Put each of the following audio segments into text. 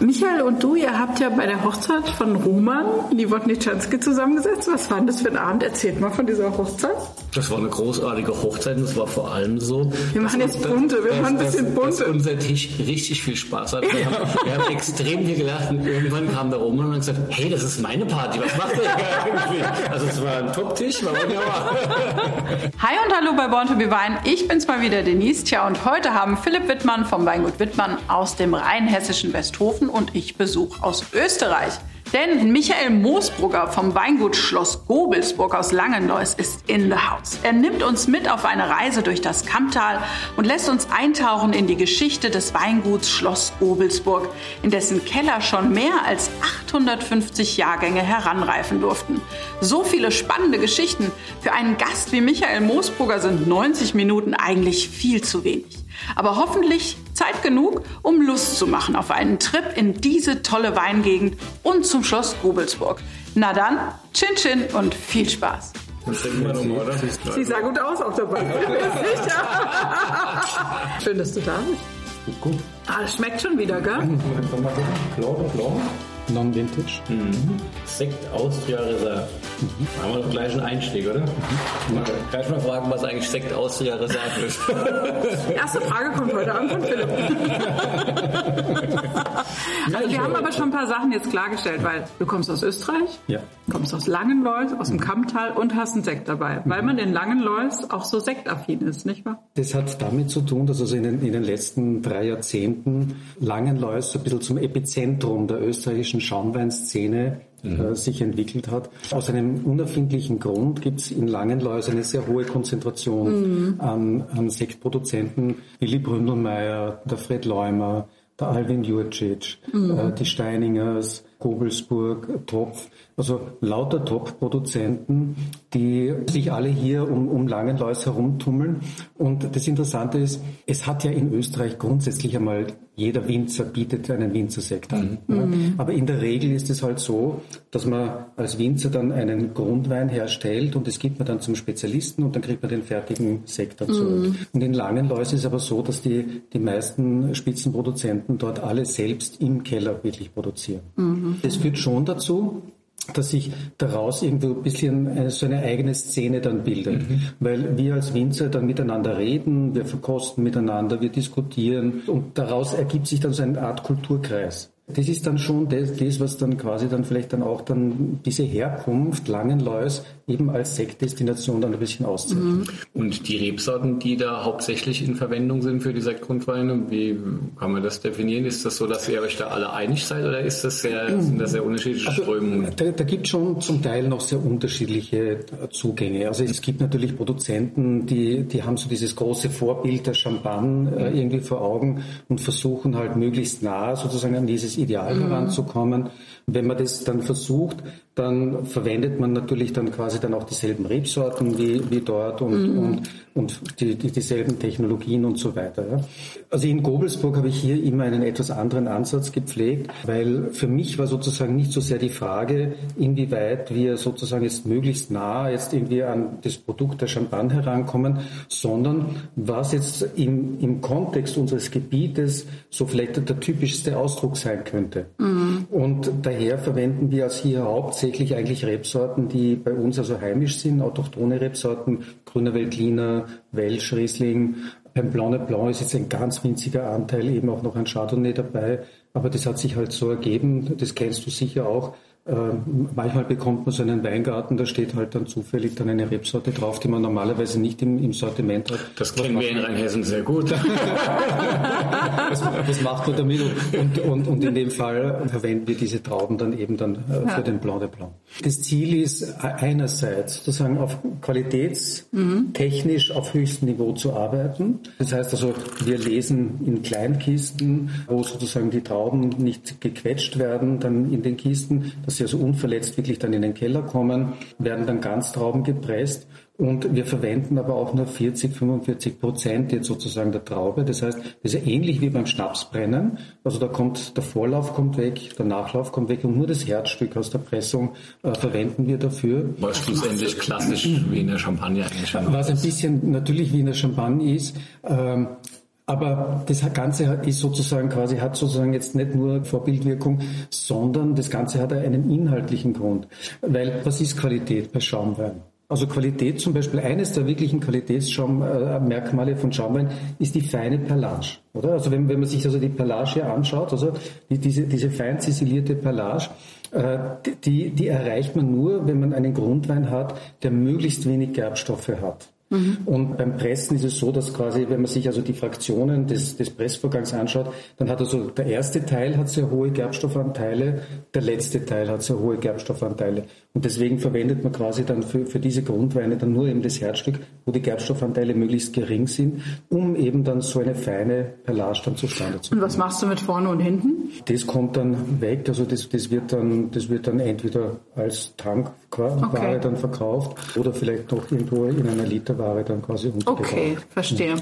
Michael und du, ihr habt ja bei der Hochzeit von Roman die Wodniczanski zusammengesetzt. Was war das für ein Abend? Erzählt mal von dieser Hochzeit. Das war eine großartige Hochzeit und es war vor allem so. Wir machen jetzt bunte, wir machen ein bisschen bunte. Dass unser Tisch richtig viel Spaß hat. Wir haben, wir haben extrem viel gelacht und irgendwann kam der Roman und hat gesagt, hey, das ist meine Party, was macht ihr hier eigentlich? Also es war ein Top-Tisch, war wunderbar. Hi und hallo bei Born to be Wein. Ich bin's mal wieder, Denise. Tja, und heute haben Philipp Wittmann vom Weingut Wittmann aus dem rheinhessischen Westhofen und ich Besuch aus Österreich. Denn Michael Moosbrugger vom Weingut Schloss Gobelsburg aus Langenlois ist in the house. Er nimmt uns mit auf eine Reise durch das Kammtal und lässt uns eintauchen in die Geschichte des Weinguts Schloss Gobelsburg, in dessen Keller schon mehr als 850 Jahrgänge heranreifen durften. So viele spannende Geschichten. Für einen Gast wie Michael Moosbrugger sind 90 Minuten eigentlich viel zu wenig. Aber hoffentlich Zeit genug, um Lust zu machen auf einen Trip in diese tolle Weingegend und zum Schloss Gobelsburg. Na dann, Chin Chin und viel Spaß. Sie sah gut aus auf der Bank. Schön, dass du da bist. Gut. Ah, das schmeckt schon wieder, gell? Klar, klar. Non-Vintage. Mhm. Sekt Austria Reserve. Mhm. Haben wir doch gleich einen Einstieg, oder? Mhm. Gleich mal fragen, was eigentlich Sekt Austria Reserve ist. Erste Frage kommt heute an von Philipp. also wir haben aber schon ein paar Sachen jetzt klargestellt, weil du kommst aus Österreich, Ja. kommst aus Langenlois, aus dem Kammtal und hast einen Sekt dabei, weil man in Langenlois auch so sektaffin ist, nicht wahr? Das hat damit zu tun, dass also in den, in den letzten drei Jahrzehnten Langenlois so ein bisschen zum Epizentrum der österreichischen Schaumweinszene äh, sich entwickelt hat. Aus einem unerfindlichen Grund gibt es in Langenlois eine sehr hohe Konzentration an, an Sektproduzenten. Willy Bründelmeier, der Fred Leumer, der Alvin Jurcic, äh, die Steiningers, Gobelsburg, Topf, also lauter Top-Produzenten, die sich alle hier um, um Langenlois herumtummeln. Und das Interessante ist, es hat ja in Österreich grundsätzlich einmal jeder Winzer bietet einen Winzersekt an. Ja. Aber in der Regel ist es halt so, dass man als Winzer dann einen Grundwein herstellt und das gibt man dann zum Spezialisten und dann kriegt man den fertigen Sekt dazu. Und in Langenlois ist es aber so, dass die, die meisten Spitzenproduzenten dort alle selbst im Keller wirklich produzieren. Das führt schon dazu, dass sich daraus irgendwo ein bisschen eine, so eine eigene Szene dann bildet. Weil wir als Winzer dann miteinander reden, wir verkosten miteinander, wir diskutieren und daraus ergibt sich dann so eine Art Kulturkreis. Das ist dann schon das, das, was dann quasi dann vielleicht dann auch dann diese Herkunft Langenlois eben als Sektdestination dann ein bisschen auszeichnet. Und die Rebsorten, die da hauptsächlich in Verwendung sind für die Sektgrundweine, wie kann man das definieren? Ist das so, dass ihr euch da alle einig seid oder ist das sehr, sind das sehr unterschiedliche Strömungen? Da, da gibt es schon zum Teil noch sehr unterschiedliche äh, Zugänge. Also es gibt natürlich Produzenten, die, die haben so dieses große Vorbild der Champagne äh, irgendwie vor Augen und versuchen halt möglichst nah sozusagen an dieses Ideal heranzukommen. Wenn man das dann versucht, dann verwendet man natürlich dann quasi dann auch dieselben Rebsorten wie, wie dort und, und, und die, die, dieselben Technologien und so weiter. Ja. Also in Gobelsburg habe ich hier immer einen etwas anderen Ansatz gepflegt, weil für mich war sozusagen nicht so sehr die Frage, inwieweit wir sozusagen jetzt möglichst nah jetzt irgendwie an das Produkt der Champagne herankommen, sondern was jetzt im, im Kontext unseres Gebietes so vielleicht der typischste Ausdruck sein könnte. Und daher verwenden wir als hier hauptsächlich eigentlich Rebsorten, die bei uns also heimisch sind, autochthone Rebsorten, Grüner Veltliner, Welsch, Riesling. Beim Blanc Blanc ist jetzt ein ganz winziger Anteil eben auch noch ein Chardonnay dabei, aber das hat sich halt so ergeben, das kennst du sicher auch. Äh, manchmal bekommt man so einen Weingarten, da steht halt dann zufällig dann eine Rebsorte drauf, die man normalerweise nicht im, im Sortiment hat. Das kennen wir in Rheinhessen sehr gut. das, das macht man damit und, und, und in dem Fall verwenden wir diese Trauben dann eben dann äh, für den Blanc de Blanc. Das Ziel ist einerseits sozusagen auf qualitätstechnisch auf höchstem Niveau zu arbeiten. Das heißt also, wir lesen in Kleinkisten, wo sozusagen die Trauben nicht gequetscht werden, dann in den Kisten, dass sie also unverletzt wirklich dann in den Keller kommen, werden dann Ganztrauben gepresst und wir verwenden aber auch nur 40, 45 Prozent jetzt sozusagen der Traube. Das heißt, das ist ja ähnlich wie beim Schnapsbrennen. Also da kommt der Vorlauf kommt weg, der Nachlauf kommt weg und nur das Herzstück aus der Pressung äh, verwenden wir dafür. Was schlussendlich klassisch wie in der Champagne eigentlich schon Was ein bisschen natürlich wie in der Champagne ist, ähm, Aber das Ganze ist sozusagen quasi, hat sozusagen jetzt nicht nur Vorbildwirkung, sondern das Ganze hat einen inhaltlichen Grund. Weil was ist Qualität bei Schaumwein? Also Qualität zum Beispiel, eines der wirklichen Qualitätsmerkmale von Schaumwein ist die feine Perlage. Oder? Also wenn, wenn man sich also die Perlage hier anschaut, also die, diese, diese fein zisilierte Perlage, äh, die, die erreicht man nur, wenn man einen Grundwein hat, der möglichst wenig Gerbstoffe hat. Mhm. Und beim Pressen ist es so, dass quasi, wenn man sich also die Fraktionen des, des Pressvorgangs anschaut, dann hat also der erste Teil hat sehr hohe Gerbstoffanteile, der letzte Teil hat sehr hohe Gerbstoffanteile. Und deswegen verwendet man quasi dann für, für diese Grundweine dann nur eben das Herzstück, wo die Gerbstoffanteile möglichst gering sind, um eben dann so eine feine Perlage dann zustande zu bringen. Und was machst du mit vorne und hinten? Das kommt dann weg, also das, das wird dann, das wird dann entweder als Tankware okay. dann verkauft oder vielleicht noch irgendwo in einer Literware dann quasi untergebracht. Okay, verstehe.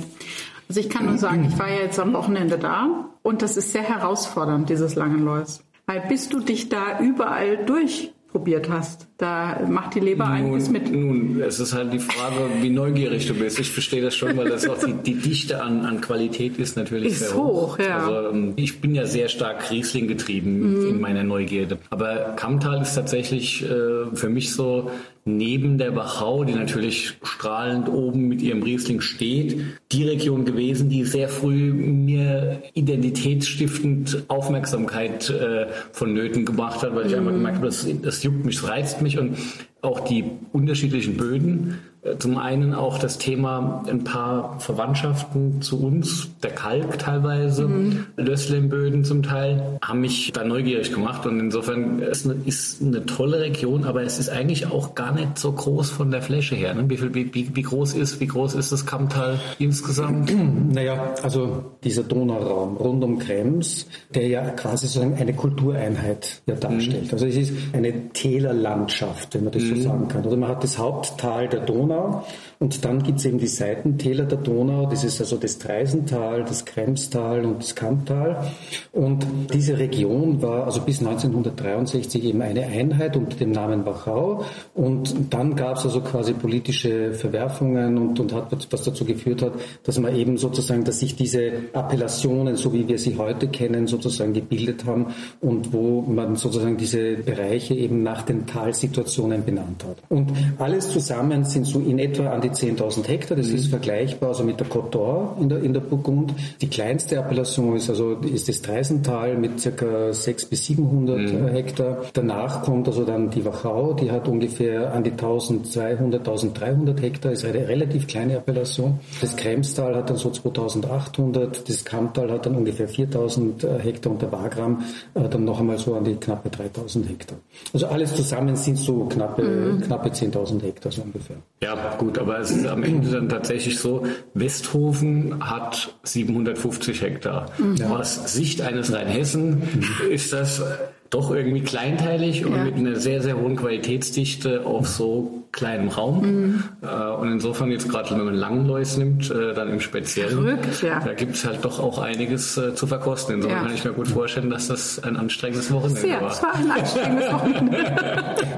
Also ich kann nur sagen, ich war ja jetzt am Wochenende da und das ist sehr herausfordernd, dieses Langenlois. Weil bis du dich da überall durch probiert hast. Da macht die Leber nun, einiges mit. Nun, es ist halt die Frage, wie neugierig du bist. Ich verstehe das schon, weil das auch die, die Dichte an, an Qualität ist natürlich ist sehr hoch. hoch. Ja. Also, ähm, ich bin ja sehr stark Riesling getrieben mhm. in meiner Neugierde. Aber Kammtal ist tatsächlich äh, für mich so neben der Wachau, die natürlich strahlend oben mit ihrem Riesling steht, die Region gewesen, die sehr früh mir identitätsstiftend Aufmerksamkeit äh, vonnöten gemacht hat, weil ich mhm. einfach gemerkt habe, das, das juckt mich, das reizt mich und auch die unterschiedlichen Böden zum einen auch das Thema ein paar Verwandtschaften zu uns, der Kalk teilweise, mhm. Lösslemböden zum Teil, haben mich da neugierig gemacht und insofern ist eine, ist eine tolle Region, aber es ist eigentlich auch gar nicht so groß von der Fläche her. Ne? Wie, viel, wie, wie, groß ist, wie groß ist das Kammtal insgesamt? Naja, also dieser Donauraum rund um Krems, der ja quasi sozusagen eine Kultureinheit ja darstellt. Mhm. Also es ist eine Tälerlandschaft, wenn man das so mhm. sagen kann. Oder man hat das Haupttal der Donau Donau. Und dann gibt es eben die Seitentäler der Donau, das ist also das Treisental, das Kremstal und das Kamptal. Und diese Region war also bis 1963 eben eine Einheit unter dem Namen Wachau. Und dann gab es also quasi politische Verwerfungen und, und hat was dazu geführt hat, dass man eben sozusagen, dass sich diese Appellationen, so wie wir sie heute kennen, sozusagen gebildet haben und wo man sozusagen diese Bereiche eben nach den Talsituationen benannt hat. Und alles zusammen sind so in etwa an die 10.000 Hektar. Das mhm. ist vergleichbar also mit der Côte d'Or in der, in der Burgund. Die kleinste Appellation ist also ist das Treisental mit ca. 600 bis 700 mhm. Hektar. Danach kommt also dann die Wachau, die hat ungefähr an die 1200, 1300 Hektar, ist eine relativ kleine Appellation. Das Kremstal hat dann so 2800, das Kammtal hat dann ungefähr 4000 Hektar und der Wagram äh, dann noch einmal so an die knappe 3000 Hektar. Also alles zusammen sind so knappe, mhm. knappe 10.000 Hektar so ungefähr. Ja, gut, aber es ist am Ende dann tatsächlich so, Westhofen hat 750 Hektar. Ja. Aus Sicht eines Rheinhessen mhm. ist das doch irgendwie kleinteilig und ja. mit einer sehr, sehr hohen Qualitätsdichte auf so kleinem Raum. Mhm. Äh, und insofern jetzt gerade, wenn man Langlois nimmt, äh, dann im Speziellen, Verrückt, ja. da gibt es halt doch auch einiges äh, zu verkosten. Insofern ja. kann ich mir gut vorstellen, dass das ein anstrengendes Wochenende sehr, war. Es war ein anstrengendes Wochenende.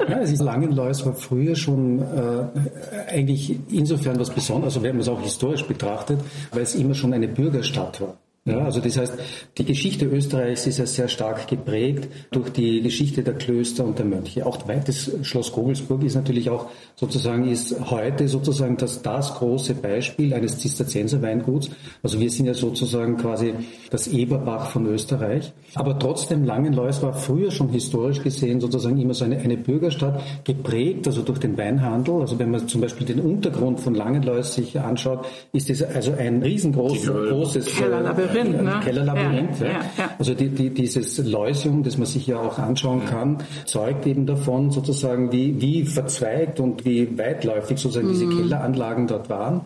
ja, Langenlois war früher schon äh, eigentlich insofern was Besonderes, also wenn man es auch historisch betrachtet, weil es immer schon eine Bürgerstadt war. Ja, also das heißt, die Geschichte Österreichs ist ja sehr stark geprägt durch die Geschichte der Klöster und der Mönche. Auch das Schloss Gogelsburg ist natürlich auch sozusagen, ist heute sozusagen das, das große Beispiel eines Zisterzienser-Weinguts. Also wir sind ja sozusagen quasi das Eberbach von Österreich. Aber trotzdem Langenlois war früher schon historisch gesehen sozusagen immer so eine, eine Bürgerstadt, geprägt also durch den Weinhandel. Also wenn man zum Beispiel den Untergrund von Langenlois sich anschaut, ist es also ein riesengroßes großes, Labyrinth, ne? Kellerlabyrinth. Ja, ja. Ja, also die, die, dieses Leusium, das man sich ja auch anschauen kann, zeugt eben davon sozusagen, wie, wie verzweigt und wie weitläufig sozusagen mhm. diese Kelleranlagen dort waren.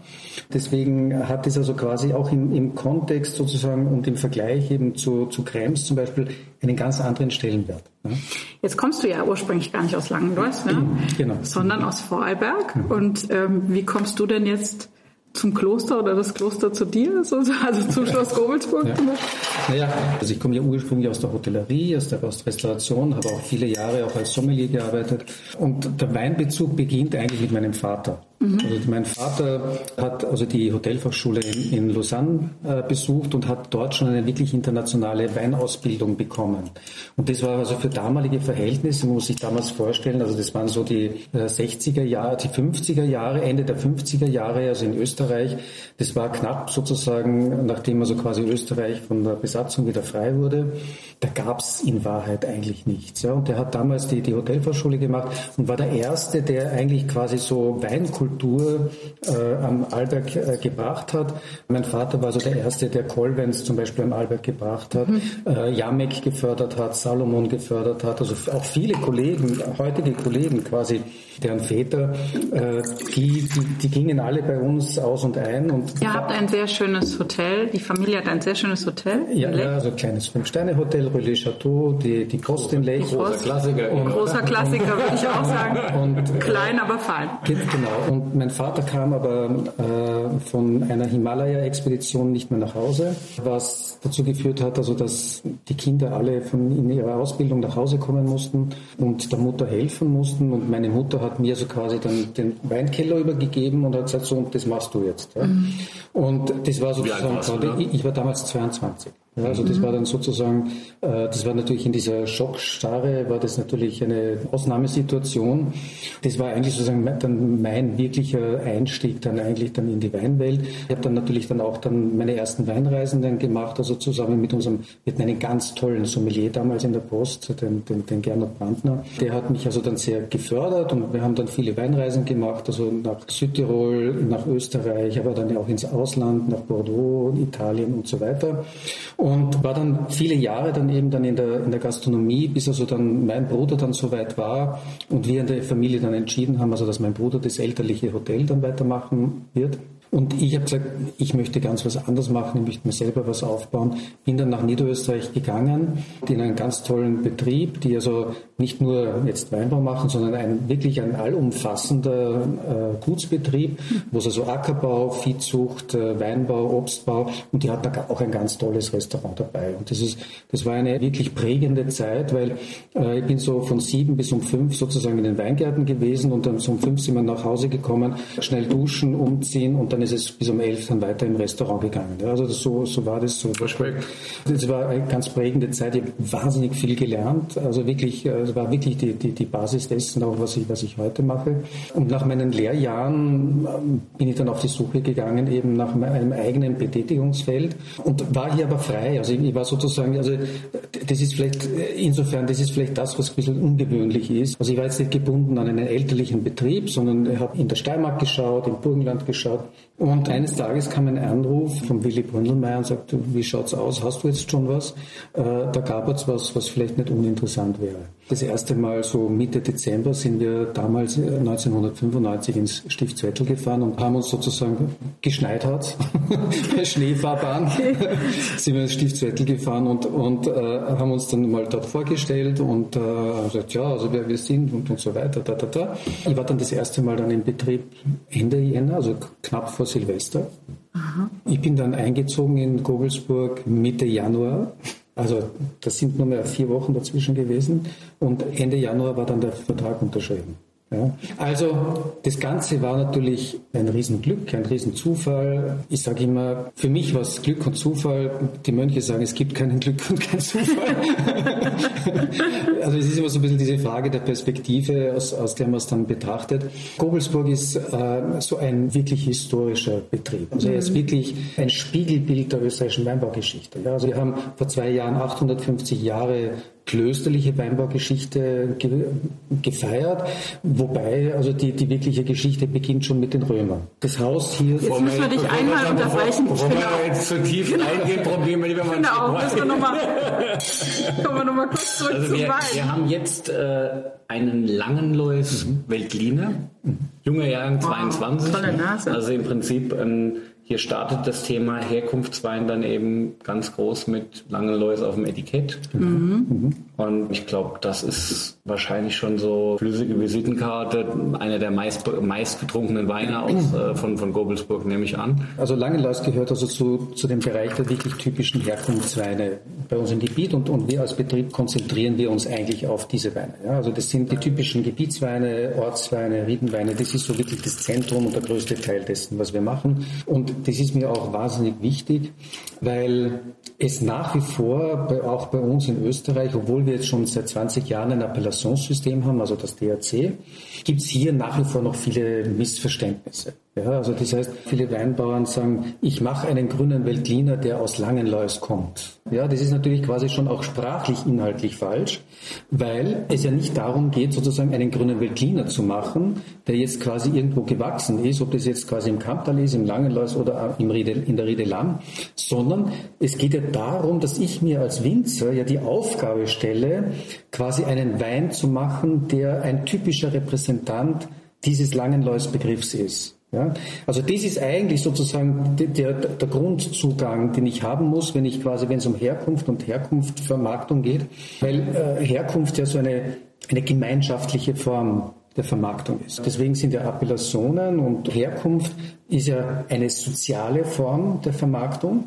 Deswegen hat es also quasi auch im, im Kontext sozusagen und im Vergleich eben zu, zu Krems zum Beispiel einen ganz anderen Stellenwert. Ne? Jetzt kommst du ja ursprünglich gar nicht aus Langendorf, ne? genau. sondern aus Vorarlberg. Mhm. Und ähm, wie kommst du denn jetzt zum Kloster oder das Kloster zu dir, also zum Schloss Gobelsburg? Ja. Naja, also ich komme ja ursprünglich aus der Hotellerie, aus der Restauration, habe auch viele Jahre auch als Sommelier gearbeitet und der Weinbezug beginnt eigentlich mit meinem Vater. Also mein Vater hat also die Hotelfachschule in, in Lausanne äh, besucht und hat dort schon eine wirklich internationale Weinausbildung bekommen. Und das war also für damalige Verhältnisse, muss sich damals vorstellen, also das waren so die äh, 60er Jahre, die 50er Jahre, Ende der 50er Jahre, also in Österreich. Das war knapp sozusagen, nachdem also quasi Österreich von der Besatzung wieder frei wurde. Da gab es in Wahrheit eigentlich nichts. Ja. Und der hat damals die, die Hotelfachschule gemacht und war der Erste, der eigentlich quasi so Weinkultur Kultur äh, am Arlberg äh, gebracht hat. Mein Vater war so der Erste, der Kolvens zum Beispiel am Arlberg gebracht hat, mhm. äh, Jamek gefördert hat, Salomon gefördert hat, also auch viele Kollegen, heutige Kollegen quasi, deren Väter, äh, die, die, die gingen alle bei uns aus und ein. Und Ihr habt ein sehr schönes Hotel, die Familie hat ein sehr schönes Hotel. Ja, ja also ein kleines Fünf-Sterne-Hotel, Relais Chateau, die, die Kostenlech. Großer Klassiker. Und, großer Klassiker, würde ich auch sagen. Und, Klein, aber fein. Genau. Und mein Vater kam aber äh, von einer Himalaya-Expedition nicht mehr nach Hause, was dazu geführt hat, also dass die Kinder alle von in ihrer Ausbildung nach Hause kommen mussten und der Mutter helfen mussten. Und meine Mutter hat mir so quasi dann den Weinkeller übergegeben und hat gesagt, so, das machst du jetzt. Ja. Mhm. Und das war sozusagen, ich, ich war damals 22. Ja, also das war dann sozusagen, äh, das war natürlich in dieser Schockstarre, war das natürlich eine Ausnahmesituation. Das war eigentlich sozusagen dann mein wirklicher Einstieg dann eigentlich dann in die Weinwelt. Ich habe dann natürlich dann auch dann meine ersten Weinreisen dann gemacht, also zusammen mit unserem, hatten einen ganz tollen Sommelier damals in der Post, den, den, den Gernot Brandner. Der hat mich also dann sehr gefördert und wir haben dann viele Weinreisen gemacht, also nach Südtirol, nach Österreich, aber dann auch ins Ausland, nach Bordeaux, Italien und so weiter war dann viele Jahre dann eben dann in der, in der Gastronomie, bis also dann mein Bruder dann so weit war und wir in der Familie dann entschieden haben, also dass mein Bruder das elterliche Hotel dann weitermachen wird. Und ich habe gesagt, ich möchte ganz was anderes machen, ich möchte mir selber was aufbauen. Bin dann nach Niederösterreich gegangen, in einen ganz tollen Betrieb, die also nicht nur jetzt Weinbau machen, sondern ein, wirklich ein allumfassender äh, Gutsbetrieb, wo es also Ackerbau, Viehzucht, äh, Weinbau, Obstbau und die hatten auch ein ganz tolles Restaurant dabei. Und das ist, das war eine wirklich prägende Zeit, weil äh, ich bin so von sieben bis um fünf sozusagen in den Weingärten gewesen und dann so um fünf sind wir nach Hause gekommen, schnell duschen, umziehen und dann ist es bis um elf dann weiter im Restaurant gegangen. Also das, so, so war das so. Respekt. Das war eine ganz prägende Zeit. Ich habe wahnsinnig viel gelernt. Also wirklich, äh, es war wirklich die, die, die Basis dessen, auch was ich, was ich heute mache. Und nach meinen Lehrjahren ähm, bin ich dann auf die Suche gegangen, eben nach einem eigenen Betätigungsfeld und war hier aber frei. Also ich war sozusagen, also das ist vielleicht, insofern, das ist vielleicht das, was ein bisschen ungewöhnlich ist. Also ich war jetzt nicht gebunden an einen elterlichen Betrieb, sondern ich habe in der Steiermark geschaut, im Burgenland geschaut, und eines Tages kam ein Anruf von Willy Bründelmeier und sagte, wie schaut's aus? Hast du jetzt schon was? Äh, da gab es was, was vielleicht nicht uninteressant wäre. Das erste Mal so Mitte Dezember sind wir damals 1995 äh, ins Stiftswettel gefahren und haben uns sozusagen geschneit hat, bei Schneefahrbahn, sind wir ins Stiftswettel gefahren und, und äh, haben uns dann mal dort vorgestellt und äh, gesagt, ja, also wer wir sind und, und so weiter. Da, da, da. Ich war dann das erste Mal dann im Betrieb Ende Jänner, also knapp vor Silvester. Aha. Ich bin dann eingezogen in Gogelsburg Mitte Januar. Also das sind nur mehr vier Wochen dazwischen gewesen. Und Ende Januar war dann der Vertrag unterschrieben. Ja. Also das Ganze war natürlich ein Riesenglück, ein Riesenzufall. Ich sage immer, für mich war es Glück und Zufall. Die Mönche sagen, es gibt keinen Glück und keinen Zufall. also es ist immer so ein bisschen diese Frage der Perspektive, aus, aus der man es dann betrachtet. Gobelsburg ist äh, so ein wirklich historischer Betrieb. Also er ist mhm. wirklich ein Spiegelbild der österreichischen Weinbaugeschichte. Ja, also wir haben vor zwei Jahren 850 Jahre klösterliche Weinbaugeschichte ge gefeiert, wobei also die, die wirkliche Geschichte beginnt schon mit den Römern. Das Haus hier... Jetzt müssen wir dich einmal unterbrechen. Bevor genau. wir jetzt zu tief genau. eingehen, Probleme, die wir mal Genau, müssen wir nochmal kommen wir nochmal kurz zurück also wir, wir haben jetzt äh, einen Langenlois mhm. Veltliner, mhm. junger Jahr, 22. Oh, tolle Nase. Also im Prinzip ein hier startet das Thema Herkunftswein dann eben ganz groß mit Langelois auf dem Etikett. Mhm. Und ich glaube, das ist wahrscheinlich schon so flüssige Visitenkarte, einer der meist, meistgetrunkenen Weine aus, äh, von, von Gobelsburg, nehme ich an. Also Langelois gehört also zu, zu dem Bereich der wirklich typischen Herkunftsweine bei uns im Gebiet und, und wir als Betrieb konzentrieren wir uns eigentlich auf diese Weine. Ja, also das sind die typischen Gebietsweine, Ortsweine, Riedenweine, das ist so wirklich das Zentrum und der größte Teil dessen, was wir machen. Und das ist mir auch wahnsinnig wichtig, weil es nach wie vor, auch bei uns in Österreich, obwohl wir jetzt schon seit 20 Jahren ein Appellationssystem haben, also das DRC, gibt es hier nach wie vor noch viele Missverständnisse. Ja, also das heißt, viele Weinbauern sagen, ich mache einen grünen Veltliner, der aus Langenlois kommt. Ja, das ist natürlich quasi schon auch sprachlich inhaltlich falsch, weil es ja nicht darum geht, sozusagen einen grünen Veltliner zu machen, der jetzt quasi irgendwo gewachsen ist, ob das jetzt quasi im Kamptal ist, im Langenlois oder im Riede, in der Riede Lamm, sondern es geht ja darum, dass ich mir als Winzer ja die Aufgabe stelle, quasi einen Wein zu machen, der ein typischer Repräsentant dieses Langenlois-Begriffs ist. Ja? Also das ist eigentlich sozusagen der, der, Grundzugang, den ich haben muss, wenn ich quasi, wenn es um Herkunft und Herkunftvermarktung geht, weil äh, Herkunft ja so eine, eine gemeinschaftliche Form der Vermarktung ist. Deswegen sind ja Appellationen und Herkunft ist ja eine soziale Form der Vermarktung.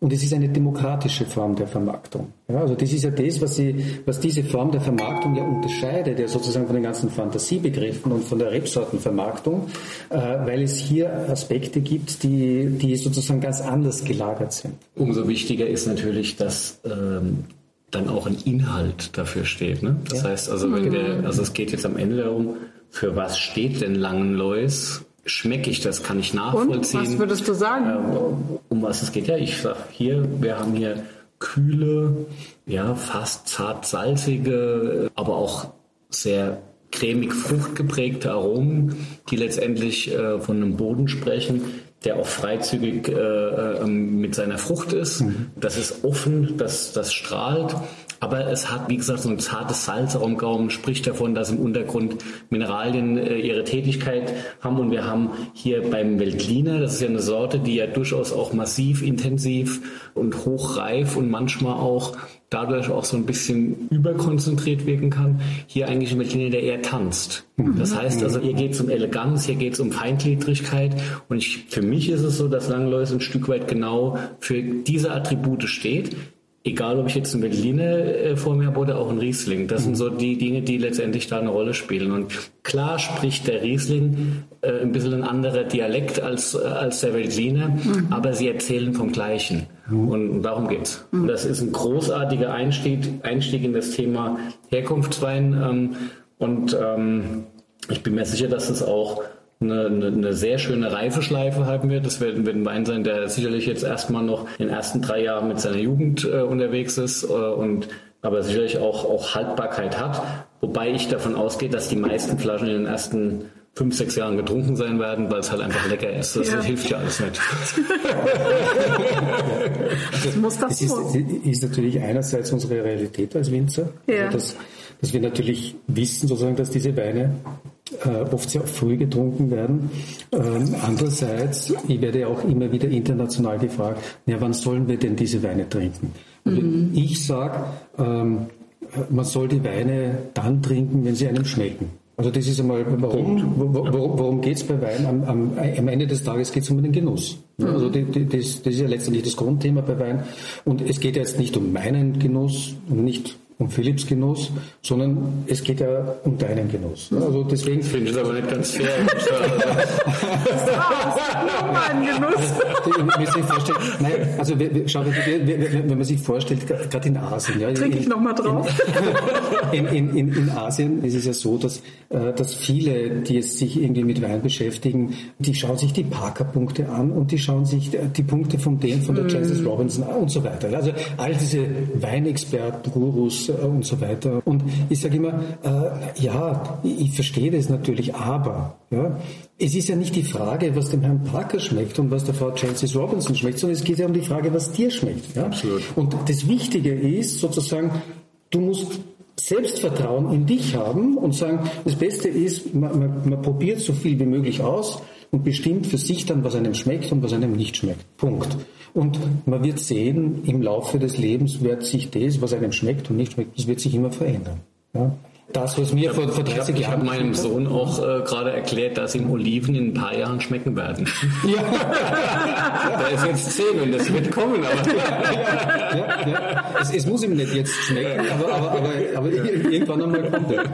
Und es ist eine demokratische Form der Vermarktung. Ja, also das ist ja das, was, sie, was diese Form der Vermarktung ja unterscheidet, ja sozusagen von den ganzen Fantasiebegriffen und von der Rebsortenvermarktung, äh, weil es hier Aspekte gibt, die, die sozusagen ganz anders gelagert sind. Umso wichtiger ist natürlich, dass ähm, dann auch ein Inhalt dafür steht. Ne? Das ja. heißt, also, wenn der, also es geht jetzt am Ende darum, für was steht denn Langenlois schmecke ich das, kann ich nachvollziehen. Und was würdest du sagen? Äh, um was es geht ja, ich sage hier, wir haben hier kühle, ja, fast zart salzige, aber auch sehr cremig fruchtgeprägte Aromen, die letztendlich äh, von einem Boden sprechen, der auch freizügig äh, ähm, mit seiner Frucht ist. Mhm. Das ist offen, das, das strahlt. Aber es hat, wie gesagt, so ein zartes Salz am Gaumen, spricht davon, dass im Untergrund Mineralien äh, ihre Tätigkeit haben. Und wir haben hier beim Veltliner, das ist ja eine Sorte, die ja durchaus auch massiv, intensiv und hochreif und manchmal auch dadurch auch so ein bisschen überkonzentriert wirken kann, hier eigentlich ein Veltliner, der eher tanzt. Mhm. Das heißt also, hier geht es um Eleganz, hier geht es um Feingliedrigkeit und ich, für mich ist es so, dass Langlois ein Stück weit genau für diese Attribute steht egal ob ich jetzt ein Berliner äh, vor mir habe oder auch ein Riesling. Das sind so die Dinge, die letztendlich da eine Rolle spielen. Und klar spricht der Riesling äh, ein bisschen ein anderer Dialekt als, äh, als der Veltliner, mhm. aber sie erzählen vom Gleichen. Mhm. Und darum geht's. Mhm. Und das ist ein großartiger Einstieg, Einstieg in das Thema Herkunftswein. Ähm, und ähm, ich bin mir sicher, dass es auch eine, eine, eine sehr schöne Reifeschleife haben wir. Das wird, wird ein Wein sein, der sicherlich jetzt erstmal noch in den ersten drei Jahren mit seiner Jugend äh, unterwegs ist äh, und aber sicherlich auch, auch Haltbarkeit hat. Wobei ich davon ausgehe, dass die meisten Flaschen in den ersten fünf, sechs Jahren getrunken sein werden, weil es halt einfach lecker ist. Das ja. hilft ja alles nicht. das muss das, das ist, ist, natürlich einerseits unsere Realität als Winzer. Ja. Also dass, dass wir natürlich wissen, sozusagen, dass diese Weine oft sehr früh getrunken werden. Ähm, andererseits, ich werde auch immer wieder international gefragt, ja, wann sollen wir denn diese Weine trinken? Also mhm. Ich sage, ähm, man soll die Weine dann trinken, wenn sie einem schmecken. Also das ist einmal, warum, worum, worum geht es bei Wein? Am, am, am, Ende des Tages geht es um den Genuss. Mhm. Also die, die, das, das, ist ja letztendlich das Grundthema bei Wein. Und es geht jetzt nicht um meinen Genuss und nicht um Philipps Genuss, sondern es geht ja um deinen Genuss. Also deswegen finde ich das aber nicht ganz fair. mein Genuss. nein, also schau, wenn man sich vorstellt, gerade in Asien, ja, trinke ich nochmal drauf. In, in, in, in, Asien ist es ja so, dass, äh, dass viele, die jetzt sich irgendwie mit Wein beschäftigen, die schauen sich die Parker-Punkte an und die schauen sich die Punkte von denen, von der mm. Francis Robinson an und so weiter. Also all diese Weinexperten, Gurus, und so weiter. Und ich sage immer, äh, ja, ich verstehe das natürlich, aber ja, es ist ja nicht die Frage, was dem Herrn Parker schmeckt und was der Frau Chelsea Robinson schmeckt, sondern es geht ja um die Frage, was dir schmeckt. Ja? Absolut. Und das Wichtige ist sozusagen, du musst Selbstvertrauen in dich haben und sagen, das Beste ist, man, man, man probiert so viel wie möglich aus und bestimmt für sich dann, was einem schmeckt und was einem nicht schmeckt. Punkt. Und man wird sehen, im Laufe des Lebens wird sich das, was einem schmeckt und nicht schmeckt, das wird sich immer verändern. Ja? Das, was mir vor, vor 30 ich Jahren. Ich habe meinem Sohn auch äh, gerade erklärt, dass ihm Oliven in ein paar Jahren schmecken werden. Ja. Der ist jetzt 10 und das wird kommen. Aber ja, ja, ja. Es, es, muss ihm nicht jetzt schmecken, aber, aber, aber, aber irgendwann einmal kommt er.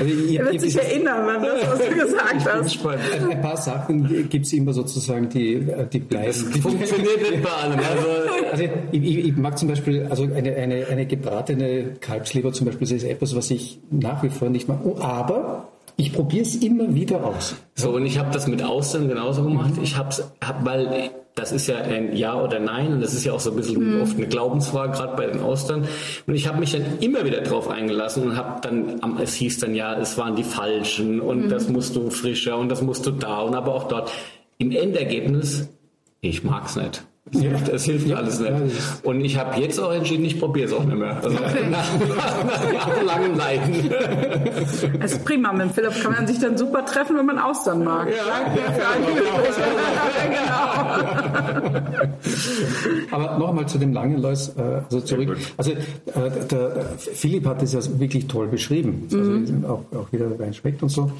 Also ich, er wird sich erinnern an das, was du gesagt hast. Ein, ein paar Sachen gibt es immer sozusagen, die, die bleiben. Das funktioniert nicht bei allem. Also, also ich, ich, ich, mag zum Beispiel, also eine, eine, eine gebratene Kalbsleber zum Beispiel, das ist etwas, was ich nach wie vor nicht mache. Aber ich probiere es immer wieder aus. So, und ich habe das mit Austern genauso gemacht. Ich habe es, hab, weil das ist ja ein Ja oder Nein und das ist ja auch so ein bisschen mhm. oft eine Glaubensfrage, gerade bei den Austern. Und ich habe mich dann immer wieder drauf eingelassen und habe dann, es hieß dann ja, es waren die falschen und mhm. das musst du frischer und das musst du da und aber auch dort. Im Endergebnis, ich mag's nicht. Es ja. hilft, es hilft ja. alles nicht. Und ich habe jetzt auch entschieden, ich probiere es auch nicht mehr. Also okay. nach, nach, nach langem Leiden. Also prima, mit Philipp kann man sich dann super treffen, wenn man Austern mag. Ja, ja, genau. Aber nochmal zu dem Langenlois äh, also zurück. Also äh, der Philipp hat es ja wirklich toll beschrieben. Also mhm. auch, auch wieder Wein schmeckt und so.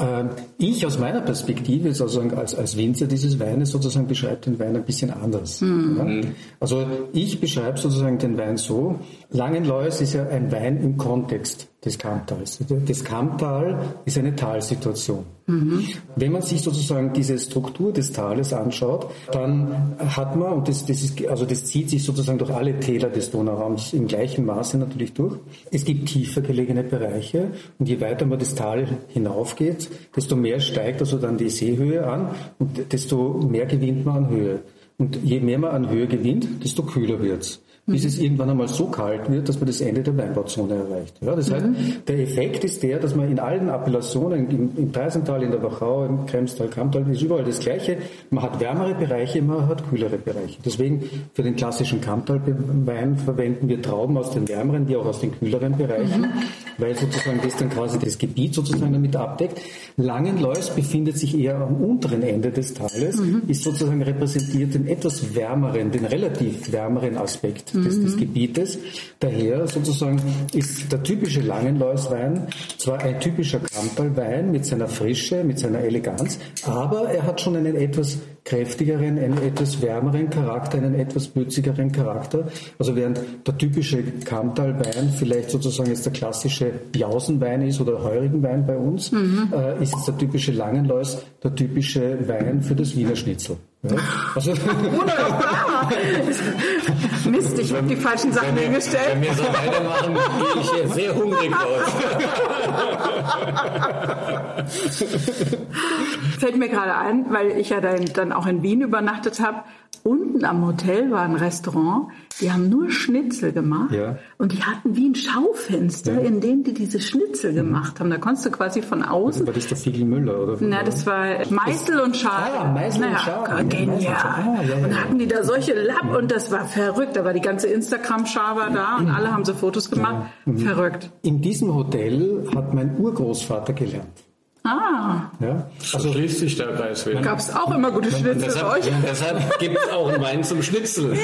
Ähm, ich aus meiner Perspektive, sozusagen als, als Winzer dieses Weines, sozusagen beschreibe den Wein ein bisschen anders. Mhm. Ja? Also ich beschreibe sozusagen den Wein so, Langenlois ist ja ein Wein im Kontext des Kammtals. Das Kammtal ist eine Talsituation. Mhm. Wenn man sich sozusagen diese Struktur des Tales anschaut, dann hat man, und das, das, ist, also das zieht sich sozusagen durch alle Täler des Donauraums im gleichen Maße natürlich durch. Es gibt tiefer gelegene Bereiche und je weiter man das Tal hinaufgeht, desto mehr steigt also dann die Seehöhe an und desto mehr gewinnt man an Höhe. Und je mehr man an Höhe gewinnt, desto kühler wird's bis es irgendwann einmal so kalt wird, dass man das Ende der Weinbauzone erreicht. Ja, das heißt, mhm. der Effekt ist der, dass man in allen Appellationen, im, im Preisental, in der Wachau, im Kremstal, Kammtal, ist überall das Gleiche. Man hat wärmere Bereiche, man hat kühlere Bereiche. Deswegen für den klassischen Kammtal-Wein verwenden wir Trauben aus den wärmeren, wie auch aus den kühleren Bereichen, mhm. weil sozusagen das dann quasi das Gebiet sozusagen damit abdeckt. Langenlois befindet sich eher am unteren Ende des Tales, mhm. ist sozusagen repräsentiert den etwas wärmeren, den relativ wärmeren Aspekt des, mhm. des Gebietes. Daher sozusagen ist der typische Langenloiswein zwar ein typischer Kamperlwein mit seiner Frische, mit seiner Eleganz, aber er hat schon einen etwas kräftigeren, einen etwas wärmeren Charakter, einen etwas würzigeren Charakter. Also während der typische Kamtalwein vielleicht sozusagen jetzt der klassische Jausenwein ist oder Heurigenwein bei uns, mhm. äh, ist der typische Langenlois der typische Wein für das Wiener Schnitzel. Ja? Also! Mist, ich habe die falschen Sachen wenn hingestellt. Wenn wir so weitermachen, gehe ich hier sehr hungrig raus. Fällt mir gerade ein, weil ich ja dann, dann auch in Wien übernachtet habe. Unten am Hotel war ein Restaurant, die haben nur Schnitzel gemacht ja. und die hatten wie ein Schaufenster, ja. in dem die diese Schnitzel gemacht haben. Da konntest du quasi von außen. War das der Fiegel Müller oder? Na, das war Meißel und Schade. Ah, Meißel naja, und Schade. Genial. Ah, ja, und hatten die da solche Lapp und das war verrückt. Da war die ganze Instagram-Schar war da und alle haben so Fotos gemacht. Mhm. Verrückt. In diesem Hotel hat mein Urgroßvater gelernt. Ah. Ja? Also schließt sich der Kreis wieder. Gab es auch immer gute Schnitzel deshalb, bei euch? Deshalb gibt es auch einen Wein zum Schnitzel.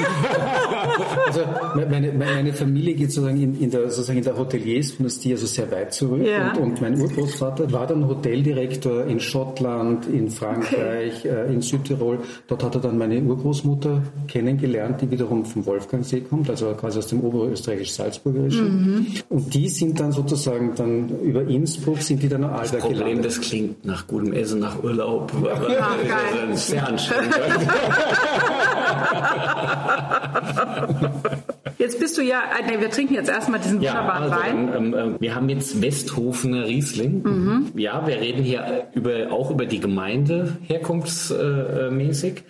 also meine, meine Familie geht sozusagen in, in der, sozusagen in der Hoteliersdynastie also sehr weit zurück. Ja. Und, und, mein Urgroßvater war dann Hoteldirektor in Schottland, in Frankreich, okay. äh, in Südtirol. Dort hat er dann meine Urgroßmutter kennengelernt, die wiederum vom Wolfgangsee kommt, also quasi aus dem oberösterreichisch-salzburgerischen. Mhm. Und die sind dann sozusagen dann über Innsbruck sind die dann nach Alberg gelandet das klingt nach gutem Essen, nach Urlaub. Ja, geil. sehr anstrengend. Jetzt bist du ja, äh, wir trinken jetzt erstmal diesen ja, wunderbaren also, Wein. Ähm, ähm, wir haben jetzt Westhofener Riesling. Mhm. Ja, wir reden hier über, auch über die Gemeinde herkunftsmäßig,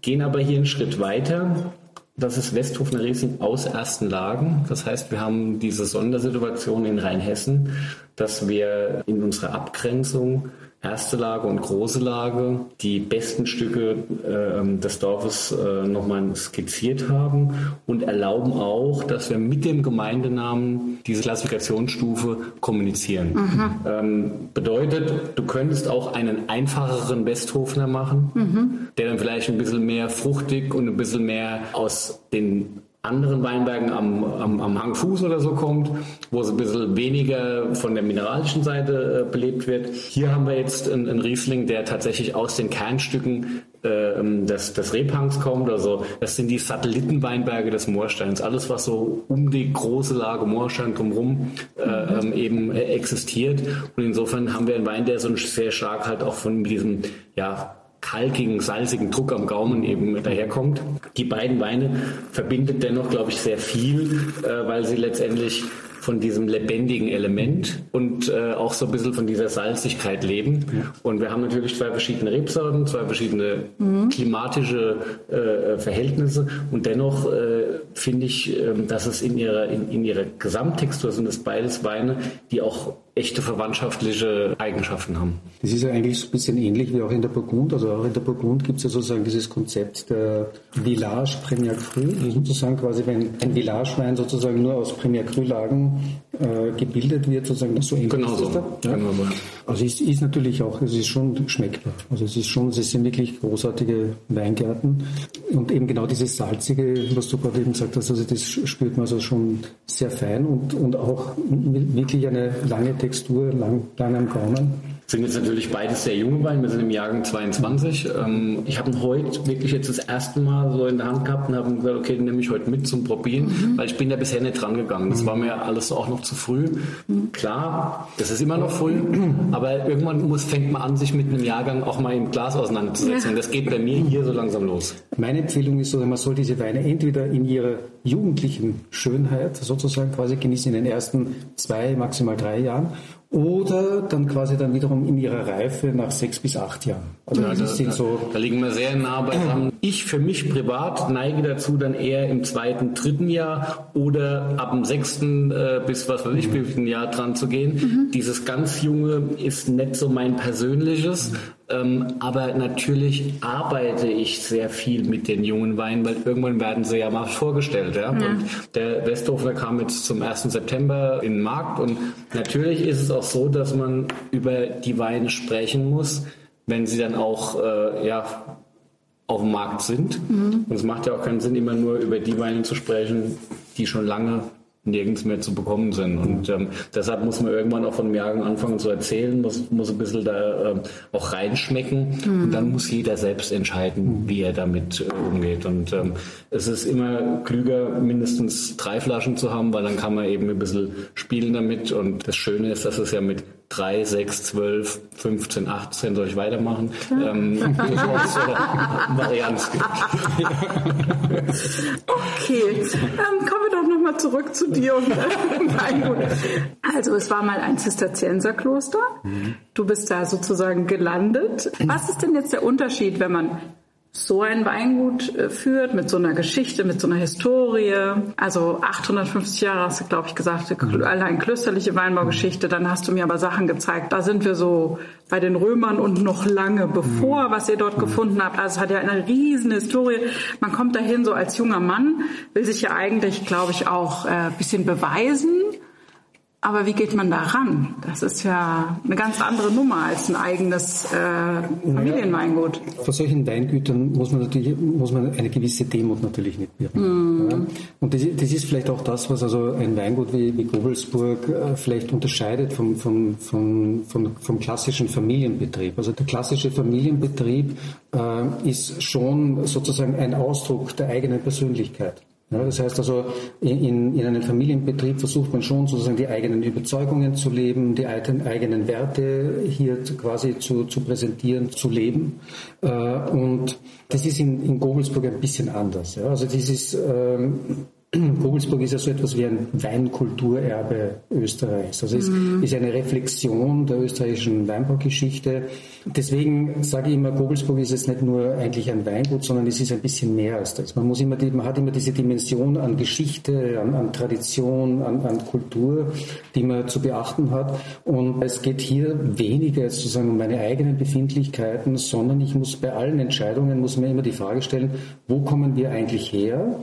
gehen aber hier einen Schritt weiter. Das ist Westhofener Riesling aus ersten Lagen. Das heißt, wir haben diese Sondersituation in Rheinhessen, dass wir in unserer Abgrenzung erste Lage und große Lage die besten Stücke äh, des Dorfes äh, nochmal skizziert haben und erlauben auch, dass wir mit dem Gemeindenamen diese Klassifikationsstufe kommunizieren. Mhm. Ähm, bedeutet, du könntest auch einen einfacheren Westhofner machen, mhm. Der dann vielleicht ein bisschen mehr fruchtig und ein bisschen mehr aus den anderen Weinbergen am, am, am Hangfuß oder so kommt, wo es ein bisschen weniger von der mineralischen Seite äh, belebt wird. Hier haben wir jetzt einen, einen Riesling, der tatsächlich aus den Kernstücken äh, des, des Rebhangs kommt. Also das sind die Satellitenweinberge des Moorsteins. Alles, was so um die große Lage Moorstein drumherum äh, mhm. eben äh, existiert. Und insofern haben wir einen Wein, der so sehr stark halt auch von diesem ja, kalkigen, salzigen Druck am Gaumen eben daherkommt. Die beiden Weine verbindet dennoch, glaube ich, sehr viel, äh, weil sie letztendlich von diesem lebendigen Element und äh, auch so ein bisschen von dieser Salzigkeit leben. Und wir haben natürlich zwei verschiedene Rebsorten, zwei verschiedene mhm. klimatische äh, Verhältnisse und dennoch äh, finde ich, ähm, dass es in ihrer, in, in ihrer Gesamttextur sind es beides Weine, die auch echte verwandtschaftliche Eigenschaften haben. Das ist ja eigentlich so ein bisschen ähnlich wie auch in der Burgund. Also auch in der Burgund gibt es ja sozusagen dieses Konzept der Village Premier Cru. Sozusagen quasi, wenn ein Village-Wein sozusagen nur aus Premier Cru-Lagen äh, gebildet wird, sozusagen so ähnlich genau so. Ja. Genau also es ist natürlich auch, es ist schon schmeckbar. Also es ist schon, es sind wirklich großartige Weingärten. Und eben genau dieses Salzige, was du gerade eben gesagt hast, also das spürt man also schon sehr fein und, und auch wirklich eine lange Textur, lang, lang am Gaumen sind jetzt natürlich beides sehr junge Weine. Wir sind im Jahrgang 22. Ähm, ich habe ihn heute wirklich jetzt das erste Mal so in der Hand gehabt und habe gesagt, okay, den nehme ich heute mit zum Probieren, mhm. weil ich bin da bisher nicht dran gegangen. Das war mir alles auch noch zu früh. Mhm. Klar, das ist immer noch früh, aber irgendwann muss, fängt man an, sich mit einem Jahrgang auch mal im Glas auseinanderzusetzen. Und das geht bei mir hier so langsam los. Meine Empfehlung ist so, man soll diese Weine entweder in ihrer jugendlichen Schönheit sozusagen quasi genießen in den ersten zwei, maximal drei Jahren oder dann quasi dann wiederum in ihrer Reife nach sechs bis acht Jahren. Also ja, das sind so da liegen wir sehr nah beisammen. Ich für mich privat neige dazu dann eher im zweiten, dritten Jahr oder ab dem sechsten äh, bis was weiß ich, wie Jahr dran zu gehen. Mhm. Dieses ganz junge ist nicht so mein persönliches. Mhm. Ähm, aber natürlich arbeite ich sehr viel mit den jungen Weinen, weil irgendwann werden sie ja mal vorgestellt. Ja? ja. Und der Westhofer kam jetzt zum 1. September in den Markt und natürlich ist es auch so, dass man über die Weine sprechen muss, wenn sie dann auch äh, ja, auf dem Markt sind. Mhm. Und es macht ja auch keinen Sinn, immer nur über die Weine zu sprechen, die schon lange nirgends mehr zu bekommen sind. Und ähm, deshalb muss man irgendwann auch von Jagen anfangen zu erzählen, muss, muss ein bisschen da ähm, auch reinschmecken mhm. und dann muss jeder selbst entscheiden, wie er damit äh, umgeht. Und ähm, es ist immer klüger, mindestens drei Flaschen zu haben, weil dann kann man eben ein bisschen spielen damit. Und das Schöne ist, dass es ja mit 3, 6, 12, 15, 18 soll ich weitermachen. Ähm, Varianz gibt. okay, ähm, kommen wir doch nochmal zurück zu dir und äh, Also es war mal ein Zisterzienserkloster. Mhm. Du bist da sozusagen gelandet. Was ist denn jetzt der Unterschied, wenn man so ein Weingut äh, führt, mit so einer Geschichte, mit so einer Historie. Also 850 Jahre hast du, glaube ich, gesagt, mhm. allein klösterliche Weinbaugeschichte. Dann hast du mir aber Sachen gezeigt. Da sind wir so bei den Römern und noch lange bevor, mhm. was ihr dort gefunden habt. Also es hat ja eine riesen Historie. Man kommt dahin so als junger Mann, will sich ja eigentlich, glaube ich, auch äh, bisschen beweisen aber wie geht man da ran? Das ist ja eine ganz andere Nummer als ein eigenes äh, Familienweingut. Ja, vor solchen Weingütern muss man natürlich muss man eine gewisse Demut natürlich mitbringen. Mm. Ja. Und das, das, ist vielleicht auch das, was also ein Weingut wie, wie Gobelsburg äh, vielleicht unterscheidet vom, vom, vom, vom, vom, klassischen Familienbetrieb. Also der klassische Familienbetrieb äh, ist schon sozusagen ein Ausdruck der eigenen Persönlichkeit. Ja, das heißt also, in, in einem Familienbetrieb versucht man schon sozusagen die eigenen Überzeugungen zu leben, die eigenen Werte hier quasi zu, zu präsentieren, zu leben. Äh, und das ist in, in Gobelsburg ein bisschen anders. Ja. Also dieses, ähm, Kogelsburg ist ja so etwas wie ein Weinkulturerbe Österreichs. Also es mhm. ist eine Reflexion der österreichischen Weinbaugeschichte. Deswegen sage ich immer, Kogelsburg ist jetzt nicht nur eigentlich ein Weingut, sondern es ist ein bisschen mehr als das. Man, muss immer, man hat immer diese Dimension an Geschichte, an, an Tradition, an, an, Kultur, die man zu beachten hat. Und es geht hier weniger sozusagen um meine eigenen Befindlichkeiten, sondern ich muss bei allen Entscheidungen, muss mir immer die Frage stellen, wo kommen wir eigentlich her?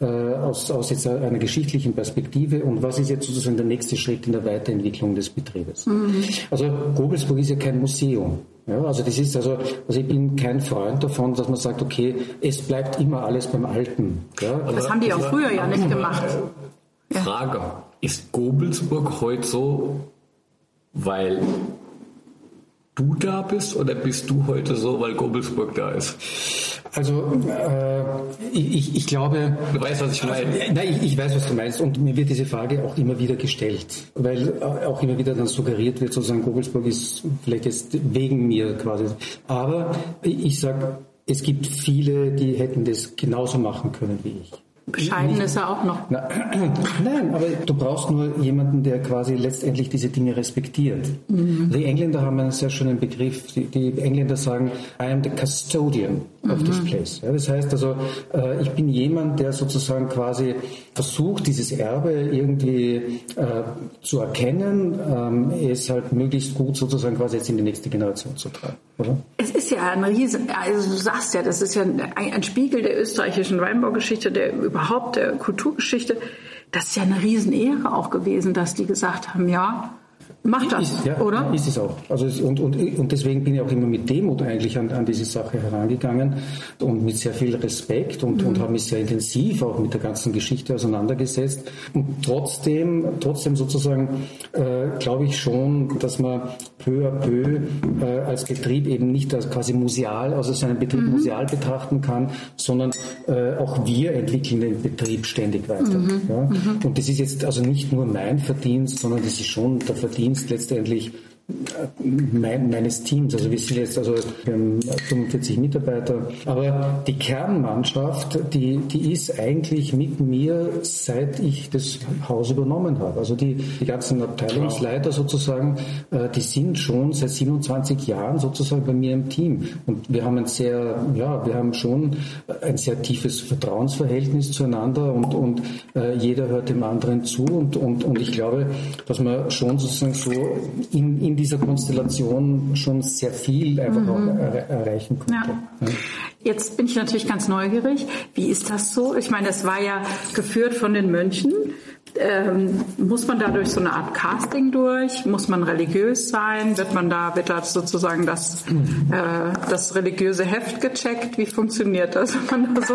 Äh, aus, aus jetzt einer geschichtlichen Perspektive und was ist jetzt sozusagen der nächste Schritt in der Weiterentwicklung des Betriebes. Mhm. Also Gobelsburg ist ja kein Museum. Ja, also das ist also, also ich bin kein Freund davon, dass man sagt, okay, es bleibt immer alles beim Alten. Ja. Das haben die auch früher ja nicht gemacht. Frage, ist Gobelsburg heute so, weil du da bist oder bist du heute so, weil Gobelsburg da ist? Also äh, ich, ich glaube. Du weißt, was ich meine. Äh, nein, ich, ich, weiß, was du meinst. Und mir wird diese Frage auch immer wieder gestellt, weil auch immer wieder dann suggeriert wird, sozusagen Gobelsburg ist vielleicht jetzt wegen mir quasi. Aber ich sage, es gibt viele, die hätten das genauso machen können wie ich. Bescheiden ist er auch noch. Na, nein, aber du brauchst nur jemanden, der quasi letztendlich diese Dinge respektiert. Mhm. Die Engländer haben einen sehr schönen Begriff. Die, die Engländer sagen, I am the custodian of this mhm. place. Ja, das heißt also, äh, ich bin jemand, der sozusagen quasi versucht, dieses Erbe irgendwie äh, zu erkennen, ähm, es halt möglichst gut sozusagen quasi jetzt in die nächste Generation zu tragen. Oder? Es ist ja ein Riesen, also du sagst ja, das ist ja ein, ein Spiegel der österreichischen Weinbaugeschichte, der überhaupt der Kulturgeschichte. Das ist ja eine Riesenehre auch gewesen, dass die gesagt haben, ja, Macht das, ist, ja, oder? Ist es auch. Also es, und, und, und deswegen bin ich auch immer mit Demut eigentlich an, an diese Sache herangegangen und mit sehr viel Respekt und, mhm. und habe mich sehr intensiv auch mit der ganzen Geschichte auseinandergesetzt. Und trotzdem, trotzdem sozusagen äh, glaube ich schon, dass man peu à peu äh, als Betrieb eben nicht als quasi museal, also seinen Betrieb mhm. museal betrachten kann, sondern äh, auch wir entwickeln den Betrieb ständig weiter. Mhm. Ja? Mhm. Und das ist jetzt also nicht nur mein Verdienst, sondern das ist schon der Verdienst Dienst letztendlich mein, meines Teams. Also wir sind jetzt also wir haben 45 Mitarbeiter, aber die Kernmannschaft, die, die ist eigentlich mit mir, seit ich das Haus übernommen habe. Also die, die ganzen Abteilungsleiter sozusagen, äh, die sind schon seit 27 Jahren sozusagen bei mir im Team. Und wir haben ein sehr, ja, wir haben schon ein sehr tiefes Vertrauensverhältnis zueinander und, und äh, jeder hört dem anderen zu und, und, und ich glaube, dass man schon sozusagen so in, in dieser Konstellation schon sehr viel einfach mhm. er erreichen konnte. Ja. Jetzt bin ich natürlich ganz neugierig. Wie ist das so? Ich meine, das war ja geführt von den Mönchen. Ähm, muss man da durch so eine Art Casting durch? Muss man religiös sein? Wird man da, wird da sozusagen das, äh, das religiöse Heft gecheckt? Wie funktioniert das? so?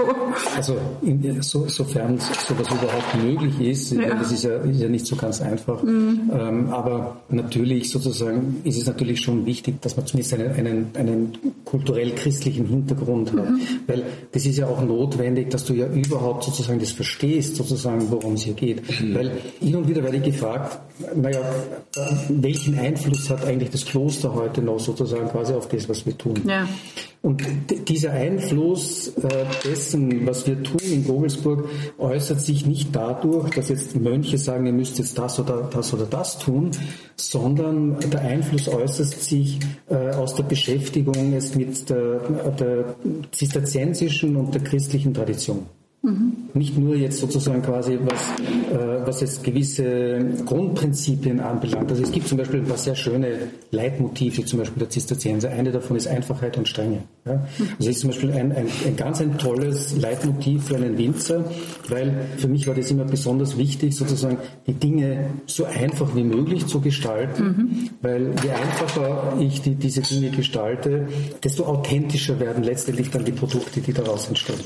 Also in, so, sofern sowas überhaupt möglich ist, ja. das ist ja, ist ja nicht so ganz einfach. Mhm. Ähm, aber natürlich sozusagen ist es natürlich schon wichtig, dass man zumindest einen, einen, einen kulturell-christlichen Hintergrund hat. Mhm. Weil das ist ja auch notwendig, dass du ja überhaupt sozusagen das verstehst, sozusagen, worum es hier geht. Mhm. Weil hin und wieder werde ich gefragt, naja, welchen Einfluss hat eigentlich das Kloster heute noch sozusagen quasi auf das, was wir tun? Ja. Und dieser Einfluss äh, dessen, was wir tun in Gogelsburg, äußert sich nicht dadurch, dass jetzt Mönche sagen, ihr müsst jetzt das oder das oder das tun, sondern der Einfluss äußert sich äh, aus der Beschäftigung jetzt mit der, der zisterziensischen und der christlichen Tradition. Mhm. Nicht nur jetzt sozusagen quasi, was, äh, was jetzt gewisse Grundprinzipien anbelangt. Also es gibt zum Beispiel ein paar sehr schöne Leitmotive, zum Beispiel der Zisterzienser. Eine davon ist Einfachheit und Strenge. Ja? Also das ist zum Beispiel ein, ein, ein ganz ein tolles Leitmotiv für einen Winzer, weil für mich war das immer besonders wichtig, sozusagen die Dinge so einfach wie möglich zu gestalten, mhm. weil je einfacher ich die, diese Dinge gestalte, desto authentischer werden letztendlich dann die Produkte, die daraus entstehen.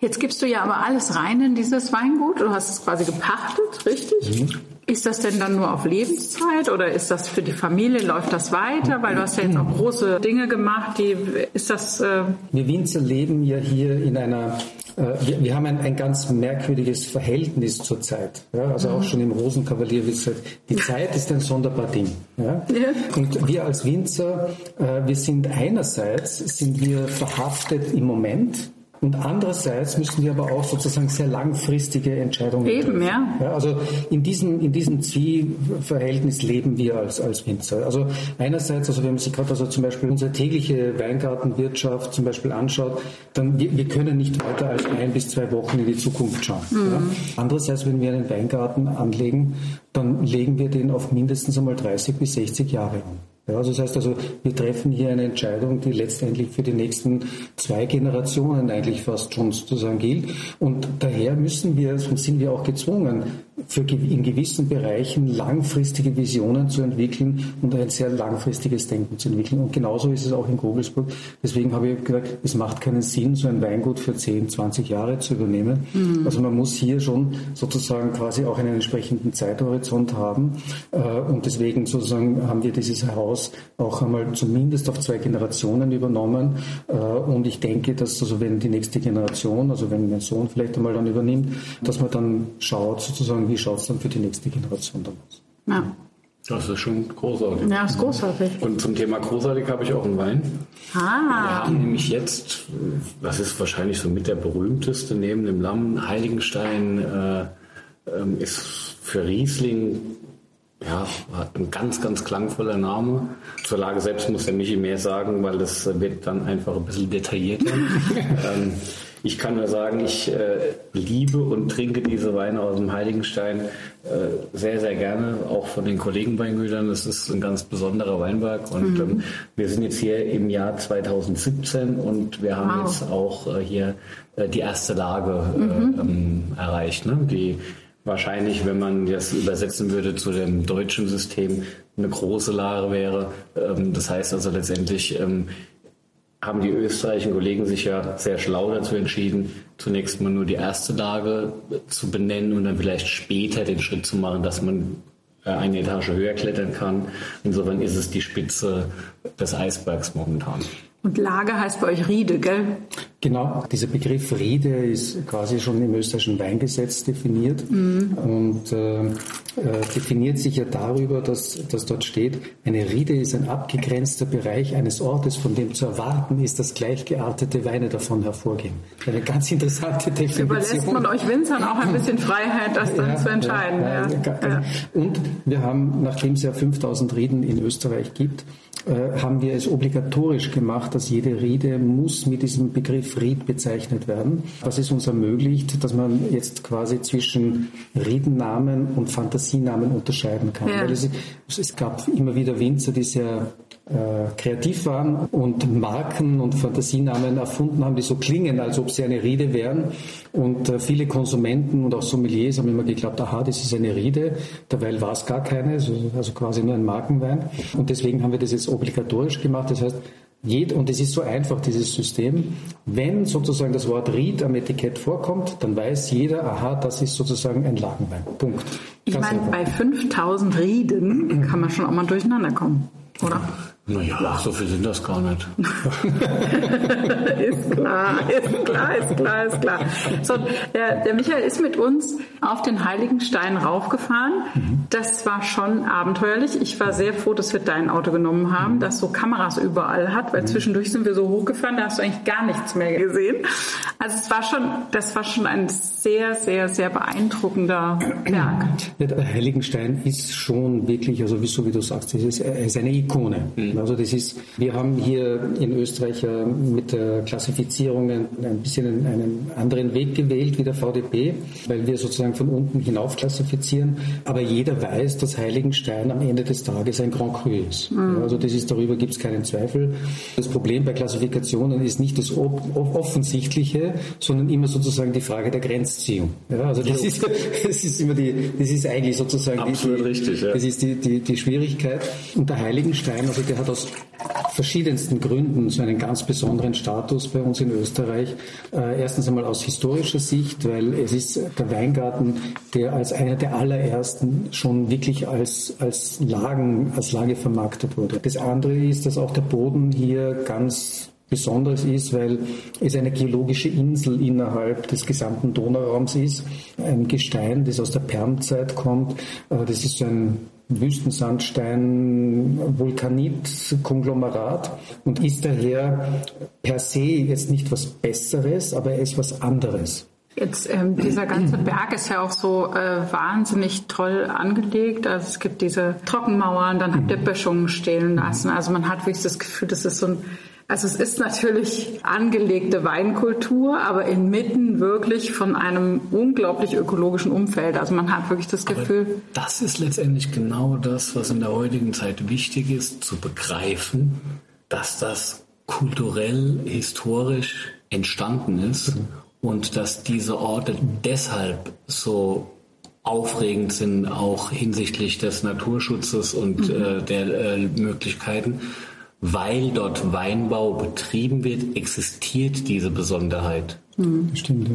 Jetzt gibst du ja aber alles rein in dieses Weingut. Du hast es quasi gepachtet, richtig? Mhm. Ist das denn dann nur auf Lebenszeit oder ist das für die Familie, läuft das weiter? Weil du hast ja jetzt auch große Dinge gemacht. Die, ist das... Äh wir Winzer leben ja hier in einer... Äh, wir, wir, haben ein, ein, ganz merkwürdiges Verhältnis zur Zeit. Ja? Also auch mhm. schon im Rosenkavalier wird gesagt, die Zeit ist ein sonderbar Ding. Ja? ja. Und wir als Winzer, äh, wir sind einerseits sind wir verhaftet im Moment Und andererseits müssen wir aber auch sozusagen sehr langfristige Entscheidungen Eben, treffen. Ja. ja. Also in diesem, in diesem Zwieverhältnis leben wir als, als Winzer. Also einerseits, also wenn man sich gerade also zum Beispiel unsere tägliche Weingartenwirtschaft zum Beispiel anschaut, dann wir, wir können nicht weiter als ein bis zwei Wochen in die Zukunft schauen. Mhm. Ja. Andererseits, wenn wir einen Weingarten anlegen, dann legen wir den auf mindestens einmal 30 bis 60 Jahre an. Ja, also das heißt also, wir treffen hier eine Entscheidung, die letztendlich für die nächsten zwei Generationen eigentlich fast schon sozusagen gilt. Und daher müssen wir, sonst sind wir auch gezwungen, für in gewissen Bereichen langfristige Visionen zu entwickeln und ein sehr langfristiges Denken zu entwickeln. Und genauso ist es auch in Gogelsburg. Deswegen habe ich gesagt, es macht keinen Sinn, so ein Weingut für 10, 20 Jahre zu übernehmen. Mhm. Also man muss hier schon sozusagen quasi auch einen entsprechenden Zeithorizont haben. Äh, und deswegen sozusagen haben wir dieses Haus auch einmal zumindest auf zwei Generationen übernommen. Äh, und ich denke, dass also wenn die nächste Generation, also wenn mein Sohn vielleicht einmal dann übernimmt, dass man dann schaut sozusagen, wie schaut es dann für die nächste Generation dann aus. Ja. Das ist schon großartig. Ja, ist großartig. Und zum Thema großartig habe ich auch einen Wein. Ah. Wir haben nämlich jetzt, das ist wahrscheinlich so mit der berühmteste neben dem Lamm, Heiligenstein äh, äh, ist für Riesling ja, hat ein ganz, ganz klangvoller Name. Zur Lage selbst muss der Michi mehr sagen, weil das wird dann einfach ein bisschen detaillierter. ähm, ich kann nur sagen, ich äh, liebe und trinke diese Weine aus dem Heiligenstein äh, sehr, sehr gerne, auch von den Kollegen Weingütern. Das ist ein ganz besonderer Weinberg und mhm. ähm, wir sind jetzt hier im Jahr 2017 und wir haben wow. jetzt auch äh, hier äh, die erste Lage äh, mhm. ähm, erreicht, ne? die wahrscheinlich, wenn man das übersetzen würde zu dem deutschen System, eine große Lage wäre. Ähm, das heißt also letztendlich, ähm, haben die österreichischen Kollegen sich ja sehr schlau dazu entschieden, zunächst mal nur die erste Lage zu benennen und dann vielleicht später den Schritt zu machen, dass man äh, eine Etage höher klettern kann. Insofern ist es die Spitze des Eisbergs momentan. Und Lage heißt bei euch Riede, gell? Genau, dieser Begriff Riede ist quasi schon im österreichischen Weingesetz definiert mhm. und äh, äh, definiert sich ja darüber, dass, dass dort steht, eine Riede ist ein abgegrenzter Bereich eines Ortes, von dem zu erwarten ist, dass gleichgeartete Weine davon hervorgehen. Eine ganz interessante Definition. Überlässt man euch Winzern auch ein bisschen Freiheit, das dann ja, zu entscheiden. Ja, ja. Und wir haben, nachdem es ja 5000 Rieden in Österreich gibt, äh, haben wir es obligatorisch gemacht, dass jede Rede muss mit diesem Begriff Ried bezeichnet werden. Was es uns ermöglicht, dass man jetzt quasi zwischen Redennamen und Fantasienamen unterscheiden kann. Ja. Weil es, es gab immer wieder Winzer, die sehr kreativ waren und Marken und Fantasienamen erfunden haben, die so klingen, als ob sie eine Rede wären. Und äh, viele Konsumenten und auch Sommeliers haben immer geglaubt, aha, das ist eine Rede. Dabei war es gar keine, also, also quasi nur ein Markenwein. Und deswegen haben wir das jetzt obligatorisch gemacht. Das heißt, Jed, und es ist so einfach, dieses System. Wenn sozusagen das Wort Ried am Etikett vorkommt, dann weiß jeder, aha, das ist sozusagen ein Lagenwein. Punkt. Ich meine, bei 5000 Rieden kann man schon auch mal durcheinander kommen, oder? Naja, so viel sind das gar nicht. ist klar, ist klar, ist klar, ist klar. So, der, der Michael ist mit uns auf den Heiligenstein raufgefahren. Mhm. Das war schon abenteuerlich. Ich war sehr froh, dass wir dein Auto genommen haben, mhm. das so Kameras überall hat, weil mhm. zwischendurch sind wir so hochgefahren, da hast du eigentlich gar nichts mehr gesehen. Also es war schon, das war schon ein sehr, sehr, sehr beeindruckender Berg. Ja, der Heiligenstein ist schon wirklich, also wie, so wie du sagst, es ist, ist eine Ikone. Mhm. Also das ist, wir haben hier in Österreich mit der Klassifizierung ein, bisschen einen anderen Weg gewählt wie der VDP, weil wir sozusagen von unten hinauf klassifizieren. Aber jeder weiß, dass Heiligenstein am Ende des Tages ein Grand Cru ist. Mhm. Also das ist, darüber gibt es keinen Zweifel. Das Problem bei Klassifikationen ist nicht das Offensichtliche, sondern immer sozusagen die Frage der Grenzziehung. Ja, also das ist, das ist immer die, das ist eigentlich sozusagen Absolut die, richtig, ja. das ist die, die, die Schwierigkeit. Und der Heiligenstein, also der hat aus verschiedensten Gründen so einen ganz besonderen Status bei uns in Österreich. Äh, erstens einmal aus historischer Sicht, weil es ist der Weingarten, der als einer der allerersten schon wirklich als, als Lagen, als Lage vermarktet wurde. Das andere ist, dass auch der Boden hier ganz Besonderes ist, weil es eine geologische Insel innerhalb des gesamten Donauraums ist. Ein Gestein, das aus der Permzeit kommt. Äh, das ist so ein Wüstensandstein, Vulkanit, Konglomerat und ist daher per se jetzt nicht was Besseres, aber er ist was anderes. Jetzt ähm, dieser ganze Berg ist ja auch so äh, wahnsinnig toll angelegt. Also es gibt diese Trockenmauern, dann habt ihr Böschungen stehen lassen. Also man hat wirklich das Gefühl, das ist so ein also es ist natürlich angelegte Weinkultur, aber inmitten wirklich von einem unglaublich ökologischen Umfeld. Also man hat wirklich das Gefühl. Aber das ist letztendlich genau das, was in der heutigen Zeit wichtig ist, zu begreifen, dass das kulturell, historisch entstanden ist mhm. und dass diese Orte deshalb so aufregend sind, auch hinsichtlich des Naturschutzes und mhm. äh, der äh, Möglichkeiten weil dort Weinbau betrieben wird, existiert diese Besonderheit. Mhm. Stimmt,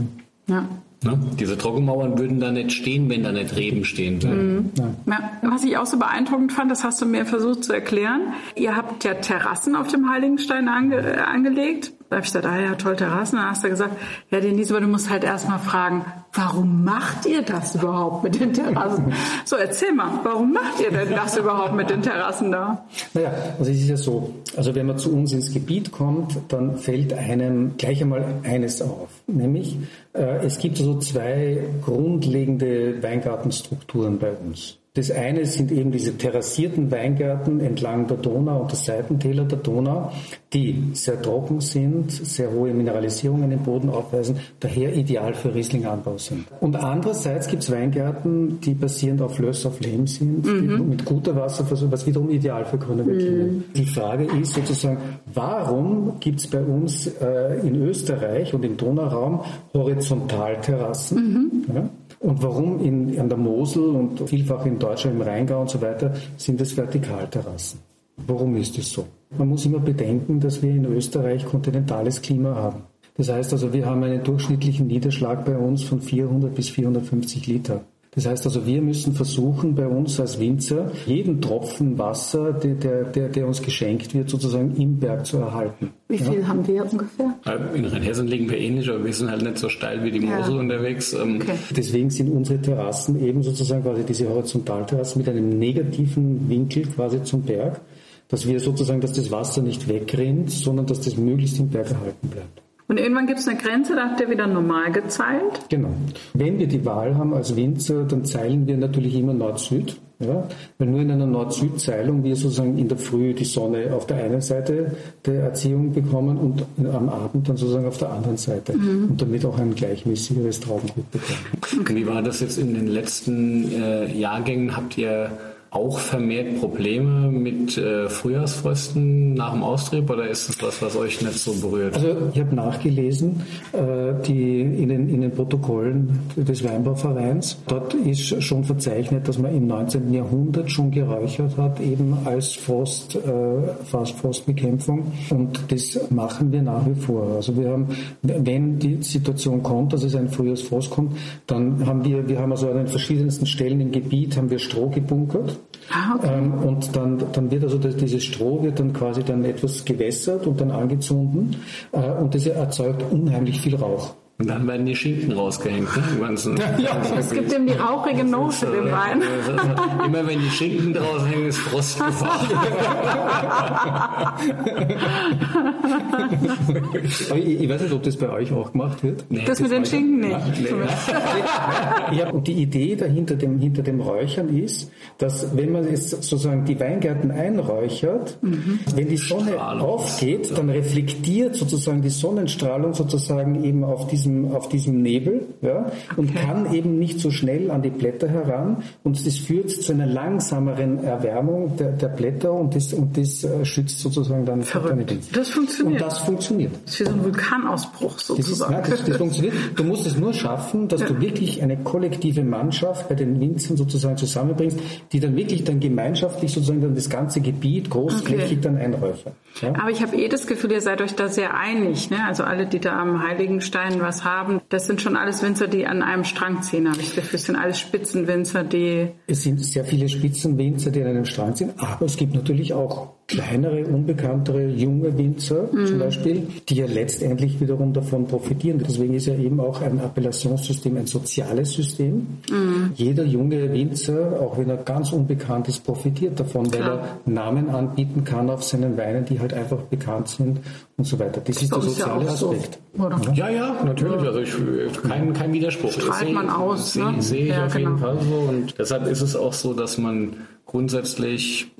ja. ja. Ne? Diese Trockenmauern würden da nicht stehen, wenn da nicht Reben stehen würden. Mhm. Ja. Was ich auch so beeindruckend fand, das hast du mir versucht zu erklären. Ihr habt ja Terrassen auf dem Heiligenstein ange angelegt. Da habe ich gesagt, ah ja, toll, Terrassen. Dann hast du gesagt, ja, Denise, aber du musst halt erstmal fragen, warum macht ihr das überhaupt mit den Terrassen? so, erzähl mal, warum macht ihr denn das überhaupt mit den Terrassen da? Naja, also es ist ja so, also wenn man zu uns ins Gebiet kommt, dann fällt einem gleich einmal eines auf, nämlich äh, es gibt so zwei grundlegende Weingartenstrukturen bei uns. Das eine sind eben diese terrassierten Weingärten entlang der Donau und der Seitentäler der Donau, die sehr trocken sind, sehr hohe Mineralisierungen im Boden aufweisen, daher ideal für Rieslinganbau sind. Und andererseits gibt es Weingärten, die basierend auf Löss auf Lehm sind, mhm. mit guter Wasserversorgung, was wiederum ideal für grüne mhm. Die Frage ist sozusagen, warum gibt es bei uns äh, in Österreich und im Donauraum Horizontalterrassen? Mhm. Ja? Und warum in, an der Mosel und vielfach in Deutschland im Rheingau und so weiter sind es Vertikalterrassen? Warum ist es so? Man muss immer bedenken, dass wir in Österreich kontinentales Klima haben. Das heißt also, wir haben einen durchschnittlichen Niederschlag bei uns von 400 bis 450 Liter. Das heißt also, wir müssen versuchen, bei uns als Winzer jeden Tropfen Wasser, der, der, der uns geschenkt wird, sozusagen im Berg zu erhalten. Wie viel ja. haben wir ungefähr? Äh, in Rheinhessen liegen wir ähnlich, aber wir sind halt nicht so steil wie die Mosel ja. unterwegs. Ähm. Okay. Deswegen sind unsere Terrassen eben sozusagen quasi diese Horizontalterrassen mit einem negativen Winkel quasi zum Berg, dass wir sozusagen, dass das Wasser nicht wegrennt, sondern dass das möglichst im Berg erhalten bleibt. Und irgendwann gibt es eine Grenze, da habt ihr wieder normal gezeilt? Genau. Wenn wir die Wahl haben als Winzer, dann zeilen wir natürlich immer Nord-Süd. Ja, weil nur in einer Nord-Süd-Zeilung wir sozusagen in der Früh die Sonne auf der einen Seite der Erziehung bekommen und am Abend dann sozusagen auf der anderen Seite mhm. und damit auch ein gleichmäßigeres Traubengut bekommen. Wie war das jetzt in den letzten äh, Jahrgängen? Habt ihr auch vermehrt Probleme mit äh, Frühjahrsfrösten nach dem Austrieb oder ist das was, was euch nicht so berührt? Also ich habe nachgelesen, äh, die in den, in den Protokollen des Weinbauvereins. Dort ist schon verzeichnet, dass man im 19. Jahrhundert schon geräuchert hat, eben als Frost, äh, Frostbekämpfung. Und das machen wir nach wie vor. Also wir haben, wenn die Situation kommt, dass es ein Frühjahrsfrost kommt, dann haben wir, wir haben also an den verschiedensten Stellen im Gebiet haben wir Stroh gebunkert Ah, okay. ähm, und dann, dann wird also das, dieses Stroh wird dann quasi dann etwas gewässert und dann angezündet äh, und das erzeugt unheimlich viel Rauch. Und dann werden die Schinken rausgehängt. Ne? ja, es gibt eben die rauchige Note im Wein. Immer wenn die Schinken draußen hängen, ist Frostgefahr. ich, ich, weiß nicht, ob das bei euch auch gemacht wird. Nee, das, das mit den Schinken nicht. Nee. ja, und die Idee dahinter dem, hinter dem Räuchern ist, dass wenn man jetzt sozusagen die Weingärten einräuchert, mhm. wenn die Sonne Strahlung. aufgeht, dann reflektiert sozusagen die Sonnenstrahlung sozusagen eben auf diesem diesem, auf diesem Nebel ja, und okay. kann eben nicht so schnell an die Blätter heran und das führt zu einer langsameren Erwärmung der, der Blätter und das, und das äh, schützt sozusagen dann Verrückt. Das funktioniert. Und das funktioniert. Das ist wie so ein Vulkanausbruch sozusagen. Das, ist, ja, das, das funktioniert. Du musst es nur schaffen, dass ja. du wirklich eine kollektive Mannschaft bei den Winzern sozusagen zusammenbringst, die dann wirklich dann gemeinschaftlich sozusagen dann das ganze Gebiet großflächig okay. dann einräuchern. Ja? Aber ich habe eh das Gefühl, ihr seid euch da sehr einig. Ne? Also alle, die da am Heiligenstein was haben. Das sind schon alles Winzer, die an einem Strang ziehen, habe ich das Gefühl. Es sind alles Spitzenwinzer, die... Es sind sehr viele Spitzenwinzer, die an einem Strang ziehen, aber es gibt natürlich auch kleinere, unbekanntere, junge Winzer mhm. zum Beispiel, die ja letztendlich wiederum davon profitieren. Deswegen ist ja eben auch ein Appellationssystem ein soziales System. Mhm. Jeder junge Winzer, auch wenn er ganz unbekannt ist, profitiert davon, Klar. weil er Namen anbieten kann auf seinen Weinen, die halt einfach bekannt sind und so weiter. Das ist das der soziale ja Aspekt. So, ja, ja, natürlich. Also ich, kein, kein Widerspruch. Strahlt man aus. Sehe ne? seh ich ja, auf genau. jeden Fall so. Und deshalb ist es auch so, dass man grundsätzlich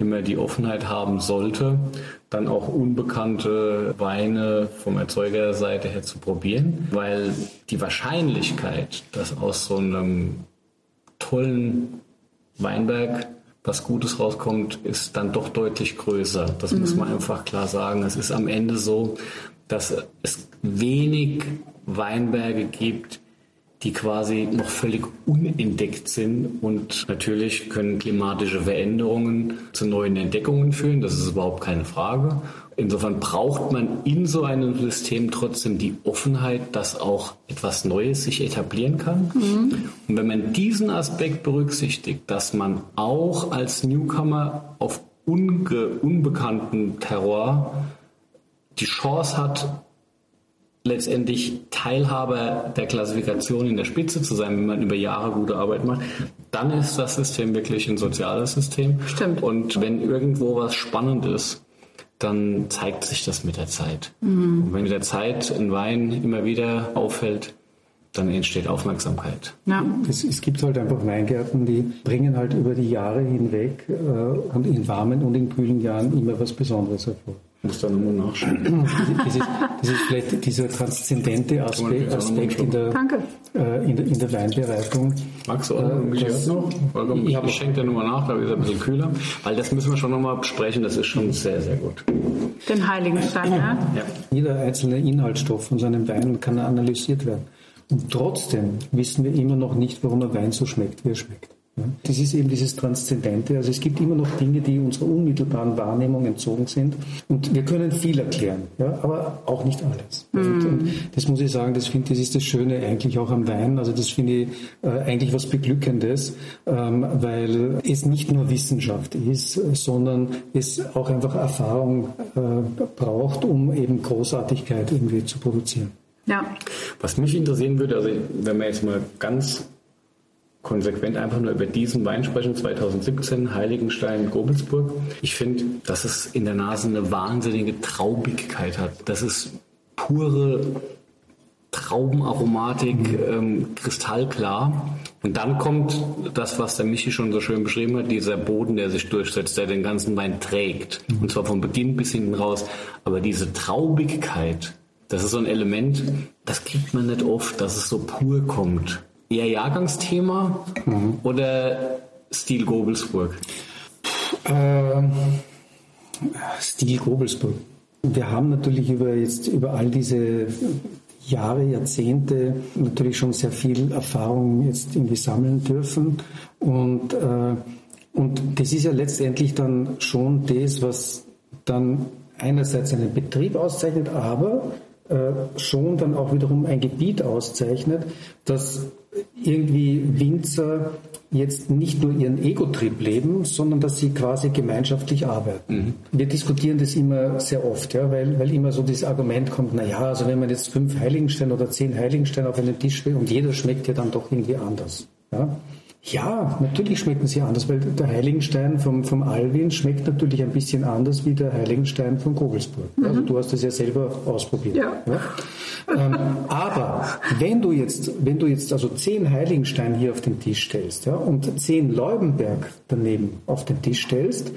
immer die Offenheit haben sollte, dann auch unbekannte Weine vom Erzeugerseite her zu probieren, weil die Wahrscheinlichkeit, dass aus so einem tollen Weinberg was Gutes rauskommt, ist dann doch deutlich größer. Das mhm. muss man einfach klar sagen. Es ist am Ende so, dass es wenig Weinberge gibt, die quasi noch völlig unentdeckt sind. Und natürlich können klimatische Veränderungen zu neuen Entdeckungen führen. Das ist überhaupt keine Frage. Insofern braucht man in so einem System trotzdem die Offenheit, dass auch etwas Neues sich etablieren kann. Mhm. Und wenn man diesen Aspekt berücksichtigt, dass man auch als Newcomer auf unbekannten Terror die Chance hat, letztendlich Teilhaber der Klassifikation in der Spitze zu sein, wenn man über Jahre gute Arbeit macht, dann ist das System wirklich ein soziales System. Stimmt. Und wenn irgendwo was spannend ist, dann zeigt sich das mit der Zeit. Mhm. Und wenn mit der Zeit ein Wein immer wieder auffällt, dann entsteht Aufmerksamkeit. Ja. Es, es, gibt halt einfach Weingärten, die bringen halt über die Jahre hinweg äh, und in warmen und in kühlen Jahren immer was Besonderes hervor. Muss da nochmal nachschauen. Das ist, das ist vielleicht dieser transzendente Aspekt, Aspekt in, der, äh, in, der, in der Weinbereitung. Magst du auch noch ein Geschirr noch? Ich, ich schenke dir nochmal nach, da ist er ein bisschen kühler. Weil das müssen wir schon nochmal besprechen, das ist schon sehr, sehr gut. Den Heiligenstein, ja? ja. Jeder einzelne Inhaltsstoff von seinem Wein kann analysiert werden. Und trotzdem wissen wir immer noch nicht, warum ein Wein so schmeckt, wie er schmeckt. Das ist eben dieses Transzendente. Also es gibt immer noch Dinge, die unserer unmittelbaren Wahrnehmung entzogen sind. Und wir können viel erklären, ja, aber auch nicht alles. Mm. Und, und, das muss ich sagen, das finde das ist das Schöne eigentlich auch am Wein. Also das finde ich äh, eigentlich was Beglückendes, ähm, weil es nicht nur Wissenschaft ist, sondern es auch einfach Erfahrung äh, braucht, um eben Großartigkeit irgendwie zu produzieren. Ja. Was mich interessieren würde, also wenn wir jetzt mal ganz konsequent einfach nur über diesen Wein sprechen, 2017, Heiligenstein, Gobelsburg. Ich finde, dass es in der Nase eine wahnsinnige Traubigkeit hat. Das ist pure Traubenaromatik, ähm, kristallklar. Und dann kommt das, was der Michi schon so schön beschrieben hat, dieser Boden, der sich durchsetzt, der den ganzen Wein trägt. Und zwar von Beginn bis hinten raus. Aber diese Traubigkeit, das ist so ein Element, das kriegt man nicht oft, dass es so pur kommt. Eher Jahrgangsthema mhm. oder Stil Gobelsburg? Äh, Stil Gobelsburg. Wir haben natürlich über jetzt über all diese Jahre, Jahrzehnte natürlich schon sehr viel Erfahrung jetzt irgendwie sammeln dürfen und äh, und das ist ja letztendlich dann schon das, was dann einerseits einen Betrieb auszeichnet, aber schon dann auch wiederum ein Gebiet auszeichnet, das irgendwie Winzer jetzt nicht nur ihren Ego-Trip leben, sondern dass sie quasi gemeinschaftlich arbeiten. Mhm. Wir diskutieren das immer sehr oft, ja, weil, weil immer so das Argument kommt, na ja, also wenn man jetzt fünf Heiligensteine oder zehn Heiligensteine auf einen Tisch will und jeder schmeckt ja dann doch irgendwie anders. Ja. Ja, natürlich schmecken sie anders, weil der Heiligenstein vom, vom Alwin schmeckt natürlich ein bisschen anders wie der Heiligenstein von Kogelsburg. Mhm. Also du hast das ja selber ausprobiert. Ja. ja? Ähm, aber wenn du jetzt, wenn du jetzt also zehn Heiligenstein hier auf den Tisch stellst ja, und zehn Leubenberg daneben auf den Tisch stellst,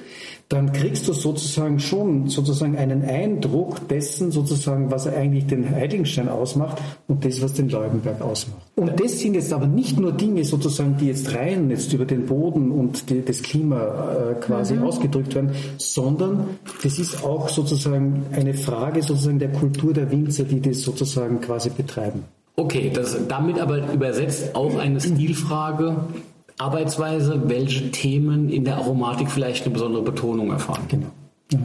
dann kriegst du sozusagen schon sozusagen einen Eindruck dessen, sozusagen, was eigentlich den Heiligenstein ausmacht und das, was den Leubenberg ausmacht. Und das sind jetzt aber nicht nur Dinge sozusagen, die jetzt rein jetzt über den Boden und die, das Klima äh, quasi mhm. ausgedrückt werden, sondern das ist auch sozusagen eine Frage sozusagen der Kultur der Winzer, die das sozusagen quasi betreiben. Okay, das damit aber übersetzt auch eine Stilfrage. Arbeitsweise, welche Themen in der Aromatik vielleicht eine besondere Betonung erfahren. Genau. Ja.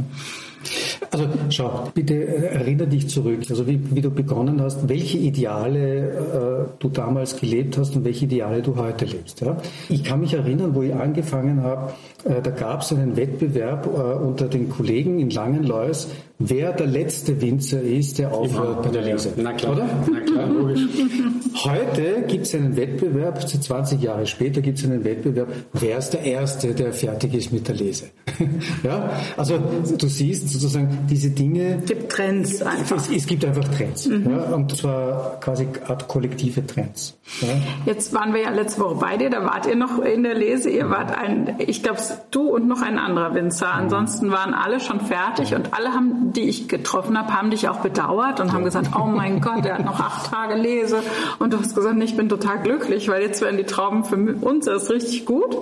Also schau, bitte erinnere dich zurück, also wie, wie du begonnen hast, welche Ideale äh, du damals gelebt hast und welche Ideale du heute lebst. Ja? Ich kann mich erinnern, wo ich angefangen habe, äh, da gab es einen Wettbewerb äh, unter den Kollegen in Langenlois, wer der letzte Winzer ist, der aufhört bei der Lese. Na klar, Oder? Na klar, logisch. Heute gibt es einen Wettbewerb, 20 Jahre später gibt es einen Wettbewerb, wer ist der Erste, der fertig ist mit der Lese. ja? Also du siehst sozusagen diese Dinge. Es gibt Trends einfach. Es, es gibt einfach Trends. Mhm. Ja? Und zwar quasi Art kollektive Trends. Ja? Jetzt waren wir ja letzte Woche bei dir, da wart ihr noch in der Lese. Ihr wart ein, ich glaube, du und noch ein anderer Winzer. Mhm. Ansonsten waren alle schon fertig und alle haben die ich getroffen habe, haben dich auch bedauert und haben gesagt, oh mein Gott, er hat noch acht Tage Lese. Und du hast gesagt, ich bin total glücklich, weil jetzt werden die Trauben für uns erst richtig gut.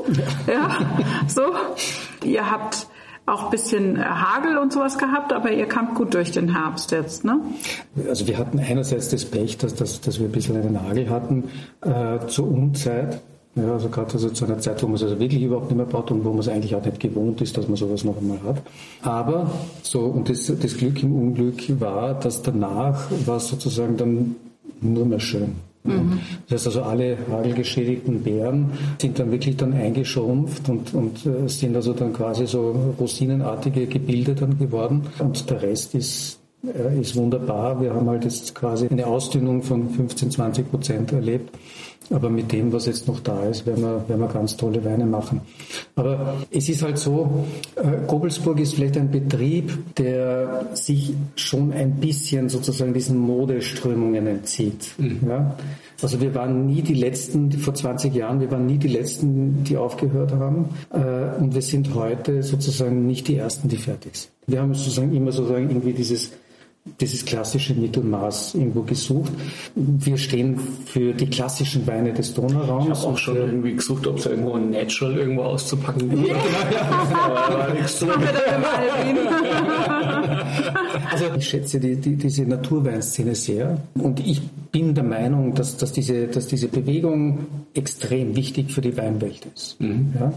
Ja, so. Ihr habt auch ein bisschen Hagel und sowas gehabt, aber ihr kamt gut durch den Herbst jetzt, ne? Also wir hatten einerseits das Pech, dass, dass, dass wir ein bisschen einen Hagel hatten äh, zur Unzeit. Ja, also gerade also zu einer Zeit, wo man es also wirklich überhaupt nicht mehr baut und wo man es eigentlich auch nicht gewohnt ist, dass man sowas noch einmal hat. Aber so, und das, das Glück im Unglück war, dass danach war es sozusagen dann nur mehr schön. Mhm. Das heißt also, alle hagelgeschädigten Beeren sind dann wirklich dann eingeschrumpft und, und äh, sind also dann quasi so rosinenartige Gebilde dann geworden. Und der Rest ist äh, ist wunderbar. Wir haben halt jetzt quasi eine Ausdünnung von 15, 20 Prozent erlebt. Aber mit dem, was jetzt noch da ist, werden wir, werden wir ganz tolle Weine machen. Aber es ist halt so, äh, Gobelsburg ist vielleicht ein Betrieb, der sich schon ein bisschen sozusagen diesen Modeströmungen entzieht. Mhm. Ja? Also wir waren nie die Letzten, vor 20 Jahren, wir waren nie die Letzten, die aufgehört haben. Äh, und wir sind heute sozusagen nicht die Ersten, die fertig sind. Wir haben sozusagen immer sozusagen irgendwie dieses dieses klassische Mittelmaß irgendwo gesucht. Wir stehen für die klassischen Weine des Donauraums. Ich habe auch schon irgendwie gesucht, ob es irgendwo ein Natural irgendwo auszupacken gibt. Ja. also ich schätze die, die, diese Naturweinszene sehr und ich bin der Meinung, dass, dass, diese, dass diese Bewegung extrem wichtig für die Weinwelt ist. Mhm. Ja?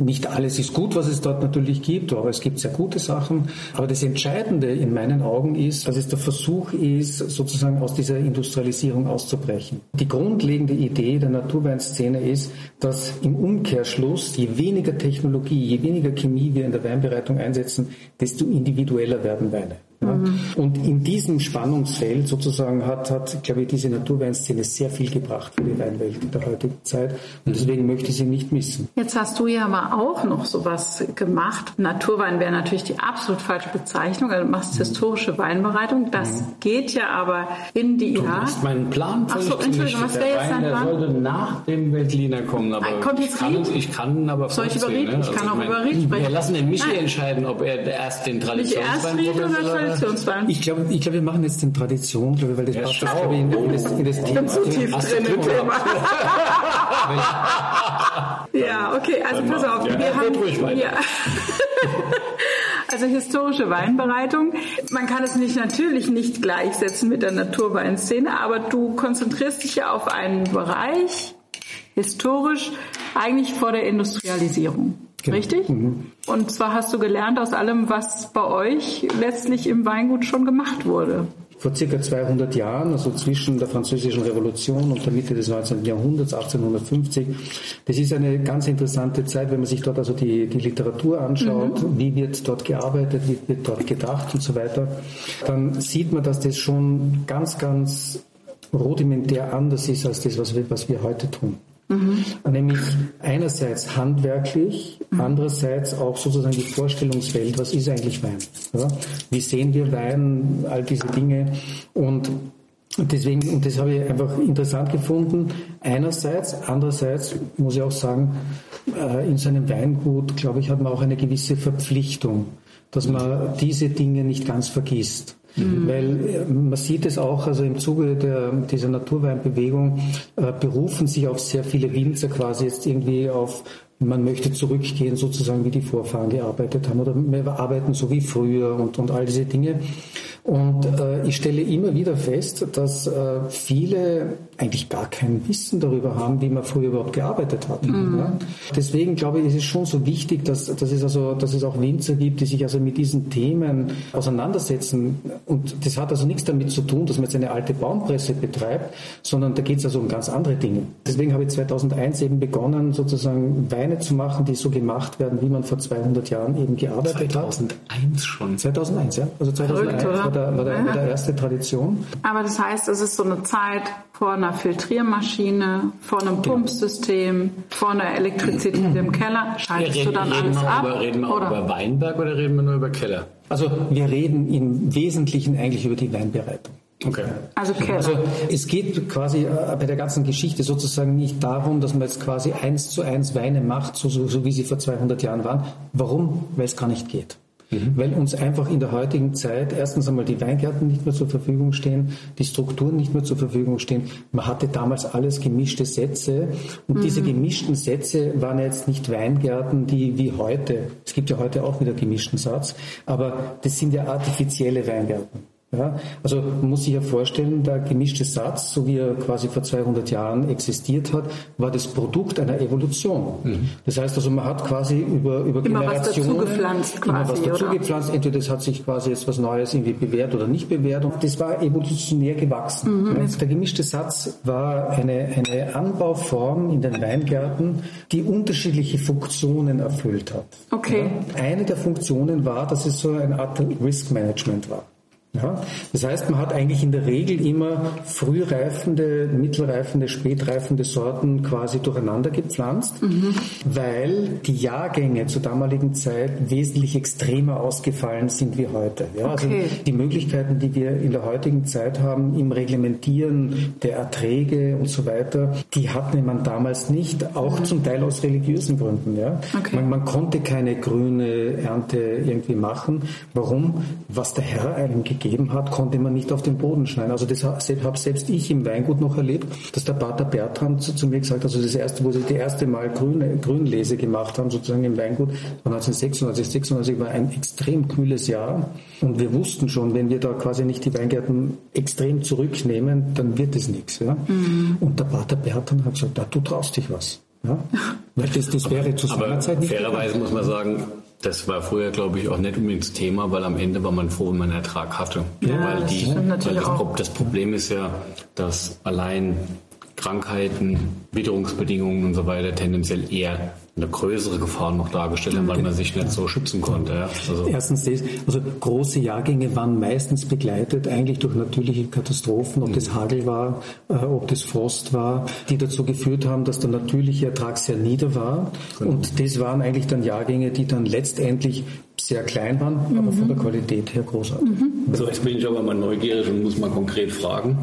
Nicht alles ist gut, was es dort natürlich gibt, aber es gibt sehr gute Sachen. Aber das Entscheidende in meinen Augen ist, dass es der Versuch ist, sozusagen aus dieser Industrialisierung auszubrechen. Die grundlegende Idee der Naturweinszene ist, dass im Umkehrschluss je weniger Technologie, je weniger Chemie wir in der Weinbereitung einsetzen, desto individueller werden Weine. Mhm. Und in diesem Spannungsfeld sozusagen hat, hat, glaube ich, diese Naturweinszene sehr viel gebracht für die Weinwelt der heutigen Zeit. Und deswegen möchte ich sie nicht missen. Jetzt hast du ja aber auch noch sowas gemacht. Naturwein wäre natürlich die absolut falsche Bezeichnung. Also du machst mhm. historische Weinbereitung. Das mhm. geht ja aber in die Du hast meinen Plan Ach so, Entschuldigung, was wäre jetzt dein Plan? Der sollte nach dem Veltliner kommen. Aber Kommt jetzt ich, kann, ich kann aber Soll ich über Ried? Ne? Ich kann also auch über Ried sprechen. Wir lassen den Michi Nein. entscheiden, ob er erst den Traditionswein oder Traditionswein? Ich glaube, ich glaub, wir machen jetzt den Tradition, glaube ich, weil das ja, passt glaube ich, in, in, das, in das Thema. Zu tief drin im Thema. ja, okay, also pass auf. Ja, wir haben, ja. Also historische Weinbereitung. Man kann es nicht natürlich nicht gleichsetzen mit der Naturweinszene, aber du konzentrierst dich ja auf einen Bereich historisch eigentlich vor der Industrialisierung. Genau. Richtig? Mhm. Und zwar hast du gelernt aus allem, was bei euch letztlich im Weingut schon gemacht wurde. Vor circa 200 Jahren, also zwischen der Französischen Revolution und der Mitte des 19. Jahrhunderts, 1850. Das ist eine ganz interessante Zeit, wenn man sich dort also die, die Literatur anschaut, mhm. wie wird dort gearbeitet, wie wird dort gedacht und so weiter. Dann sieht man, dass das schon ganz, ganz rudimentär anders ist als das, was wir, was wir heute tun. Mhm. Nämlich einerseits handwerklich, mhm. andererseits auch sozusagen die Vorstellungswelt, was ist eigentlich Wein? Ja? Wie sehen wir Wein, all diese Dinge und Deswegen, und das habe ich einfach interessant gefunden, einerseits, andererseits muss ich auch sagen, äh, in seinem Weingut, glaube ich, hat man auch eine gewisse Verpflichtung, dass man diese Dinge nicht ganz vergisst. Mhm. Weil äh, man sieht es auch, also im Zuge der, dieser Naturweinbewegung äh, berufen sich auch sehr viele Winzer quasi jetzt irgendwie auf man möchte zurückgehen, sozusagen wie die Vorfahren gearbeitet haben oder wir arbeiten so wie früher und, und all diese Dinge. Und äh, ich stelle immer wieder fest, dass äh, viele eigentlich gar kein Wissen darüber haben, wie man früher überhaupt gearbeitet hat. Mhm. Ja? Deswegen glaube ich, ist es schon so wichtig, dass, dass, es also, dass es auch Winzer gibt, die sich also mit diesen Themen auseinandersetzen. Und das hat also nichts damit zu tun, dass man jetzt eine alte Baumpresse betreibt, sondern da geht es also um ganz andere Dinge. Deswegen habe ich 2001 eben begonnen, sozusagen Weine zu machen, die so gemacht werden, wie man vor 200 Jahren eben gearbeitet 2001 hat. 2001 schon? 2001, ja. Also 2001 Verrückt, war, der, war, der, war der erste Tradition. Aber das heißt, es ist so eine Zeit vor einer Filtriermaschine, vor einem genau. Pumpsystem, vor einer Elektrizität im Keller. Schaltest reden, du dann alles ab? Über, reden wir auch über Weinberg oder reden wir nur über Keller? Also wir reden im Wesentlichen eigentlich über die Weinbereitung. Okay. Also, Keller. also es geht quasi äh, bei der ganzen Geschichte sozusagen nicht darum, dass man jetzt quasi eins zu eins Weine macht, so, so, so wie sie vor 200 Jahren waren. Warum? Weil es gar nicht geht. Mhm. Weil uns einfach in der heutigen Zeit erstens einmal die Weingärten nicht mehr zur Verfügung stehen, die Strukturen nicht mehr zur Verfügung stehen. Man hatte damals alles gemischte Sätze und mhm. diese gemischten Sätze waren jetzt nicht Weingärten, die wie heute, es gibt ja heute auch wieder gemischten Satz, aber das sind ja artifizielle Weingärten. Ja, also man muss sich ja vorstellen, der gemischte Satz, so wie er quasi vor 200 Jahren existiert hat, war das Produkt einer Evolution. Mhm. Das heißt also, man hat quasi über, über immer Generationen was dazugepflanzt quasi, immer was dazugepflanzt. Entweder das hat sich quasi jetzt was Neues irgendwie bewährt oder nicht bewährt. Und das war evolutionär gewachsen. Mhm. Ja, der gemischte Satz war eine, eine Anbauform in den Weingärten, die unterschiedliche Funktionen erfüllt hat. Okay. Ja, eine der Funktionen war, dass es so eine Art Risk Management war. Ja, das heißt, man hat eigentlich in der Regel immer frühreifende, mittelreifende, spätreifende Sorten quasi durcheinander gepflanzt, mhm. weil die Jahrgänge zur damaligen Zeit wesentlich extremer ausgefallen sind wie heute. Ja, also okay. Also die Möglichkeiten, die wir in der heutigen Zeit haben im Reglementieren der Erträge und so weiter, die hatte man damals nicht, auch mhm. zum Teil aus religiösen Gründen. Ja. Okay. Man, man, konnte keine grüne Ernte irgendwie machen. Warum? Was der Herr einem gegeben hat, konnte man nicht auf den Boden schneiden. Also das habe selbst ich im Weingut noch erlebt, dass der Pater Bertram zu, zu, mir gesagt hat, also das erste, wo sie die erste Mal Grün, Grünlese gemacht haben, sozusagen im Weingut, war 1996. 96 war ein extrem kühles Jahr und wir wussten schon, wenn wir da quasi nicht die Weingärten extrem zurücknehmen, dann wird es nichts. Ja? Mhm. Und der Pater Bertram hat gesagt, da, du traust dich was. Ja? Das, das wäre zu seiner Zeit nicht. Fairerweise muss man sagen, das war früher, glaube ich, auch nicht unbedingt das Thema, weil am Ende war man froh, wenn man Ertrag hatte. Ja, weil, die, weil das, das, Problem ist ja, dass allein Krankheiten, Witterungsbedingungen und so weiter tendenziell eher eine größere Gefahr noch dargestellt haben, weil man sich nicht so schützen konnte. Ja. Also Erstens das, also große Jahrgänge waren meistens begleitet eigentlich durch natürliche Katastrophen, ob das mhm. Hagel war, äh, ob das Frost war, die dazu geführt haben, dass der natürliche Ertrag sehr nieder war. Genau. Und das waren eigentlich dann Jahrgänge, die dann letztendlich sehr klein waren, mhm. aber von der Qualität her großartig. Mhm. So, jetzt bin ich aber mal neugierig und muss mal konkret fragen,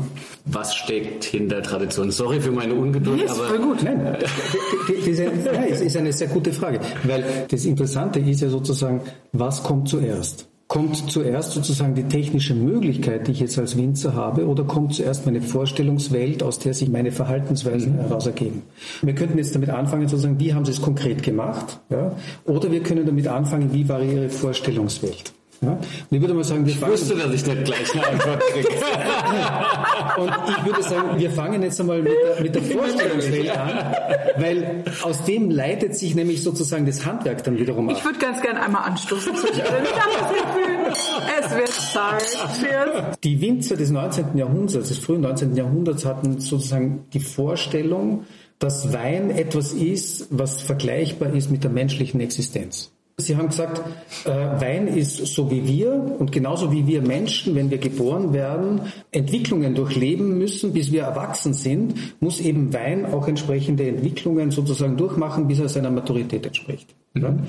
was steckt hinter Tradition? Sorry für meine Ungeduld, nee, aber... Voll gut. Nein, diese, ja, es ist eine sehr gute Frage, weil das Interessante ist ja sozusagen, was kommt zuerst? Kommt zuerst sozusagen die technische Möglichkeit, die ich jetzt als Winzer habe, oder kommt zuerst meine Vorstellungswelt, aus der sich meine Verhaltensweisen mhm. heraus ergeben? Wir könnten jetzt damit anfangen, sozusagen, wie haben Sie es konkret gemacht? Ja? Oder wir können damit anfangen, wie war Ihre Vorstellungswelt? Ja? Und ich würde mal sagen, wir ich wusste, dass ich nicht gleich eine Antwort kriege. und ich würde sagen, wir fangen jetzt einmal mit der, mit der Vorstellungswelt an, weil aus dem leitet sich nämlich sozusagen das Handwerk dann wiederum ab. Ich würde ganz gerne einmal anstoßen. es wird Zeit. Cheers. Die Winzer des 19. Jahrhunderts, des frühen 19. Jahrhunderts hatten sozusagen die Vorstellung, dass Wein etwas ist, was vergleichbar ist mit der menschlichen Existenz. Sie haben gesagt, äh, Wein ist so wie wir und genauso wie wir Menschen, wenn wir geboren werden, Entwicklungen durchleben müssen, bis wir erwachsen sind, muss eben Wein auch entsprechende Entwicklungen sozusagen durchmachen, bis er seiner Maturität entspricht. Mhm.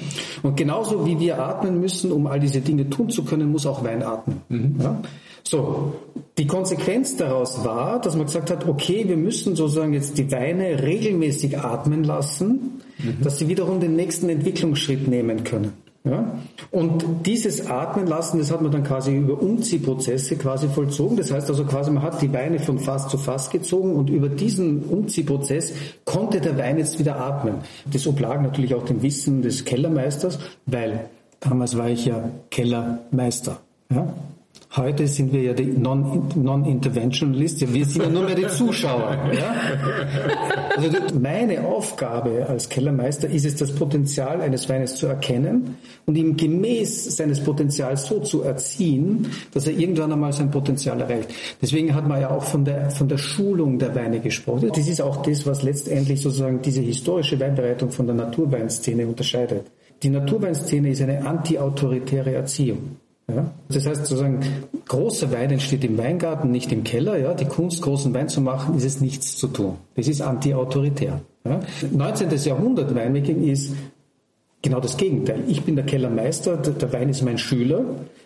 Und genauso wie wir atmen müssen, um all diese Dinge tun zu können, muss auch Wein atmen. Mhm. Ja? So, die Konsequenz daraus war, dass man gesagt hat, okay, wir müssen sozusagen jetzt die Weine regelmäßig atmen lassen, mhm. dass sie wiederum den nächsten Entwicklungsschritt nehmen können. Ja? Und dieses Atmen lassen, das hat man dann quasi über Umziehprozesse quasi vollzogen. Das heißt also quasi, man hat die Weine von Fass zu Fass gezogen und über diesen Umziehprozess konnte der Wein jetzt wieder atmen. Das oblag natürlich auch dem Wissen des Kellermeisters, weil damals war ich ja Kellermeister. Ja? Heute sind wir ja die Non-Interventionalists, non wir sind ja nur mehr die Zuschauer. Ja? Also meine Aufgabe als Kellermeister ist es, das Potenzial eines Weines zu erkennen und ihm gemäß seines Potenzials so zu erziehen, dass er irgendwann einmal sein Potenzial erreicht. Deswegen hat man ja auch von der, von der Schulung der Weine gesprochen. Das ist auch das, was letztendlich sozusagen diese historische Weinbereitung von der Naturweinszene unterscheidet. Die Naturweinszene ist eine anti-autoritäre Erziehung. Ja? Das heißt sozusagen, großer Wein entsteht im Weingarten, nicht im Keller. Ja? Die Kunst, großen Wein zu machen, ist es nichts zu tun. Das ist anti-autoritär. Ja? 19. Jahrhundert Weinmaking ist genau das Gegenteil. Ich bin der Kellermeister, der Wein ist mein Schüler.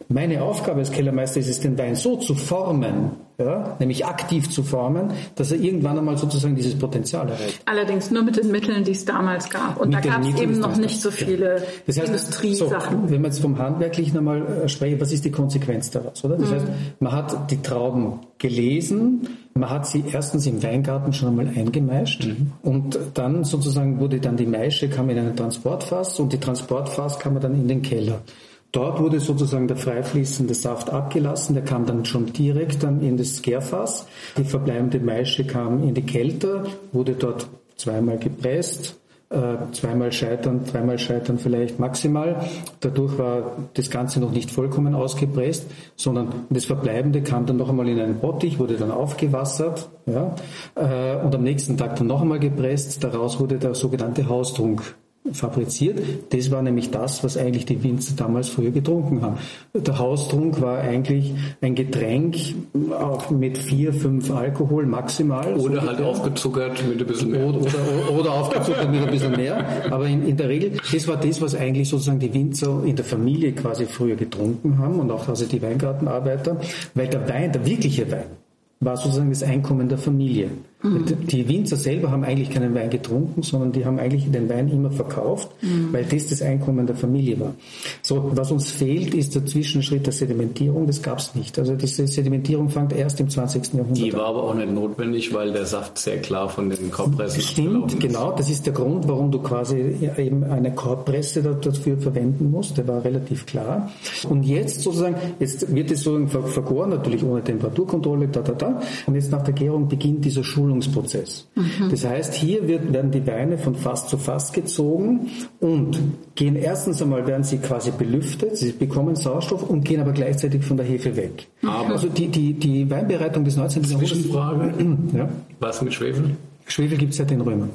Meine Aufgabe als Kellermeister ist es, den Wein so zu formen, ja, nämlich aktiv zu formen, dass er irgendwann einmal sozusagen dieses Potenzial erreicht. Allerdings nur mit den Mitteln, die es damals gab. Und mit da gab es eben noch nicht so viele ja. das heißt, Industriesachen. So, wenn man jetzt vom Handwerklichen einmal äh, sprechen, was ist die Konsequenz daraus? Oder? Das mhm. heißt, man hat die Trauben gelesen, man hat sie erstens im Weingarten schon einmal eingemeischt mhm. und dann sozusagen wurde dann die Maische, kam in einen Transportfass und die Transportfass kam dann in den Keller. Dort wurde sozusagen der freifließende Saft abgelassen, der kam dann schon direkt dann in das Gärfass. Die verbleibende Maische kam in die Kälte, wurde dort zweimal gepresst, zweimal scheitern, dreimal scheitern vielleicht maximal. Dadurch war das Ganze noch nicht vollkommen ausgepresst, sondern das Verbleibende kam dann noch einmal in einen Bottich, wurde dann aufgewassert ja, äh, und am nächsten Tag dann noch einmal gepresst. Daraus wurde der sogenannte Haustrunk fabriziert. Das war nämlich das, was eigentlich die Winzer damals früher getrunken haben. Der Haustrunk war eigentlich ein Getränk auch mit vier, fünf Alkohol maximal. Oder so halt aufgezuckert mit ein bisschen mehr. Oder, oder, oder aufgezuckert mit ein bisschen mehr. Aber in, in, der Regel, das war das, was eigentlich sozusagen die Winzer in der Familie quasi früher getrunken haben und auch also die Weingartenarbeiter, weil der Wein, der wirkliche Wein, war sozusagen das Einkommen der Familie. Mhm. Die Winzer selber haben eigentlich keinen Wein getrunken, sondern die haben eigentlich den Wein immer verkauft, mhm. weil das das Einkommen der Familie war. So, was uns fehlt, ist der Zwischenschritt der Sedimentierung. Das gab es nicht. Also diese Sedimentierung fängt erst im 20. Jahrhundert an. Die war aber auch nicht notwendig, weil der Saft sehr klar von den Korbpressen Stimmt, genau. Das ist der Grund, warum du quasi eben eine Korbpresse dafür verwenden musst. Der war relativ klar. Und jetzt sozusagen, jetzt wird es sozusagen vergoren, natürlich ohne Temperaturkontrolle, da, da, da. Und jetzt nach der Gärung beginnt dieser Schulung Schulungsprozess. Mhm. Das heißt, hier wird, werden die Weine von Fass zu Fass gezogen und gehen erstens einmal, werden sie quasi belüftet, sie bekommen Sauerstoff und gehen aber gleichzeitig von der Hefe weg. Aber also die, die, die Weinbereitung des 19. Jahrhunderts. Zwischenfrage. ja? Was mit Schwefel? Schwefel gibt es seit den Römern.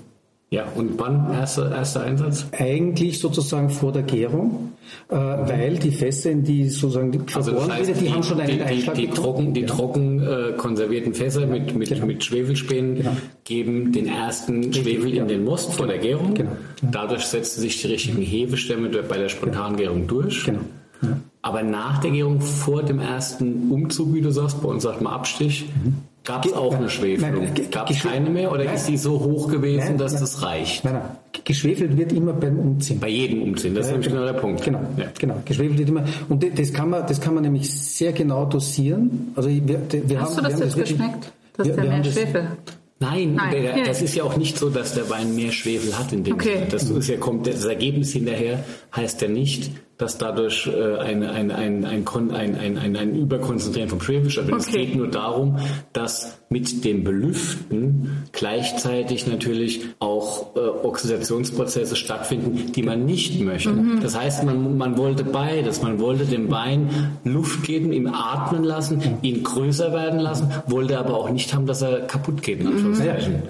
Ja, und wann erster, erster Einsatz? Eigentlich sozusagen vor der Gärung, äh, weil die Fässer, in die sozusagen die also das heißt, die, die, haben schon einen die, Einschlag die, die trocken, die ja. trocken äh, konservierten Fässer mit, mit, genau. mit Schwefelspänen genau. geben den ersten Schwefel ja. in den Most vor der Gärung. Genau. Dadurch setzen sich die richtigen Hefestämme bei der Spontangärung durch. Genau. Ja. Aber nach der Gärung, vor dem ersten Umzug, wie du sagst, bei uns sagt man Abstich, mhm Gab es auch eine Schwefelung? Gab es keine mehr oder nein, ist die so hoch gewesen, nein, dass nein, das reicht? Nein, nein. Geschwefelt wird immer beim Umziehen. Bei jedem Umziehen, das ist nämlich genau der Punkt. Genau, ja. genau. Geschwefelt wird immer. Und das kann man, das kann man nämlich sehr genau dosieren. Also wir, wir Hast haben, du das jetzt das geschmeckt, dass wir, der wir mehr Schwefel hat? Nein, Nein. Der, das ist ja auch nicht so, dass der Wein mehr Schwefel hat in dem okay. Sinne. Das ist ja kommt das Ergebnis hinterher heißt ja nicht, dass dadurch äh, ein, ein, ein, ein, ein, ein, ein Überkonzentrieren vom Schwefel Aber okay. Es geht nur darum, dass mit dem Belüften gleichzeitig natürlich auch äh, Oxidationsprozesse stattfinden, die man nicht möchte. Mhm. Das heißt, man, man wollte beides. Man wollte dem Wein Luft geben, ihn atmen lassen, ihn größer werden lassen, wollte aber auch nicht haben, dass er kaputt geht. Mhm.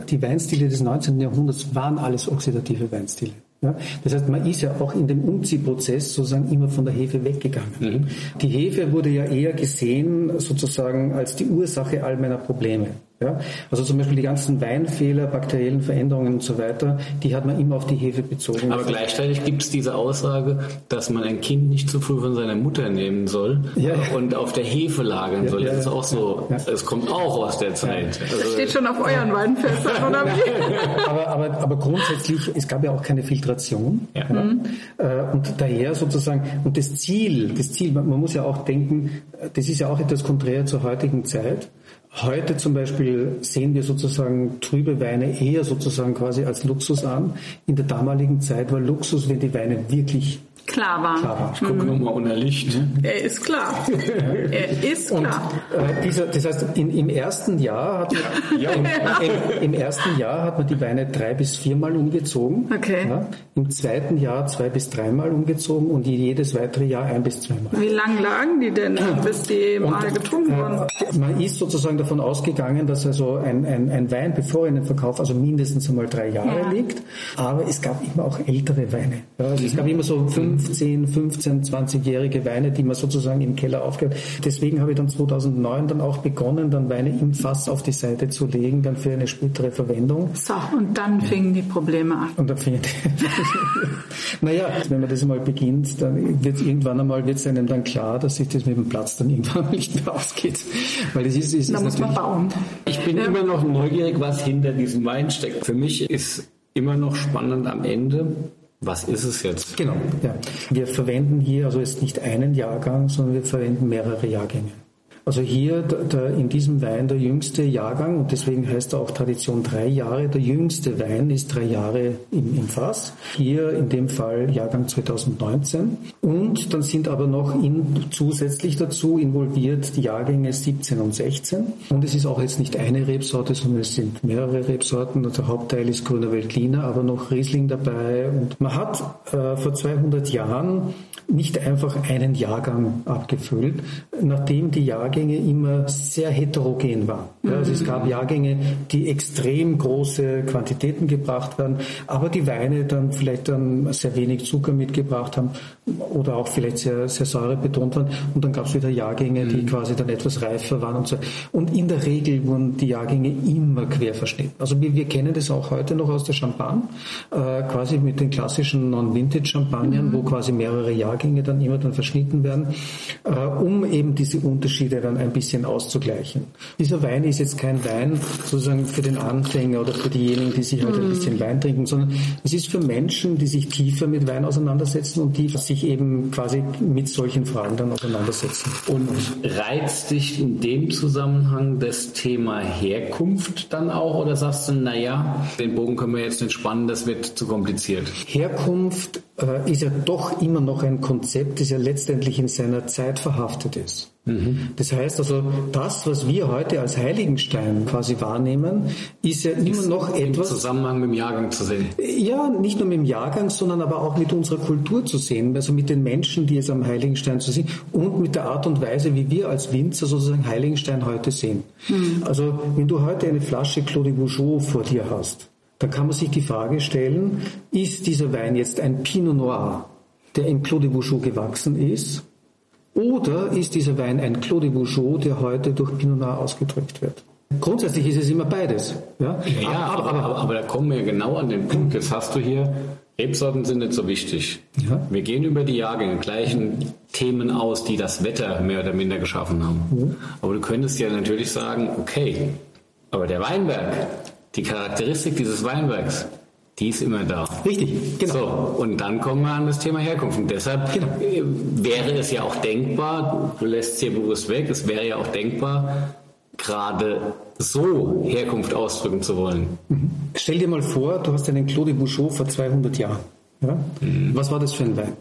Die Weinstile des 19. Jahrhunderts waren alles oxidative Weinstile. Ja, das heißt, man ist ja auch in dem Umziehprozess sozusagen immer von der Hefe weggegangen. Mhm. Die Hefe wurde ja eher gesehen sozusagen als die Ursache all meiner Probleme. Ja? Also zum Beispiel die ganzen Weinfehler, bakteriellen Veränderungen und so weiter, die hat man immer auf die Hefe bezogen. Aber gleichzeitig gibt es diese Aussage, dass man ein Kind nicht zu früh von seiner Mutter nehmen soll ja, ja. und auf der Hefe lagern soll. das ist auch so, es kommt auch aus der Zeit. Also, das steht schon auf euren Weinfässern, oder wie? aber, aber, aber grundsätzlich, es gab ja auch keine Filtration. Mhm. Äh, und daher sozusagen, und das Ziel, das Ziel, man, man muss ja auch denken, das ist ja auch etwas konträr zur heutigen Zeit. Heute zum Beispiel sehen wir sozusagen trübe Weine eher sozusagen quasi als Luxus an. In der damaligen Zeit war Luxus, wenn die Weine wirklich klar war. Klar war. Ich gucke mhm. nochmal unter Licht. Ne? Er ist klar. er ist klar. Und, äh, dieser, das heißt, in, im ersten Jahr hat man, ja. im, im, ersten Jahr hat man die Weine drei bis viermal umgezogen. Okay. Ja, Im zweiten Jahr zwei bis dreimal umgezogen und jedes weitere Jahr ein bis zweimal. Wie lang lagen die denn, bis die und, mal getrunken äh, wurden? man ist sozusagen davon ausgegangen, dass also ein, ein, ein Wein, bevor er in den Verkauf, also mindestens einmal drei Jahre ja. liegt. Aber es gab immer auch ältere Weine. Ja, also es gab immer so 15, 15, 20-jährige Weine, die man sozusagen im Keller aufgehört. Deswegen habe ich dann 2009 dann auch begonnen, dann Weine im Fass auf die Seite zu legen, dann für eine spätere Verwendung. So, und dann fingen die Probleme an. Und dann fingen die Naja, wenn man das mal beginnt, dann wird irgendwann einmal wird es einem dann klar, dass sich das mit dem Platz dann irgendwann nicht mehr ausgeht. Weil es ist, es da ist muss man bauen. Ich bin ja. immer noch neugierig, was hinter diesem Wein steckt. Für mich ist immer noch spannend am Ende, was ist es jetzt? Genau, ja. Wir verwenden hier also jetzt nicht einen Jahrgang, sondern wir verwenden mehrere Jahrgänge. Also hier der, in diesem Wein der jüngste Jahrgang, und deswegen heißt er auch Tradition drei Jahre, der jüngste Wein ist drei Jahre im, im Fass. Hier in dem Fall Jahrgang 2019. Und dann sind aber noch in, zusätzlich dazu involviert die Jahrgänge 17 und 16. Und es ist auch jetzt nicht eine Rebsorte, sondern es sind mehrere Rebsorten. Der Hauptteil ist Grüner Veltliner, aber noch Riesling dabei. Und man hat äh, vor 200 Jahren nicht einfach einen Jahrgang abgefüllt, nachdem die Jahrgänge immer sehr heterogen waren. Ja, also es gab Jahrgänge, die extrem große Quantitäten gebracht werden, aber die Weine dann vielleicht dann sehr wenig Zucker mitgebracht haben oder auch vielleicht sehr, sehr säurebetont waren. Und dann gab es wieder Jahrgänge, die mhm. quasi dann etwas reifer waren und so. Und in der Regel wurden die Jahrgänge immer quer verschnitten. Also wir, wir kennen das auch heute noch aus der Champagne, äh, quasi mit den klassischen Non-Vintage-Champagnern, mhm. wo quasi mehrere Jahrgänge Jahrgänge dann immer dann verschnitten werden, äh, um eben diese Unterschiede dann ein bisschen auszugleichen. Dieser Wein ist jetzt kein Wein sozusagen für den Anfänger oder für diejenigen, die sich halt ein mhm. bisschen Wein trinken, sondern es ist für Menschen, die sich tiefer mit Wein auseinandersetzen und die sich eben quasi mit solchen Fragen dann auseinandersetzen. Und reizt dich in dem Zusammenhang das Thema Herkunft dann auch oder sagst du, naja, den Bogen können wir jetzt nicht spannen, das wird zu kompliziert? Herkunft äh, ist ja doch immer noch ein Konzept, das ja letztendlich in seiner Zeit verhaftet ist. Mhm. Das heißt also, das, was wir heute als Heiligenstein quasi wahrnehmen, ist ja immer ist noch etwas. Im Zusammenhang mit dem Jahrgang zu sehen. Ja, nicht nur mit dem Jahrgang, sondern aber auch mit unserer Kultur zu sehen, also mit den Menschen, die es am Heiligenstein zu sehen und mit der Art und Weise, wie wir als Winzer sozusagen Heiligenstein heute sehen. Mhm. Also, wenn du heute eine Flasche Claude Bougeot vor dir hast, dann kann man sich die Frage stellen, ist dieser Wein jetzt ein Pinot Noir, der in Clos de Bouchot gewachsen ist, oder ist dieser Wein ein Clos de Bouchot, der heute durch Pinot Noir ausgedrückt wird? Grundsätzlich ist es immer beides. Ja, ja aber, aber, aber, aber, da kommen wir genau an den Punkt. Jetzt hast du hier, Rebsorten sind nicht so wichtig. Ja. Wir gehen über die Jahrgänge, gleichen Themen aus, die das Wetter mehr oder minder geschaffen haben. Mhm. Aber du könntest ja natürlich sagen, okay, aber der Weinberg, die Charakteristik dieses Weinbergs, die ist immer da. Richtig, genau. So, und dann kommen wir an das Thema Herkunft. Und deshalb genau. Äh, wäre es ja auch denkbar, du lässt es hier bewusst weg, es wäre ja auch denkbar, gerade so Herkunft ausdrücken zu wollen. Mhm. Stell dir mal vor, du hast einen Claude Bouchot vor 200 Jahren. Ja? Mhm. Was war das für ein Wein?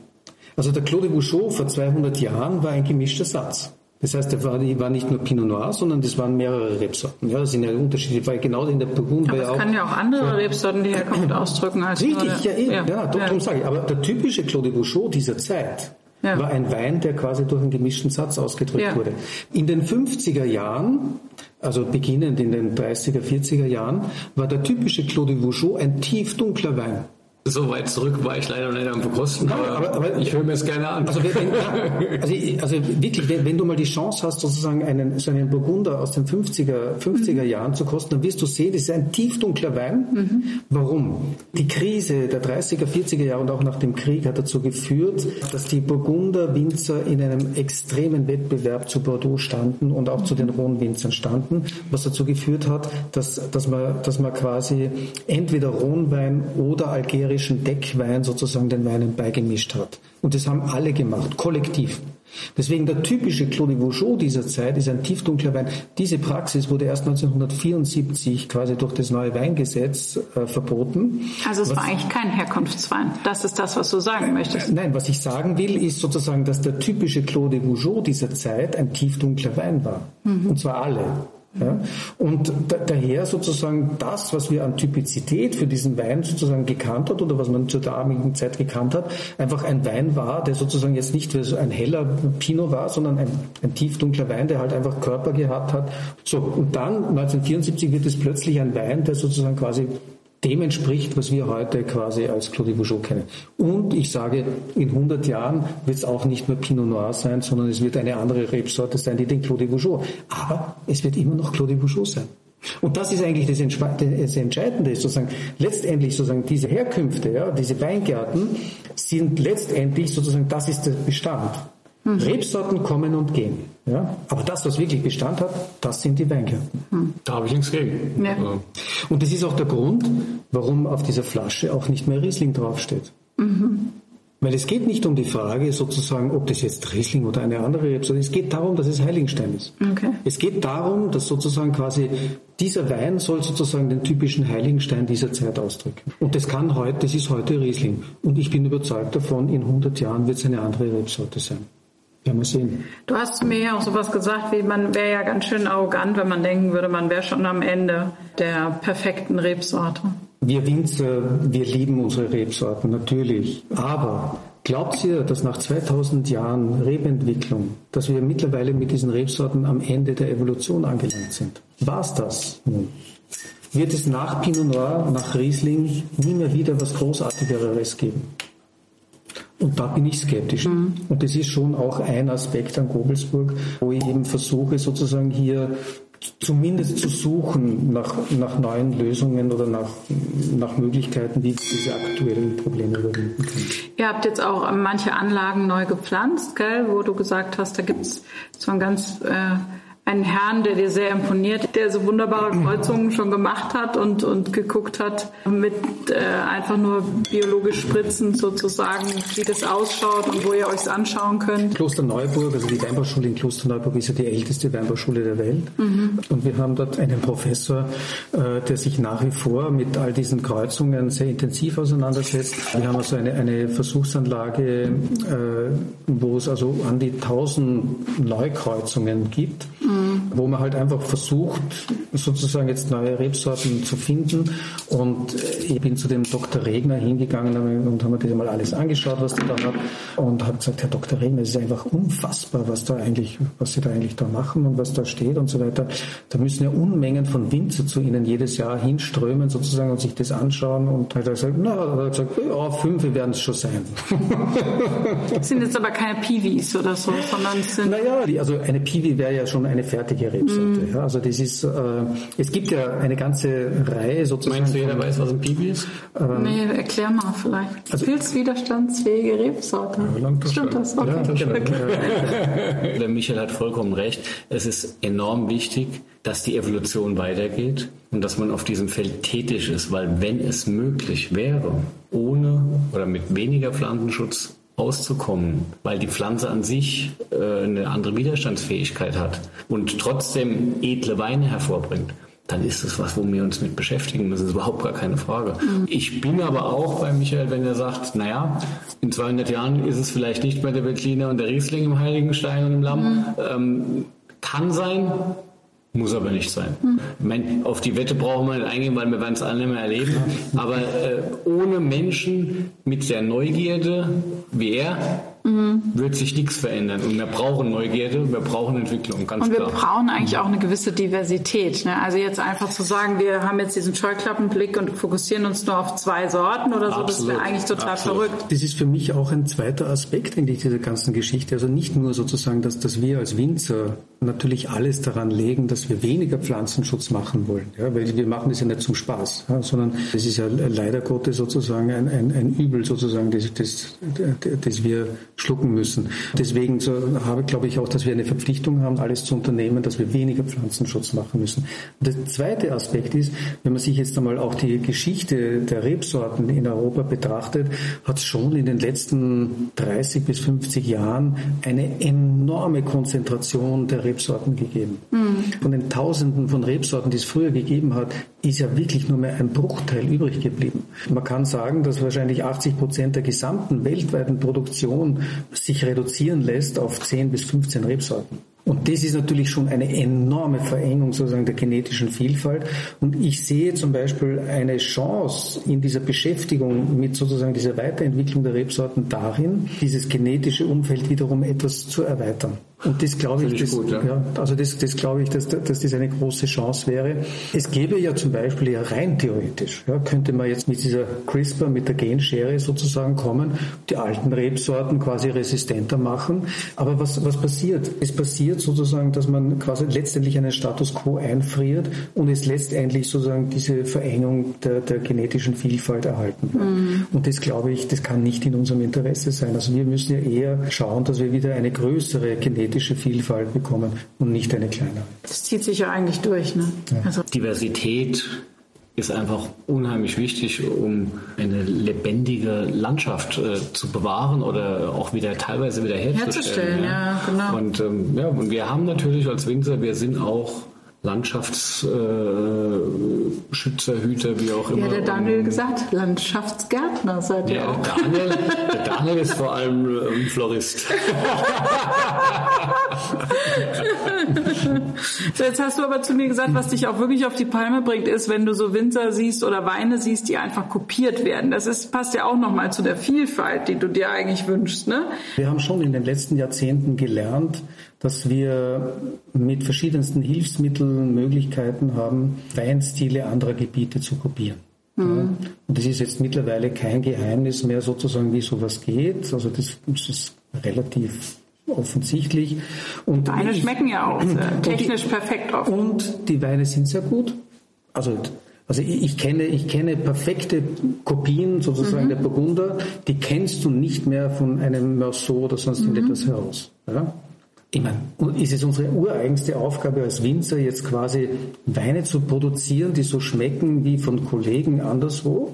Also der Claude Bouchot vor 200 Jahren war ein gemischter Satz. Das heißt, der war, nicht nur Pinot Noir, sondern das waren mehrere Rebsorten. Ja, das sind ja Unterschiede, weil genau in der Burgund war ja auch. kann ja auch andere ja, Rebsorten die Herkunft ausdrücken als Richtig, ja, eben, ja, ja, darum ja. sage ich. Aber der typische Claude Bouchot dieser Zeit war ein Wein, der quasi durch einen gemischten Satz ausgedrückt wurde. In den 50er Jahren, also beginnend in den 30er, 40er Jahren, war der typische Claude Bouchot ein tief dunkler Wein. So weit zurück war ich leider noch nicht am Verkosten, aber, aber, aber, ich höre mir es gerne an. Also, wenn, also, also wirklich, wenn, wenn, du mal die Chance hast, sozusagen einen, so einen Burgunder aus den 50er, 50er mhm. Jahren zu kosten, dann wirst du sehen, das ist ein tiefdunkler Wein. Mhm. Warum? Die Krise der 30er, 40er Jahre und auch nach dem Krieg hat dazu geführt, dass die Burgunder Winzer in einem extremen Wettbewerb zu Bordeaux standen und auch mhm. zu den Rhone-Winzern standen, was dazu geführt hat, dass, dass, man, dass man quasi entweder Rhonwein oder Algerien bayerischen Deckwein sozusagen den Weinen beigemischt hat. Und das haben alle gemacht, kollektiv. Deswegen der typische Claude Vougeot dieser Zeit ist ein tiefdunkler Wein. Diese Praxis wurde erst 1974 quasi durch das neue Weingesetz äh, verboten. Also es was, war eigentlich kein Herkunftswein. Das ist das, was du sagen möchtest. Nein, was ich sagen will, ist sozusagen, dass der typische Claude Vougeot dieser Zeit ein tiefdunkler Wein war. Mhm. Und zwar alle. Ja? Und da, daher sozusagen das, was wir an Typizität für diesen Wein sozusagen gekannt hat oder was man zur damaligen Zeit gekannt hat, einfach ein Wein war, der sozusagen jetzt nicht ein heller Pinot war, sondern ein, ein tiefdunkler Wein, der halt einfach Körper gehabt hat. So, und dann 1974 wird es plötzlich ein Wein, der sozusagen quasi dem entspricht, was wir heute quasi als Claude Bougeot kennen. Und ich sage, in 100 Jahren wird es auch nicht mehr Pinot Noir sein, sondern es wird eine andere Rebsorte sein, die den Claude Bougeot. Aber es wird immer noch Claude Bougeot sein. Und das ist eigentlich das, das Entscheidende, sozusagen, letztendlich sozusagen diese Herkünfte, ja, diese Weingärten sind letztendlich sozusagen, das ist der Bestand. Mhm. Rebsorten kommen und gehen. Ja? Aber das, was wirklich Bestand hat, das sind die Weingärten. Mhm. Da habe ich nichts gegen. Ja. Und das ist auch der Grund, warum auf dieser Flasche auch nicht mehr Riesling draufsteht. Mhm. Weil es geht nicht um die Frage sozusagen, ob das jetzt Riesling oder eine andere Rebsorte ist. Es geht darum, dass es Heiligenstein ist. Okay. Es geht darum, dass sozusagen quasi dieser Wein soll sozusagen den typischen Heiligenstein dieser Zeit ausdrücken. Und das kann heute, das ist heute Riesling. Und ich bin überzeugt davon, in 100 Jahren wird es eine andere Rebsorte sein. Ja, mal sehen. Du hast mir ja auch sowas gesagt, wie man wäre ja ganz schön arrogant, wenn man denken würde, man wäre schon am Ende der perfekten Rebsorte. Wir Winzer, wir lieben unsere Rebsorten, natürlich. Aber glaubt ihr, dass nach 2000 Jahren Rebentwicklung, dass wir mittlerweile mit diesen Rebsorten am Ende der Evolution angelangt sind? War's das nun? Wird es nach Pinot Noir, nach Riesling nie mehr wieder was Großartigeres geben? Und da bin ich skeptisch. Mhm. Und das ist schon auch ein Aspekt an Gobelsburg, wo ich eben versuche, sozusagen hier zumindest zu suchen nach, nach neuen Lösungen oder nach, nach Möglichkeiten, wie diese aktuellen Probleme überwinden können. Ihr habt jetzt auch manche Anlagen neu gepflanzt, gell, wo du gesagt hast, da gibt es so ein ganz äh, einen Herrn, der dir sehr imponiert, der so wunderbare Kreuzungen schon gemacht hat und, und geguckt hat mit äh, einfach nur biologisch spritzen sozusagen, wie das ausschaut und wo ihr euch anschauen könnt. Kloster Neuburg, also die Weinbauschule in Kloster Neuburg ist ja die älteste Weinbauschule der Welt. Mhm. Und wir haben dort einen Professor, äh, der sich nach wie vor mit all diesen Kreuzungen sehr intensiv auseinandersetzt. Wir haben also eine, eine Versuchsanlage, äh, wo es also an die 1000 Neukreuzungen gibt. Mhm wo man halt einfach versucht, sozusagen jetzt neue Rebsorten zu finden. Und ich bin zu dem Dr. Regner hingegangen und haben mir das mal alles angeschaut, was der da hat. Und habe gesagt, Herr Dr. Regner, es ist einfach unfassbar, was da eigentlich, was Sie da eigentlich da machen und was da steht und so weiter. Da müssen ja Unmengen von Winzer zu Ihnen jedes Jahr hinströmen sozusagen und sich das anschauen. Und hat er gesagt, na, hat er gesagt, ja, fünf werden es schon sein. Das sind jetzt aber keine Piwis oder so, sondern sind... Naja, also eine Piwi wäre ja schon eine fertige Rebsorte. Mm. Ja, also das ist, äh, es gibt ja eine ganze Reihe sozusagen. Meinst du, jeder weiß, was ein Piwi ist? Ähm, nee, erklär mal vielleicht. Also, Pilzwiderstandsfähige Rebsorte. Ja, Stimmt das? Okay. Ja, genau. okay. Der Michael hat vollkommen recht. Es ist enorm wichtig, dass die Evolution weitergeht und dass man auf diesem Feld tätig ist, weil wenn es möglich wäre, ohne oder mit weniger Pflanzenschutz auszukommen, weil die Pflanze an sich äh, eine andere Widerstandsfähigkeit hat und trotzdem edle Weine hervorbringt, dann ist es was, wo wir uns mit beschäftigen müssen. Das ist überhaupt gar keine Frage. Mhm. Ich bin aber auch bei Michael, wenn er sagt, naja, in 200 Jahren ist es vielleicht nicht mehr der Veltliner und der Riesling im Heiligenstein und im Lamm. Mhm. Ähm, kann sein, muss aber nicht sein. Mhm. Ich meine, auf die Wette brauchen wir nicht eingehen, weil wir werden es alle nicht mehr erleben. Aber äh, ohne Menschen mit der Neugierde wie er mhm. wird sich nichts verändern. Und wir brauchen Neugierde, wir brauchen Entwicklung, ganz Und wir klar. brauchen eigentlich auch eine gewisse Diversität. Ne? Also jetzt einfach zu sagen, wir haben jetzt diesen Scheuklappenblick und fokussieren uns nur auf zwei Sorten oder so, Absolut. das wäre eigentlich total Absolut. verrückt. Das ist für mich auch ein zweiter Aspekt in dieser ganzen Geschichte. Also nicht nur sozusagen, dass, dass wir als Winzer natürlich alles daran legen, dass wir weniger Pflanzenschutz machen wollen. Ja? Weil wir machen das ja nicht zum Spaß, ja? sondern es ist ja leider Gottes sozusagen ein, ein, ein Übel sozusagen, das, das, das wir schlucken müssen. Deswegen so habe, glaube ich auch, dass wir eine Verpflichtung haben, alles zu unternehmen, dass wir weniger Pflanzenschutz machen müssen. Und der zweite Aspekt ist, wenn man sich jetzt einmal auch die Geschichte der Rebsorten in Europa betrachtet, hat es schon in den letzten 30 bis 50 Jahren eine enorme Konzentration der Rebsorten gegeben. Mhm. Von den Tausenden von Rebsorten, die es früher gegeben hat, ist ja wirklich nur mehr ein Bruchteil übrig geblieben. Man kann sagen, dass wahrscheinlich 80 Prozent der gesamten weltweiten Produktion sich reduzieren lässt auf 10 bis 15 Rebsorten. Und das ist natürlich schon eine enorme Verengung sozusagen der genetischen Vielfalt. Und ich sehe zum Beispiel eine Chance in dieser Beschäftigung mit sozusagen dieser Weiterentwicklung der Rebsorten darin, dieses genetische Umfeld wiederum etwas zu erweitern. Und das glaube ich, das, gut, ja. ja. also das, das glaube ich, dass, dass das eine große Chance wäre. Es gäbe ja zum Beispiel ja rein theoretisch, ja, könnte man jetzt mit dieser CRISPR, mit der Genschere sozusagen kommen, die alten Rebsorten quasi resistenter machen. Aber was, was passiert? Es passiert sozusagen, dass man quasi letztendlich einen Status quo einfriert und es letztendlich sozusagen diese Verengung der, der genetischen Vielfalt erhalten bleibt. Mhm. Und das glaube ich, das kann nicht in unserem Interesse sein. Also wir müssen ja eher schauen, dass wir wieder eine größere genetische genetische Vielfalt bekommen und nicht eine kleinere. Das zieht sich ja eigentlich durch. Ne? Ja. Also Diversität ist einfach unheimlich wichtig, um eine lebendige Landschaft äh, zu bewahren oder auch wieder teilweise wieder herzustellen. herzustellen ja. ja genau. Und ähm, ja, und wir haben natürlich als Winzer, wir sind auch Landschaftsschützer, äh, Hüter, wie auch immer. Ja, der Daniel gesagt, Landschaftsgärtner seid ihr ja, auch. Daniel, der Daniel ist vor allem ähm, Florist. so, jetzt hast du aber zu mir gesagt, was dich auch wirklich auf die Palme bringt, ist, wenn du so Winzer siehst oder Weine siehst, die einfach kopiert werden. Das ist, passt ja auch nochmal zu der Vielfalt, die du dir eigentlich wünschst. Ne? Wir haben schon in den letzten Jahrzehnten gelernt, dass wir mit verschiedensten Hilfsmitteln Möglichkeiten haben, Weinstile anderer Gebiete zu kopieren. Mhm. Und das ist jetzt mittlerweile kein Geheimnis mehr sozusagen, wie sowas geht. Also das, das ist relativ offensichtlich. Und Weine ich, schmecken ja auch technisch die, perfekt oft. Und die Weine sind sehr gut. Also also ich, ich, kenne, ich kenne perfekte Kopien sozusagen mhm. der Burgunder, die kennst du nicht mehr von einem Meursault oder sonst mhm. irgendetwas heraus. Ja? Ich meine, ist es unsere ureigenste Aufgabe als Winzer, jetzt quasi Weine zu produzieren, die so schmecken wie von Kollegen anderswo?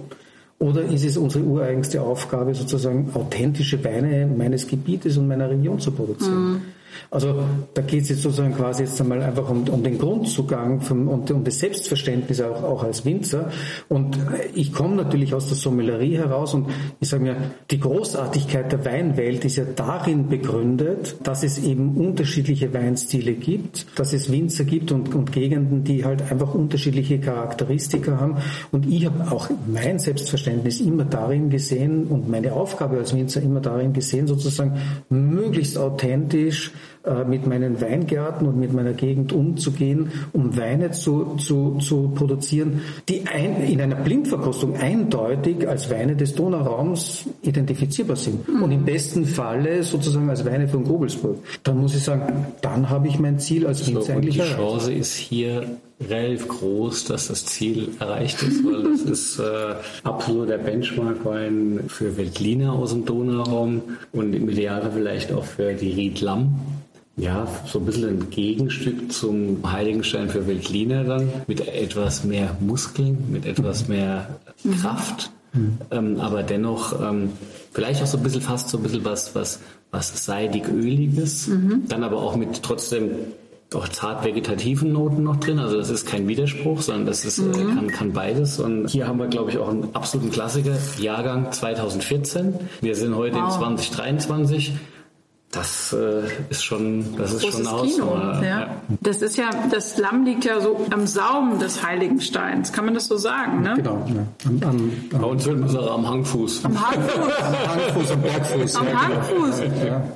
Oder ist es unsere ureigenste Aufgabe, sozusagen authentische Weine meines Gebietes und meiner Region zu produzieren? Mhm. Also da geht es jetzt sozusagen quasi jetzt einmal einfach um, um den Grundzugang vom, und um das Selbstverständnis auch, auch als Winzer. Und ich komme natürlich aus der Sommelerie heraus und ich sage mir, die Großartigkeit der Weinwelt ist ja darin begründet, dass es eben unterschiedliche Weinstile gibt, dass es Winzer gibt und, und Gegenden, die halt einfach unterschiedliche Charakteristika haben. Und ich habe auch mein Selbstverständnis immer darin gesehen und meine Aufgabe als Winzer immer darin gesehen, sozusagen möglichst authentisch mit meinen Weingärten und mit meiner Gegend umzugehen, um Weine zu, zu, zu produzieren, die ein, in einer Blindverkostung eindeutig als Weine des Donauraums identifizierbar sind. Mhm. Und im besten Falle sozusagen als Weine von Gobelsburg. Dann muss ich sagen, dann habe ich mein Ziel als Winzer so, eigentlich erreicht. Die Chance ist hier relativ groß, dass das Ziel erreicht ist, weil das ist äh, absolut der Benchmark-Wein für Veltliner aus dem Donauraum und im Idealfall vielleicht auch für die Ried Lamm ja, so ein bisschen ein Gegenstück zum Heiligenstein für Weltliner dann, mit etwas mehr Muskeln, mit etwas mehr Kraft, mhm. ähm, aber dennoch ähm, vielleicht auch so ein bisschen fast so ein bisschen was, was, was seidig-öliges, mhm. dann aber auch mit trotzdem auch zart vegetativen Noten noch drin. Also das ist kein Widerspruch, sondern das ist, äh, mhm. kann, kann beides. Und hier haben wir, glaube ich, auch einen absoluten Klassiker, Jahrgang 2014. Wir sind heute wow. in 2023. Das äh, ist schon, das ist schon eine Kino, ja. ja. Das ist ja, das Lamm liegt ja so am Saum des Heiligensteins. Kann man das so sagen, ne? Genau. Ja. Am, am, am, Bei uns würden wir am Hangfuß. Am Hangfuß. am Hangfuß, am Bergfuß. Am ja. Hangfuß.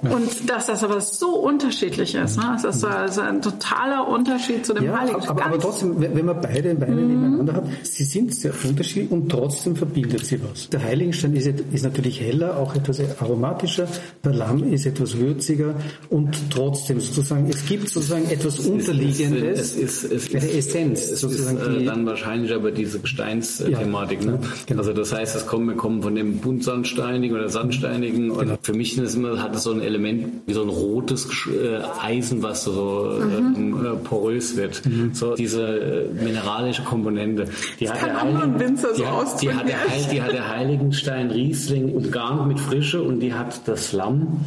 Genau. Und dass das aber so unterschiedlich ist, ne? Das ist, das ist ein totaler Unterschied zu dem ja, Heiligenstein. Aber, aber trotzdem, wenn man beide Weine mhm. nebeneinander hat, sie sind sehr unterschiedlich und trotzdem verbindet sie was. Der Heiligenstein ist, ist natürlich heller, auch etwas aromatischer. Der Lamm ist etwas würziger würziger und trotzdem sozusagen, es gibt sozusagen etwas Unterliegendes, es ist, es ist, eine Essenz es sozusagen. Ist, äh, dann wahrscheinlich aber diese Gesteinsthematik. Ja, ne? genau. Also das heißt, es kommen, wir kommen von dem buntsandsteinigen oder sandsteinigen und genau. für mich ist immer, hat es so ein Element wie so ein rotes äh, Eisen, was so mhm. äh, porös wird. Mhm. So diese äh, mineralische Komponente. Die hat, der Heiligen, die, hat, die, hat der Heil, die hat der Heiligenstein Riesling umgarnt mit Frische und die hat das Lamm,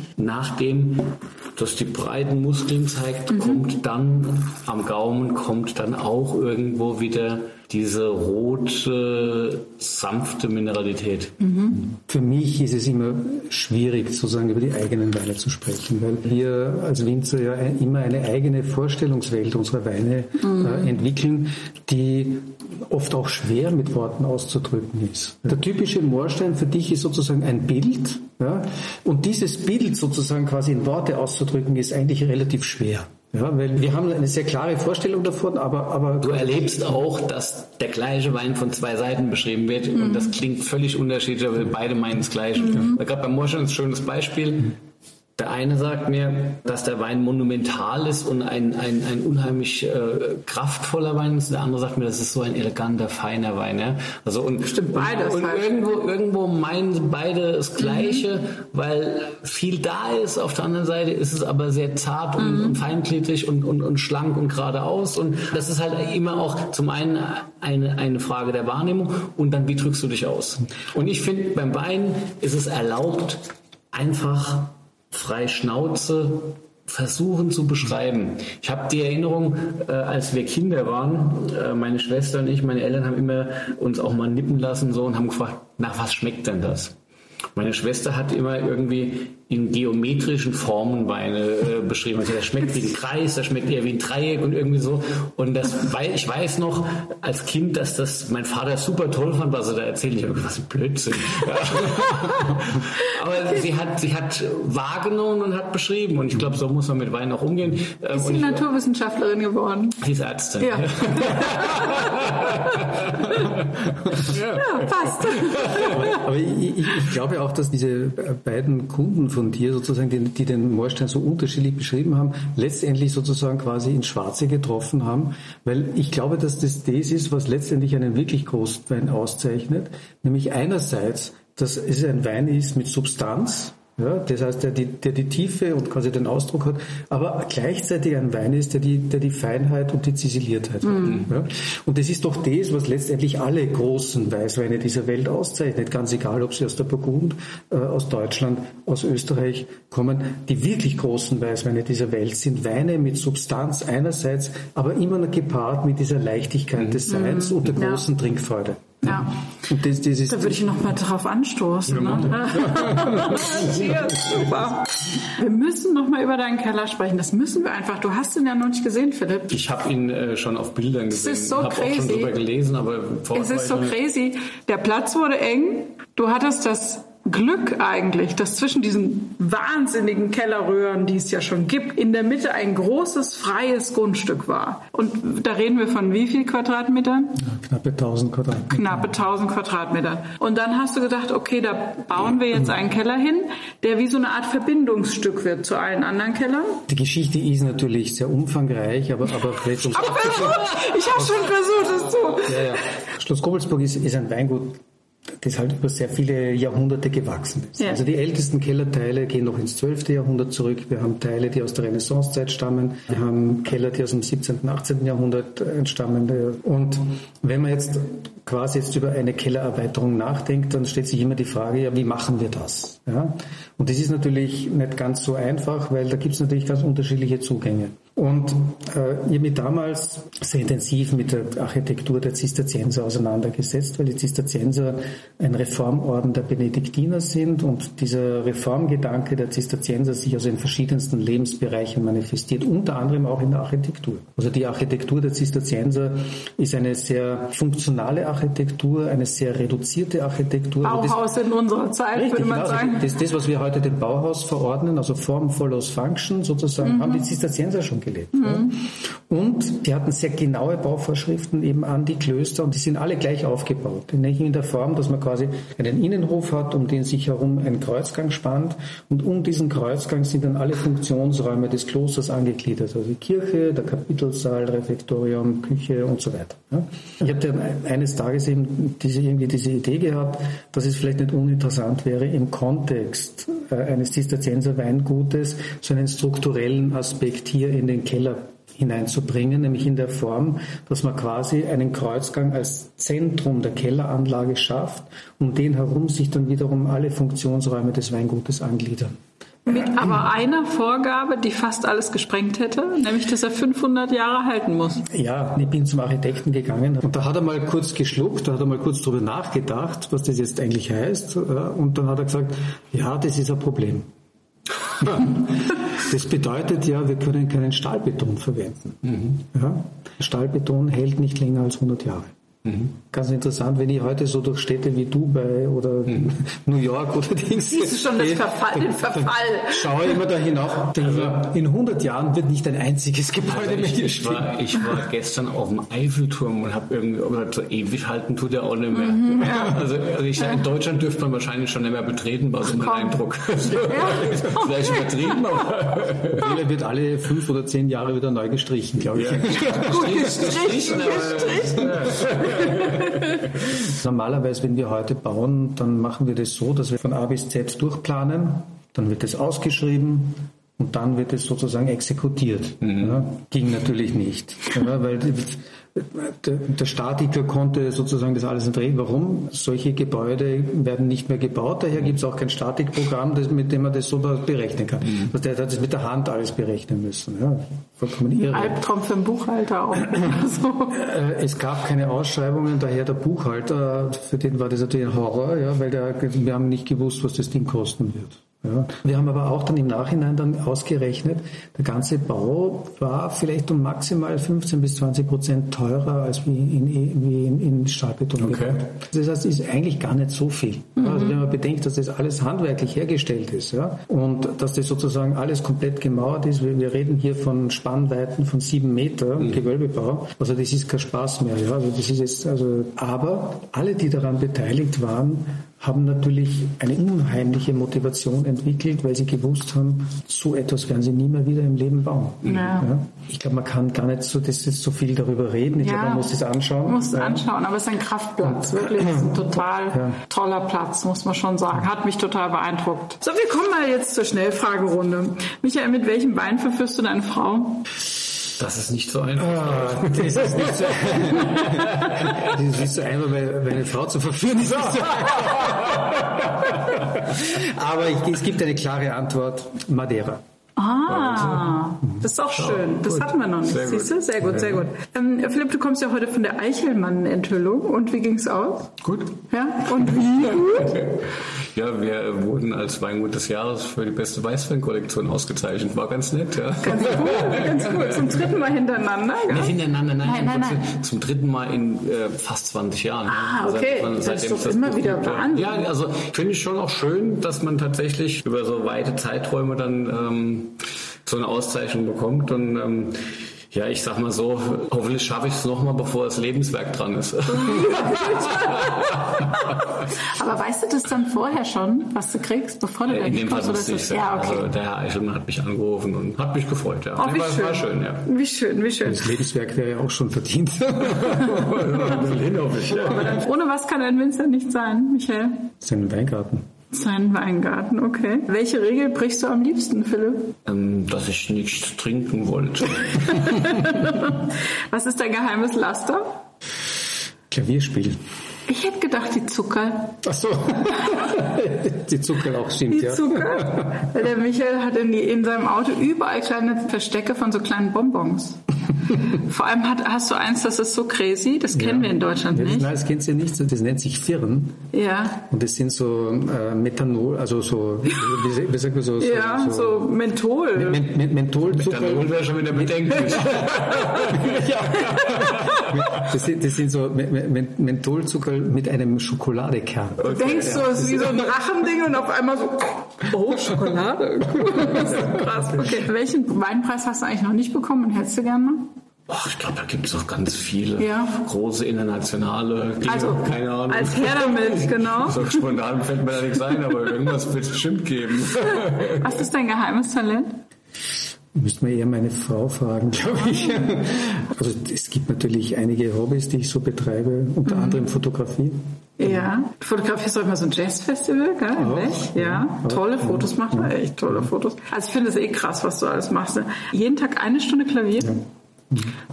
nachdem das die breiten Muskeln zeigt, mhm. kommt dann am Gaumen, kommt dann auch irgendwo wieder diese rote, sanfte Mineralität. Mhm. Für mich ist es immer schwierig, sozusagen über die eigenen Weine zu sprechen, weil wir als Winzer ja immer eine eigene Vorstellungswelt unserer Weine mhm. äh, entwickeln, die oft auch schwer mit Worten auszudrücken ist. Der typische Moorstein für dich ist sozusagen ein Bild, ja, und dieses Bild sozusagen quasi in Worte auszudrücken, ist eigentlich relativ schwer. Ja, weil wir haben eine sehr klare Vorstellung davon, aber, aber du erlebst auch, dass der gleiche Wein von zwei Seiten beschrieben wird mhm. und das klingt völlig unterschiedlich, aber beide meinen das Gleiche. Mhm. Gerade beim Moschen ist ein schönes Beispiel. Der eine sagt mir, dass der Wein monumental ist und ein, ein, ein unheimlich äh, kraftvoller Wein ist. Der andere sagt mir, das ist so ein eleganter, feiner Wein. Ja? Also und, Stimmt, beides. Und, und irgendwo, irgendwo meinen beide das Gleiche, mhm. weil viel da ist. Auf der anderen Seite ist es aber sehr zart und, mhm. und feingliedrig und, und, und schlank und geradeaus. Und das ist halt immer auch zum einen eine, eine Frage der Wahrnehmung und dann, wie drückst du dich aus? Und ich finde, beim Wein ist es erlaubt, einfach frei Schnauze versuchen zu beschreiben. Ich habe die Erinnerung, äh, als wir Kinder waren, äh, meine Schwester und ich, meine Eltern haben immer uns auch mal nippen lassen so und haben gefragt, nach was schmeckt denn das? Meine Schwester hat immer irgendwie in geometrischen Formen Weine äh, beschrieben. Also das schmeckt wie ein Kreis, das schmeckt eher wie ein Dreieck und irgendwie so. Und das, weil ich weiß noch als Kind, dass das mein Vater super toll fand, was er da erzählt. Ich habe was ein Blödsinn. Aber sie hat, sie hat wahrgenommen und hat beschrieben. Und ich glaube, so muss man mit Wein auch umgehen. Ähm, ist sie Naturwissenschaftlerin geworden? Sie ist Ärztin. Ja, ja passt. Aber ich, ich, ich glaube auch, dass diese beiden Kunden von dir sozusagen, die, die den Moorstein so unterschiedlich beschrieben haben, letztendlich sozusagen quasi ins Schwarze getroffen haben, weil ich glaube, dass das das ist, was letztendlich einen wirklich großen Wein auszeichnet, nämlich einerseits, dass es ein Wein ist mit Substanz, ja, das heißt, der die, der die Tiefe und quasi den Ausdruck hat, aber gleichzeitig ein Wein ist, der die, der die Feinheit und die Ziseliertheit mhm. hat. Ja. Und das ist doch das, was letztendlich alle großen Weißweine dieser Welt auszeichnet, ganz egal, ob sie aus der Burgund, äh, aus Deutschland, aus Österreich kommen. Die wirklich großen Weißweine dieser Welt sind Weine mit Substanz einerseits, aber immer noch gepaart mit dieser Leichtigkeit mhm. des Seins mhm. und der großen ja. Trinkfreude. Ja. Das, das da würde ich noch mal drauf anstoßen. Ne? Cheers, super. Wir müssen noch mal über deinen Keller sprechen. Das müssen wir einfach. Du hast ihn ja noch nicht gesehen, Philipp. Ich habe ihn äh, schon auf Bildern gesehen. Es ist so crazy. Auch schon drüber gelesen, aber es ist so crazy. Der Platz wurde eng. Du hattest das Glück eigentlich, dass zwischen diesen wahnsinnigen Kellerröhren, die es ja schon gibt, in der Mitte ein großes freies Grundstück war. Und da reden wir von wie viel Quadratmetern? Ja, knappe 1000 Quadratmeter. Knappe 1000 Quadratmeter. Und dann hast du gedacht, okay, da bauen wir jetzt einen Keller hin, der wie so eine Art Verbindungsstück wird zu allen anderen Kellern. Die Geschichte ist natürlich sehr umfangreich, aber, aber vielleicht Ich habe schon versucht, es zu. Ja, ja. Schloss Kobelsburg ist, ist ein Weingut, das halt über sehr viele Jahrhunderte gewachsen ist. Ja. Also die ältesten Kellerteile gehen noch ins 12. Jahrhundert zurück. Wir haben Teile, die aus der Renaissancezeit stammen. Wir haben Keller, die aus dem 17., 18. Jahrhundert entstammen. Und wenn man jetzt quasi jetzt über eine Kellererweiterung nachdenkt, dann stellt sich immer die Frage, ja, wie machen wir das? Ja? Und das ist natürlich nicht ganz so einfach, weil da gibt es natürlich ganz unterschiedliche Zugänge. Und äh, ich habe mich damals sehr intensiv mit der Architektur der Zisterzienser auseinandergesetzt, weil die Zisterzienser ein Reformorden der Benediktiner sind und dieser Reformgedanke der Zisterzienser sich also in verschiedensten Lebensbereichen manifestiert, unter anderem auch in der Architektur. Also die Architektur der Zisterzienser ist eine sehr funktionale Architektur, eine sehr reduzierte Architektur. Bauhaus das, in unserer Zeit, richtig, würde man genau, sagen. Das ist das, was wir heute dem Bauhaus verordnen, also Form follows Function sozusagen, mhm. haben die Zisterzienser schon gelebt. Mhm. Und die hatten sehr genaue Bauvorschriften eben an die Klöster und die sind alle gleich aufgebaut. Nämlich in der Form, dass man quasi einen Innenhof hat, um den sich herum ein Kreuzgang spannt und um diesen Kreuzgang sind dann alle Funktionsräume des Klosters angegliedert. Also die Kirche, der Kapitelsaal, Refektorium, Küche und so weiter. Ich habe dann eines Tages eben diese, irgendwie diese Idee gehabt, dass es vielleicht nicht uninteressant wäre, im Kontext eines Zisterzienser Weingutes so einen strukturellen Aspekt hier in den Keller hineinzubringen, nämlich in der Form, dass man quasi einen Kreuzgang als Zentrum der Kelleranlage schafft, um den herum sich dann wiederum alle Funktionsräume des Weingutes angliedern. Mit aber einer Vorgabe, die fast alles gesprengt hätte, nämlich dass er 500 Jahre halten muss. Ja, ich bin zum Architekten gegangen und da hat er mal kurz geschluckt, da hat er mal kurz drüber nachgedacht, was das jetzt eigentlich heißt und dann hat er gesagt, ja, das ist ein Problem. das bedeutet ja, wir können keinen Stahlbeton verwenden. Mhm. Ja? Stahlbeton hält nicht länger als 100 Jahre. Mhm. Ganz interessant, wenn ich heute so durch Städte wie Dubai oder mhm. New York oder Dings. Siehst du schon das Verfall, den Verfall? Schaue immer da hinauf. Also, in 100 Jahren wird nicht ein einziges Gebäude also mehr ich, war, ich war gestern auf dem Eiffelturm und habe irgendwie gesagt, so ewig halten tut er auch nicht mehr. Mhm, ja. also, also ich in Deutschland dürfte man wahrscheinlich schon nicht mehr betreten, war so mein Eindruck. Ja. Vielleicht übertrieben, aber. Fehler wird alle fünf oder zehn Jahre wieder neu gestrichen, glaube ich. Ja. Gut gestrichen, gestrichen. Normalerweise, wenn wir heute bauen, dann machen wir das so, dass wir von A bis Z durchplanen. Dann wird es ausgeschrieben, und dann wird es sozusagen exekutiert. Mhm. Ja, ging natürlich nicht, ja, weil der Statiker konnte sozusagen das alles drehen. Warum? Solche Gebäude werden nicht mehr gebaut, daher gibt es auch kein Statikprogramm, das, mit dem man das so berechnen kann. Mhm. Also der hat das mit der Hand alles berechnen müssen. Ja, vollkommen irre. Albtraum für den Buchhalter auch. so. Äh, es gab keine Ausschreibungen, daher der Buchhalter, für den war das natürlich ein Horror, ja, weil der, wir haben nicht gewusst, was das Ding kosten wird. Ja. Wir haben aber auch dann im Nachhinein dann ausgerechnet, der ganze Bau war vielleicht um maximal 15 bis 20 Prozent teurer als wie in, wie in, in Stahlbeton okay. gebaut. Das heißt, es ist eigentlich gar nicht so viel. Mhm. Also wenn man bedenkt, dass das alles handwerklich hergestellt ist ja, und dass das sozusagen alles komplett gemauert ist, wir, wir reden hier von Spannweiten von sieben Meter mhm. Gewölbebau, also das ist kein Spaß mehr. Ja. Also das ist jetzt, also, aber alle, die daran beteiligt waren, haben natürlich eine unheimliche Motivation entwickelt, weil sie gewusst haben, so etwas werden sie nie mehr wieder im Leben bauen. Ja. Ja? Ich glaube, man kann gar nicht so, das ist so viel darüber reden. Ich ja, glaube, man muss es anschauen. Man muss es anschauen, aber es ist ein Kraftplatz. Wirklich, es ist ein total toller Platz, muss man schon sagen. Hat mich total beeindruckt. So, wir kommen mal jetzt zur Schnellfragerunde. Michael, mit welchem Wein verführst du deine Frau? Das ist nicht so einfach. Oh, das ist nicht so, das ist nicht so einfach, weil, weil eine Frau zu verführen ist. Nicht so Aber ich, es gibt eine klare Antwort, Madeira. Ah, das ist auch schön. Das gut. hatten wir noch nicht. Sehr Siehst du? Sehr gut, sehr gut. Ähm, Philipp, du kommst ja heute von der Eichelmann-Enthüllung. Und wie ging es aus? Gut. Ja, und wie gut? Ja, wir wurden als Weingut des Jahres für die beste Weißwein-Kollektion ausgezeichnet. War ganz nett, ja. Ganz gut, ganz gut. Zum dritten Mal hintereinander, gell? Nicht hintereinander, nein. nein, nein, nein. Zum dritten Mal in äh, fast 20 Jahren. Ah, okay. Seit, man, das ist doch immer wieder Wahnsinn. Ja, also finde ich schon auch schön, dass man tatsächlich über so weite Zeiträume dann ähm, so eine Auszeichnung bekommt. Und ähm, ja, ich sag mal so, hoffentlich schaffe ich es nochmal, bevor das Lebenswerk dran ist. Aber weißt du das dann vorher schon, was du kriegst, bevor du da In dem Fall wusste ich ja, okay. Also der Herr Eichelmann hat mich angerufen und hat mich gefreut. Ja. Oh, wie, war, schön. War schön ja. wie schön, wie schön. Das Lebenswerk wäre ja auch schon verdient. ja, ohne was kann ein Winzer nicht sein, Michael? Sein Weingarten. Sein Weingarten, okay. Welche Regel brichst du am liebsten, Philipp? Ähm, dass ich nichts trinken wollte. Was ist dein geheimes Laster? Klavierspiel. Ich hätte gedacht, die Zucker. Ach so. die Zucker auch stimmt, die ja. Zucker. Der Michael hat in, die, in seinem Auto überall kleine Verstecke von so kleinen Bonbons. Vor allem hat, hast du eins, das ist so crazy, das kennen ja. wir in Deutschland ja, nicht. Nein, das kennst du ja nicht, das nennt sich Firn. Ja. Und das sind so äh, Methanol, also so, wie, wie sagt man so? so ja, so, so Menthol. Men, Men, Mentholzucker. Methanol wäre schon wieder bedenklich. ja. Das sind, das sind so Mentholzucker mit einem Schokoladekern. Du denkst so, es ist wie so ein Drachending und auf einmal so Oh, Schokolade. Krass. Okay. Welchen Weinpreis hast du eigentlich noch nicht bekommen und hättest du gerne mal? Ach, ich glaube, da gibt es noch ganz viele ja. große internationale. Dinge, also, keine Ahnung. Als Herr damit, genau. so spontan fällt mir da nichts ein, aber irgendwas wird es bestimmt geben. Was ist dein geheimes Talent? Müsste man eher meine Frau fragen, glaube ich. Also es gibt natürlich einige Hobbys, die ich so betreibe, unter mhm. anderem Fotografie. Ja, Fotografie ist auch immer so ein Jazzfestival, gell? Auch, ja. ja. tolle. Fotos macht er, echt tolle Fotos. Also ich finde es eh krass, was du alles machst. Ne? Jeden Tag eine Stunde Klavier. Ja.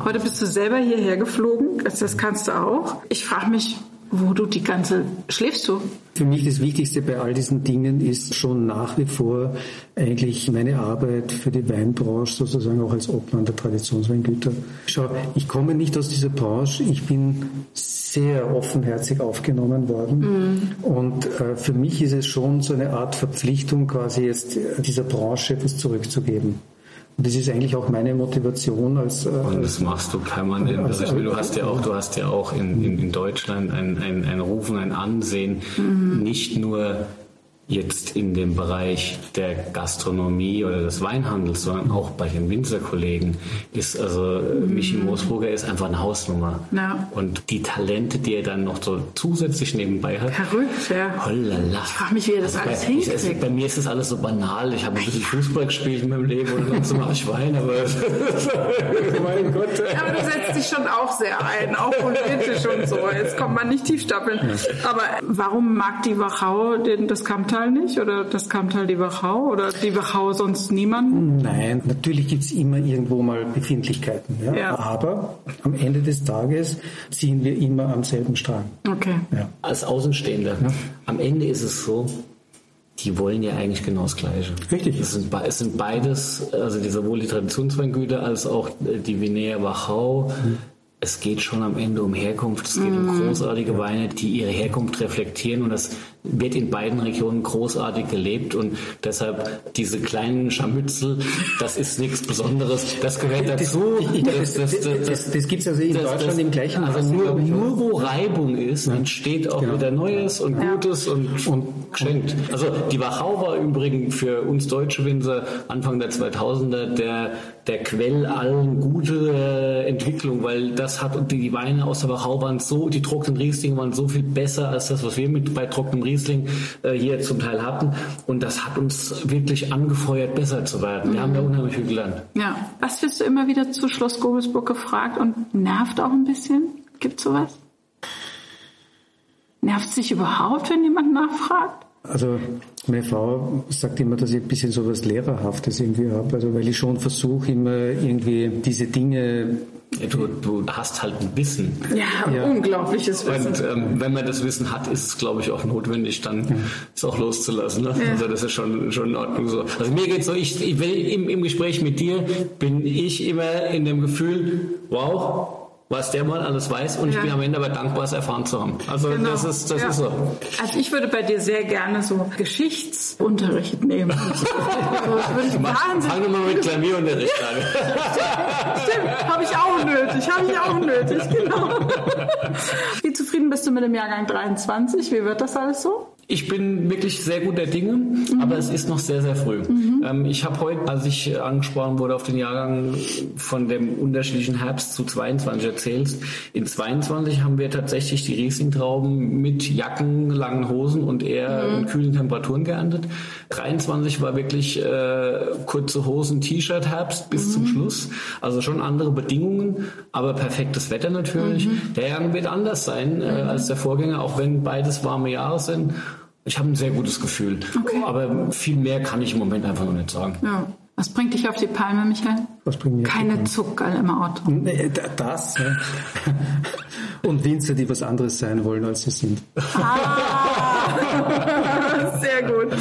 Heute bist du selber hierher geflogen, das kannst du auch. Ich frage mich, wo du die ganze, schläfst du? Für mich das Wichtigste bei all diesen Dingen ist schon nach wie vor eigentlich meine Arbeit für die Weinbranche, sozusagen auch als Obmann der Traditionsweingüter. Schau, ich komme nicht aus dieser Branche, ich bin sehr offenherzig aufgenommen worden mm. und äh, für mich ist es schon so eine Art Verpflichtung, quasi jetzt dieser Branche etwas zurückzugeben. Das ist eigentlich auch meine Motivation als. Äh, und das machst du permanent. Als, also du hast ja auch, du hast ja auch in, in, in Deutschland ein, ein, ein Rufen, ein Ansehen, mhm. nicht nur jetzt in dem Bereich der Gastronomie oder des Weinhandels, sondern auch bei den Winzerkollegen ist also mhm. Michi Moosburger ist einfach eine Hausnummer. Ja. Und die Talente, die er dann noch so zusätzlich nebenbei hat. Verrückt, ja. Hollala. Ich frage mich, wie er das also alles bei, hinkriegt. Ich, bei mir ist das alles so banal. Ich habe ein bisschen Fußball gespielt in meinem Leben und sonst mache ich Wein, aber mein Gott. Aber du setzt dich schon auch sehr ein, auch politisch und so. Jetzt kommt man nicht tief stapeln. Aber warum mag die Wachau den, das Kamptal Kammtal nicht oder das Kammtal die Wachau oder die Wachau sonst niemanden? Nein, natürlich gibt es immer irgendwo mal Befindlichkeiten. Ja? ja? Aber am Ende des Tages ziehen wir immer am selben Strang. Okay. Ja. Als Außenstehender, ja. am Ende ist es so, die wollen ja eigentlich genau das Gleiche. Richtig. Es sind, es sind beides, also sowohl die Traditionsweingüter als auch die Vinea Wachau. Mhm es geht schon am Ende um Herkunft, es geht mm. um großartige Weine, die ihre Herkunft reflektieren und das wird in beiden Regionen großartig gelebt und deshalb diese kleinen Scharmützel, das ist nichts Besonderes, das gehört dazu. Das, das, das, das, das gibt es also in Deutschland im gleichen Also nur, nur wo Reibung ist, entsteht auch genau. wieder Neues und Gutes und, und geschenkt. Also die Wachau war übrigens für uns deutsche Winzer Anfang der 2000er der, der Quell allen gute äh, Entwicklung, weil das hat die Weine aus der Wachau waren so, die trockenen Riesling waren so viel besser als das, was wir mit bei trockenem Riesling äh, hier zum Teil hatten. Und das hat uns wirklich angefeuert, besser zu werden. Wir mhm. haben da unheimlich viel gelernt. Ja. Was wirst du immer wieder zu Schloss Gobelsburg gefragt und nervt auch ein bisschen? Gibt sowas? Nervt es sich überhaupt, wenn jemand nachfragt? Also meine Frau sagt immer, dass ich ein bisschen so was Lehrerhaftes irgendwie habe, also weil ich schon versuche immer irgendwie diese Dinge Du, du, hast halt ein Wissen. Ja, ja. unglaubliches Wissen. Und ähm, wenn man das Wissen hat, ist es, glaube ich, auch notwendig, dann es auch loszulassen. Ne? Ja. Also das ist schon, schon in Ordnung so. Also mir geht so, ich, ich will im, im Gespräch mit dir, bin ich immer in dem Gefühl, wow, was der mal alles weiß und ja. ich bin am Ende aber dankbar, es erfahren zu haben. Also genau. das ist das ja. ist so. Also ich würde bei dir sehr gerne so Geschichtsunterricht nehmen. so, Fang doch mal mit Klavierunterricht an. Stimmt, habe ich auch nötig, habe ich auch nötig, genau. Wie zufrieden bist du mit dem Jahrgang 23? Wie wird das alles so? Ich bin wirklich sehr guter Dinge, mhm. aber es ist noch sehr, sehr früh. Mhm. Ähm, ich habe heute, als ich angesprochen wurde auf den Jahrgang von dem unterschiedlichen Herbst zu 22 erzählt, in 22 haben wir tatsächlich die Riesling-Trauben mit Jacken, langen Hosen und eher mhm. in kühlen Temperaturen geerntet. 23 war wirklich äh, kurze Hosen, T-Shirt Herbst bis zum mhm. Schluss. Also schon andere Bedingungen, aber perfektes Wetter natürlich. Mhm. Der Jahrgang wird anders sein äh, mhm. als der Vorgänger, auch wenn beides warme Jahre sind. Ich habe ein sehr gutes Gefühl. Okay. Aber viel mehr kann ich im Moment einfach noch nicht sagen. Ja. Was bringt dich auf die Palme, Michael? Was bringt mich Keine Zuckerl im Auto. Nee, das. Ne? Und Winzer, die was anderes sein wollen, als sie sind. Ah, sehr gut.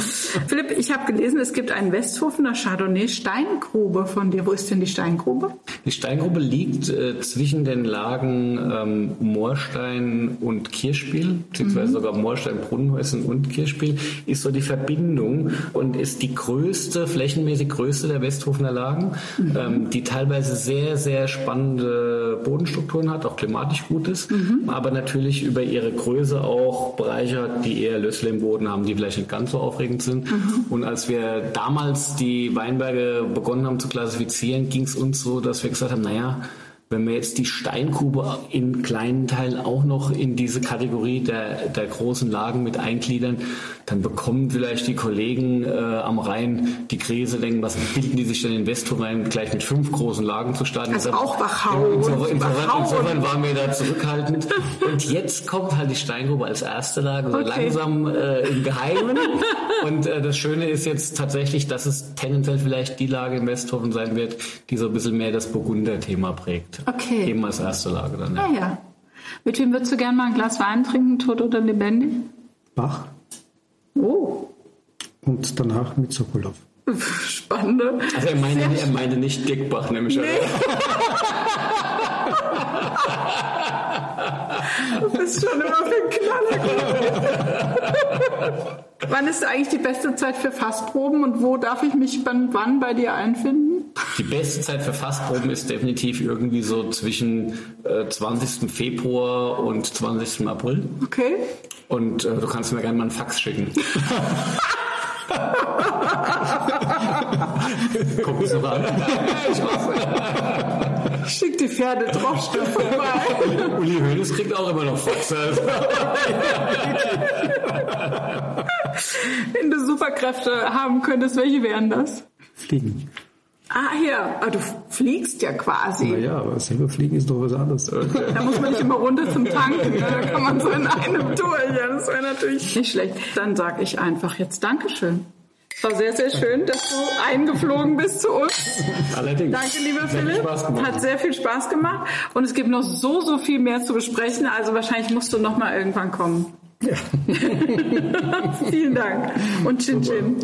Philipp, ich habe gelesen, es gibt einen Westhofener Chardonnay Steingrube von dir. Wo ist denn die Steingrube? Die Steingrube liegt äh, zwischen den Lagen ähm, Moorstein und Kirchspiel, beziehungsweise mhm. sogar Moorstein, Brunnenhäusen und Kirchspiel, ist so die Verbindung und ist die größte, flächenmäßig größte der Westhofener Lagen, mhm. ähm, die teilweise sehr, sehr spannende Bodenstrukturen hat, auch klimatisch gut ist, mhm. aber natürlich über ihre Größe auch Bereiche hat, die eher Lössle im Boden haben, die vielleicht nicht ganz so aufregend sind. Mhm. Und als wir damals die Weinberge begonnen haben zu klassifizieren, ging es uns so, dass wir gesagt haben, naja, wenn wir jetzt die Steingrube in kleinen Teilen auch noch in diese Kategorie der, der großen Lagen mit eingliedern, dann bekommen vielleicht die Kollegen äh, am Rhein die Krise, denken, was bilden die sich denn in Westrhein gleich mit fünf großen Lagen zu starten? Also auch Wachau. Insofern, insofern, insofern waren wir da zurückhaltend. Und jetzt kommt halt die Steingrube als erste Lage, so okay. langsam äh, im Geheimen. Und äh, das Schöne ist jetzt tatsächlich, dass es tendenziell vielleicht die Lage in Westhofen sein wird, die so ein bisschen mehr das Burgunder-Thema prägt. Okay. Eben als erste Lage dann. Ja. Ah, ja. Mit wem würdest du gerne mal ein Glas Wein trinken, tot oder lebendig? Bach. Oh. Und danach mit Sokolov. Spannende. Also er meinte, er meinte nicht Dickbach, nämlich. Nee. du bist schon immer für Knaller. wann ist eigentlich die beste Zeit für Fassproben und wo darf ich mich wann bei dir einfinden? Die beste Zeit für Fassproben ist definitiv irgendwie so zwischen äh, 20. Februar und 20. April. Okay. Und äh, du kannst mir gerne mal einen Fax schicken. Guckst du mal. Ich hoffe. Schick die Pferde Droschke vorbei. Uli Hoeneß kriegt auch immer noch Fax. Wenn du Superkräfte haben könntest, welche wären das? Fliegen. Ah, ja, ah, du fliegst ja quasi. Naja, aber selber fliegen ist doch was anderes. Da muss man nicht immer runter zum Tanken. Ne? Da kann man so in einem durch. Ja, das wäre natürlich nicht schlecht. Dann sage ich einfach jetzt Dankeschön. Es war sehr, sehr schön, dass du eingeflogen bist zu uns. Allerdings. Danke, lieber Philipp. Hat sehr viel Spaß gemacht. Und es gibt noch so, so viel mehr zu besprechen. Also wahrscheinlich musst du noch mal irgendwann kommen. Ja. Vielen Dank. Und Chin Chin.